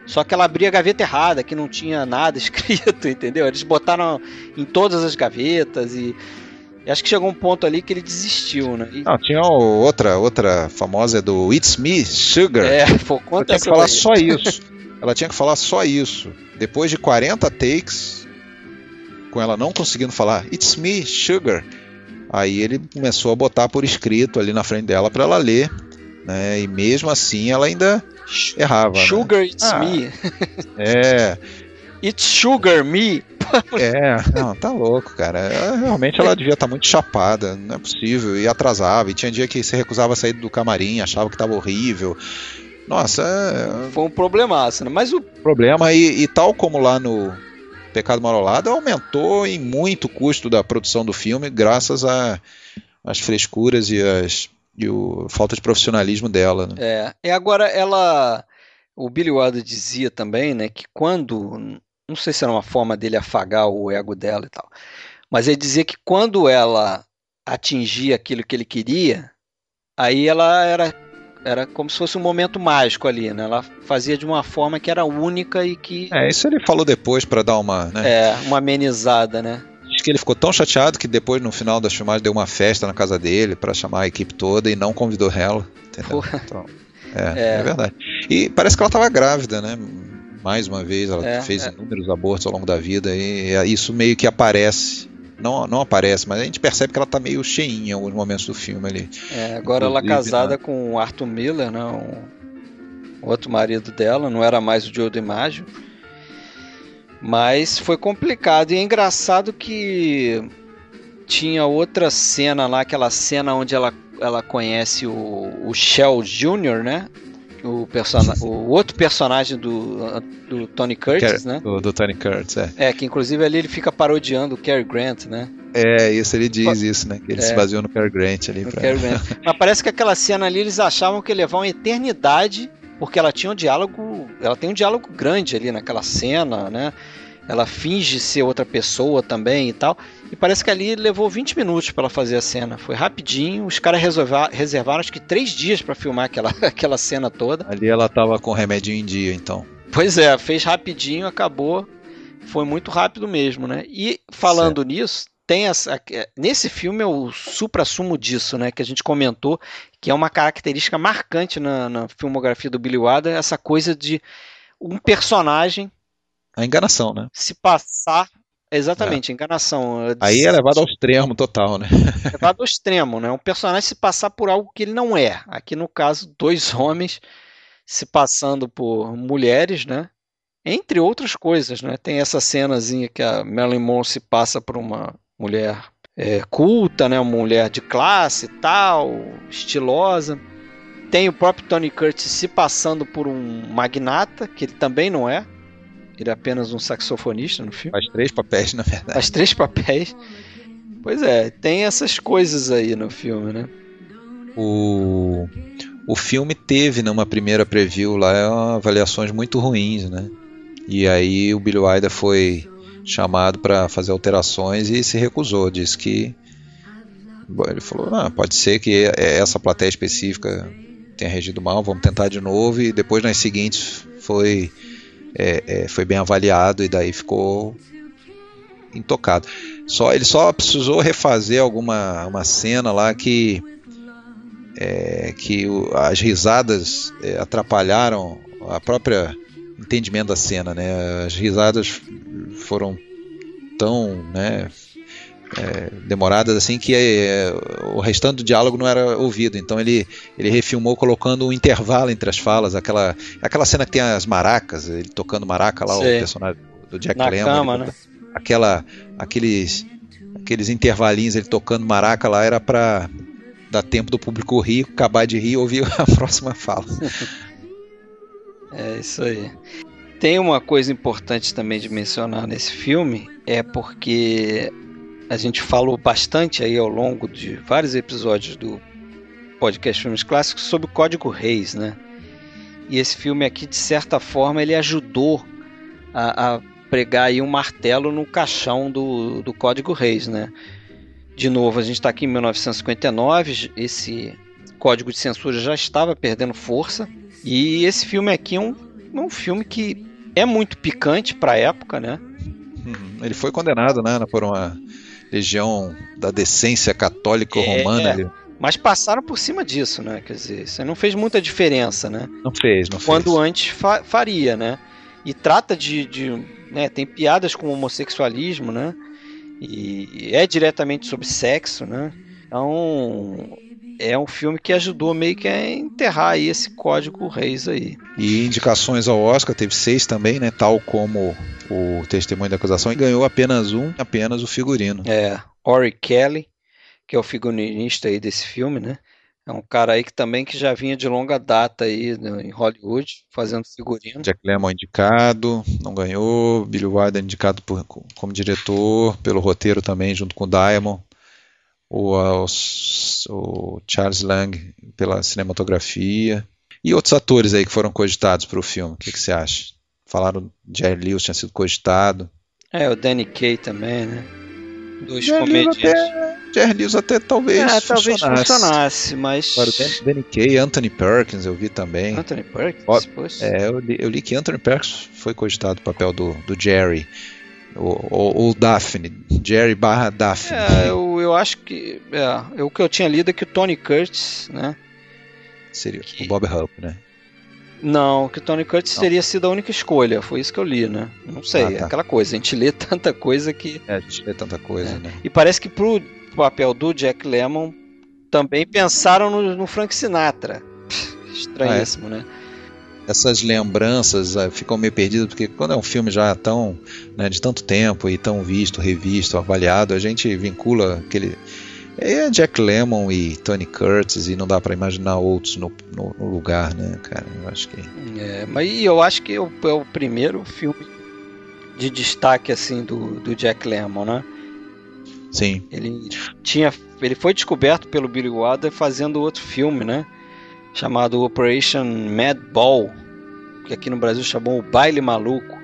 Speaker 1: Só que ela abria a gaveta errada, que não tinha nada *laughs* escrito, entendeu? Eles botaram em todas as gavetas e. e acho que chegou um ponto ali que ele desistiu, né? E...
Speaker 2: Não, tinha outra, outra famosa do It's Me, Sugar.
Speaker 1: É, pô, conta
Speaker 2: essa. Tinha que falar só isso. ela tinha que falar só isso. Depois de 40 takes, com ela não conseguindo falar It's Me, Sugar, aí ele começou a botar por escrito ali na frente dela para ela ler. Né? E mesmo assim ela ainda errava.
Speaker 1: Né? Sugar
Speaker 2: né?
Speaker 1: it's ah, me.
Speaker 2: É. *laughs*
Speaker 1: It's sugar me.
Speaker 2: É, não, tá louco, cara. Realmente ela devia estar tá muito chapada, não é possível. E atrasava, e tinha dia que se recusava a sair do camarim, achava que tava horrível. Nossa, é...
Speaker 1: foi um problemaço, né? Mas o
Speaker 2: problema e, e tal como lá no Pecado Marolado aumentou em muito o custo da produção do filme, graças às frescuras e as e o falta de profissionalismo dela. Né?
Speaker 1: É, e agora ela, o Billy Wilder dizia também, né, que quando, não sei se era uma forma dele afagar o ego dela e tal, mas ele dizia que quando ela atingia aquilo que ele queria, aí ela era era como se fosse um momento mágico ali, né? Ela fazia de uma forma que era única e que
Speaker 2: É, isso ele falou depois para dar uma, né?
Speaker 1: É, uma amenizada, né?
Speaker 2: Diz que ele ficou tão chateado que depois, no final das filmagens, deu uma festa na casa dele para chamar a equipe toda e não convidou ela. Entendeu? Então, *laughs* é, é, é, verdade. E parece que ela estava grávida, né? Mais uma vez, ela é, fez é. inúmeros abortos ao longo da vida e isso meio que aparece. Não, não aparece, mas a gente percebe que ela está meio cheinha em alguns momentos do filme ali.
Speaker 1: É, agora ela casada né? com o Arthur Miller, né? O outro marido dela, não era mais o Joe DiMaggio. Mas foi complicado e é engraçado que tinha outra cena lá, aquela cena onde ela, ela conhece o, o Shell Jr., né? O, person... o outro personagem do, do Tony Curtis, né?
Speaker 2: Do, do, Tony Curtis, é.
Speaker 1: É, que inclusive ali ele fica parodiando o Cary Grant, né?
Speaker 2: É, isso ele diz isso, né? Que ele é, se baseou no Cary Grant ali. Pra...
Speaker 1: Cary Grant. *laughs* Mas parece que aquela cena ali eles achavam que ia levar uma eternidade porque ela tinha um diálogo, ela tem um diálogo grande ali naquela cena, né? Ela finge ser outra pessoa também e tal. E parece que ali levou 20 minutos para ela fazer a cena. Foi rapidinho. Os caras reservaram acho que três dias para filmar aquela, *laughs* aquela cena toda.
Speaker 2: Ali ela tava com remédio em dia, então.
Speaker 1: Pois é, fez rapidinho, acabou. Foi muito rápido mesmo, né? E falando certo. nisso, tem essa, nesse filme é o supra-sumo disso, né, que a gente comentou, que é uma característica marcante na, na filmografia do Billy Wilder, essa coisa de um personagem
Speaker 2: a enganação, né?
Speaker 1: Se passar Exatamente, é. enganação.
Speaker 2: Aí é levado ao extremo total, né? *laughs*
Speaker 1: levado ao extremo, né? Um personagem se passar por algo que ele não é. Aqui no caso, dois *laughs* homens se passando por mulheres, né? Entre outras coisas, né? Tem essa cenazinha que a Marilyn Monroe se passa por uma mulher é, culta, né? Uma mulher de classe tal, estilosa. Tem o próprio Tony Curtis se passando por um magnata, que ele também não é. Ele é apenas um saxofonista no filme.
Speaker 2: Faz três papéis, na verdade.
Speaker 1: Faz três papéis. Pois é, tem essas coisas aí no filme, né?
Speaker 2: O, o filme teve numa primeira preview lá avaliações muito ruins, né? E aí o Billy Wilder foi chamado para fazer alterações e se recusou. Disse que Bom, ele falou, ah, pode ser que essa plateia específica tenha regido mal, vamos tentar de novo. E depois nas seguintes foi é, é, foi bem avaliado e daí ficou intocado. Só ele só precisou refazer alguma uma cena lá que é, que o, as risadas é, atrapalharam a própria entendimento da cena, né? As risadas foram tão, né, é, demoradas assim que é, o restante do diálogo não era ouvido. Então ele, ele refilmou colocando um intervalo entre as falas, aquela, aquela cena que tem as maracas, ele tocando maraca lá, Sim. o personagem do Jack
Speaker 1: Na
Speaker 2: Lemmon.
Speaker 1: Cama, né?
Speaker 2: Aquela, aqueles, aqueles intervalinhos ele tocando maraca lá era para dar tempo do público rir, acabar de rir e ouvir *laughs* a próxima fala. *laughs*
Speaker 1: é isso aí. Tem uma coisa importante também de mencionar nesse filme, é porque a gente falou bastante aí ao longo de vários episódios do podcast Filmes Clássicos sobre o Código Reis, né? E esse filme aqui, de certa forma, ele ajudou a, a pregar aí um martelo no caixão do, do Código Reis, né? De novo, a gente está aqui em 1959, esse código de censura já estava perdendo força, e esse filme aqui é um, um filme que é muito picante para a época, né?
Speaker 2: Uhum. Ele foi condenado, né, por uma legião da decência católica
Speaker 1: É,
Speaker 2: romana.
Speaker 1: Mas passaram por cima disso, né? Quer dizer, isso não fez muita diferença, né?
Speaker 2: Não fez, não
Speaker 1: Quando
Speaker 2: fez.
Speaker 1: antes fa- faria, né? E trata de, de né, tem piadas com homossexualismo, né? E é diretamente sobre sexo, né? Então é um filme que ajudou meio que a enterrar aí esse código reis aí.
Speaker 2: E indicações ao Oscar, teve seis também, né? Tal como o Testemunho da Acusação, e ganhou apenas um, apenas o figurino.
Speaker 1: É, Ori Kelly, que é o figurinista aí desse filme, né? É um cara aí que também que já vinha de longa data aí né, em Hollywood, fazendo figurino.
Speaker 2: Jack Lemmon indicado, não ganhou. Billy Wilder indicado por- como diretor, pelo roteiro também, junto com o Diamond. O, o Charles Lang pela cinematografia. E outros atores aí que foram cogitados para o filme. O que, que você acha? Falaram Jerry Lewis tinha sido cogitado.
Speaker 1: É, o Danny Kaye também, né? Dois
Speaker 2: Jerry
Speaker 1: comediantes.
Speaker 2: até, Jerry Lewis até talvez
Speaker 1: É, talvez
Speaker 2: funcionasse.
Speaker 1: funcionasse, mas.
Speaker 2: O Dan- Danny Kaye, Anthony Perkins eu vi também.
Speaker 1: Anthony Perkins.
Speaker 2: É, eu li, eu li que Anthony Perkins foi cogitado o papel do, do Jerry. Ou, ou Daphne. Jerry barra Daphne.
Speaker 1: É, eu, eu acho que. É, o que eu tinha lido é que o Tony Curtis, né?
Speaker 2: Seria o Bob Hope, né?
Speaker 1: Não, que o Tony Curtis
Speaker 2: Não.
Speaker 1: teria sido a única escolha. Foi isso que eu li, né? Não sei,
Speaker 2: Ah,
Speaker 1: é
Speaker 2: tá.
Speaker 1: aquela coisa. A gente lê tanta coisa que.
Speaker 2: É, a gente vê tanta coisa, né?
Speaker 1: E parece que pro papel do Jack Lemmon também pensaram no, no Frank Sinatra. Estranhíssimo, né?
Speaker 2: Essas lembranças ah, ficam meio perdidas, porque quando é um filme já tão, né, de tanto tempo e tão visto, revisto, avaliado, a gente vincula aquele. É Jack Lemmon e Tony Curtis, e não dá pra imaginar outros no, no- no lugar, né, cara? Eu acho que.
Speaker 1: É, mas eu acho que é o, é o primeiro filme de destaque assim do, do Jack Lemmon, né?
Speaker 2: Sim.
Speaker 1: Ele tinha, ele foi descoberto pelo Billy Wilder fazendo outro filme, né? Chamado Operation Mad Ball, que aqui no Brasil chamou o Baile Maluco,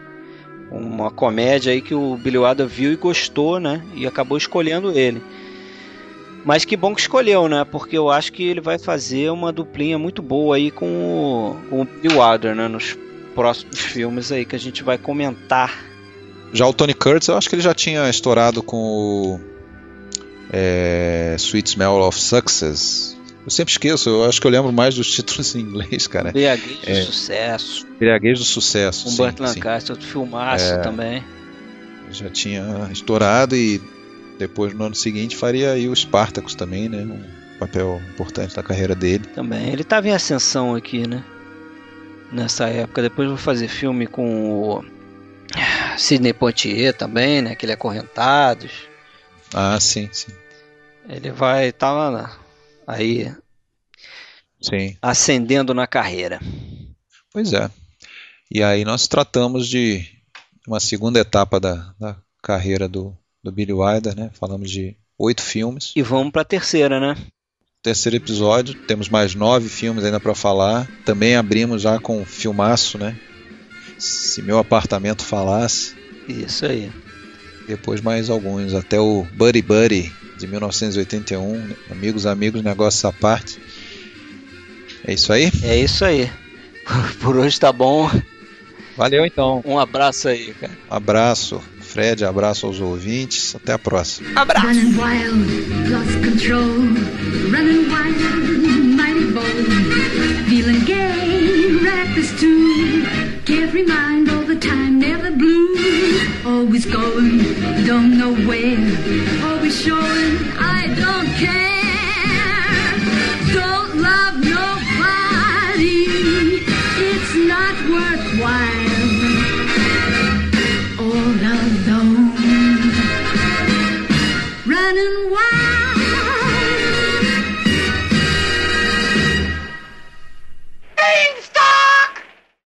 Speaker 1: uma comédia aí que o Billy Wilder viu e gostou, né? E acabou escolhendo ele. Mas que bom que escolheu, né? Porque eu acho que ele vai fazer uma duplinha muito boa aí com o, com o Billy Wilder, né? Nos próximos filmes aí que a gente vai comentar.
Speaker 2: Já o Tony Curtis, eu acho que ele já tinha estourado com o é, Sweet Smell of Success. Eu sempre esqueço, eu acho que eu lembro mais dos títulos *laughs* em inglês, cara.
Speaker 1: Embriaguez
Speaker 2: É,
Speaker 1: sucesso.
Speaker 2: Embriaguez do Sucesso.
Speaker 1: Com
Speaker 2: sim.
Speaker 1: Lancaster, outro filmaço
Speaker 2: É.
Speaker 1: também.
Speaker 2: Já tinha estourado e depois no ano seguinte faria aí o Spartacus também, né? Um papel importante na carreira dele.
Speaker 1: Também. Ele tava em ascensão aqui, né? Nessa época. Depois vou fazer filme com o Sidney Poitier também, né? Aquele Acorrentados.
Speaker 2: Ah, sim, sim.
Speaker 1: Ele vai tava na- aí
Speaker 2: Sim.
Speaker 1: ascendendo na carreira.
Speaker 2: Pois é. E aí nós tratamos de uma segunda etapa da, da carreira do, do Billy Wilder, né? Falamos de oito filmes.
Speaker 1: E vamos pra terceira, né?
Speaker 2: Terceiro episódio, temos mais nove filmes ainda para falar. Também abrimos já com um filmaço, né? Se meu apartamento falasse.
Speaker 1: Isso aí.
Speaker 2: Depois mais alguns, até o Buddy Buddy de 1981. Amigos, amigos, negócios à parte. É isso aí?
Speaker 1: É isso aí. *laughs* Por hoje tá bom.
Speaker 2: Valeu então.
Speaker 1: Um abraço aí, cara.
Speaker 2: Abraço, Fred, abraço aos ouvintes. Até a próxima.
Speaker 12: Running wild, lost control. Running wild, mighty bold. Feeling gay, reckless too. Carefree mind all the time, never blue. Always going, don't know where. Always showing, I don't care.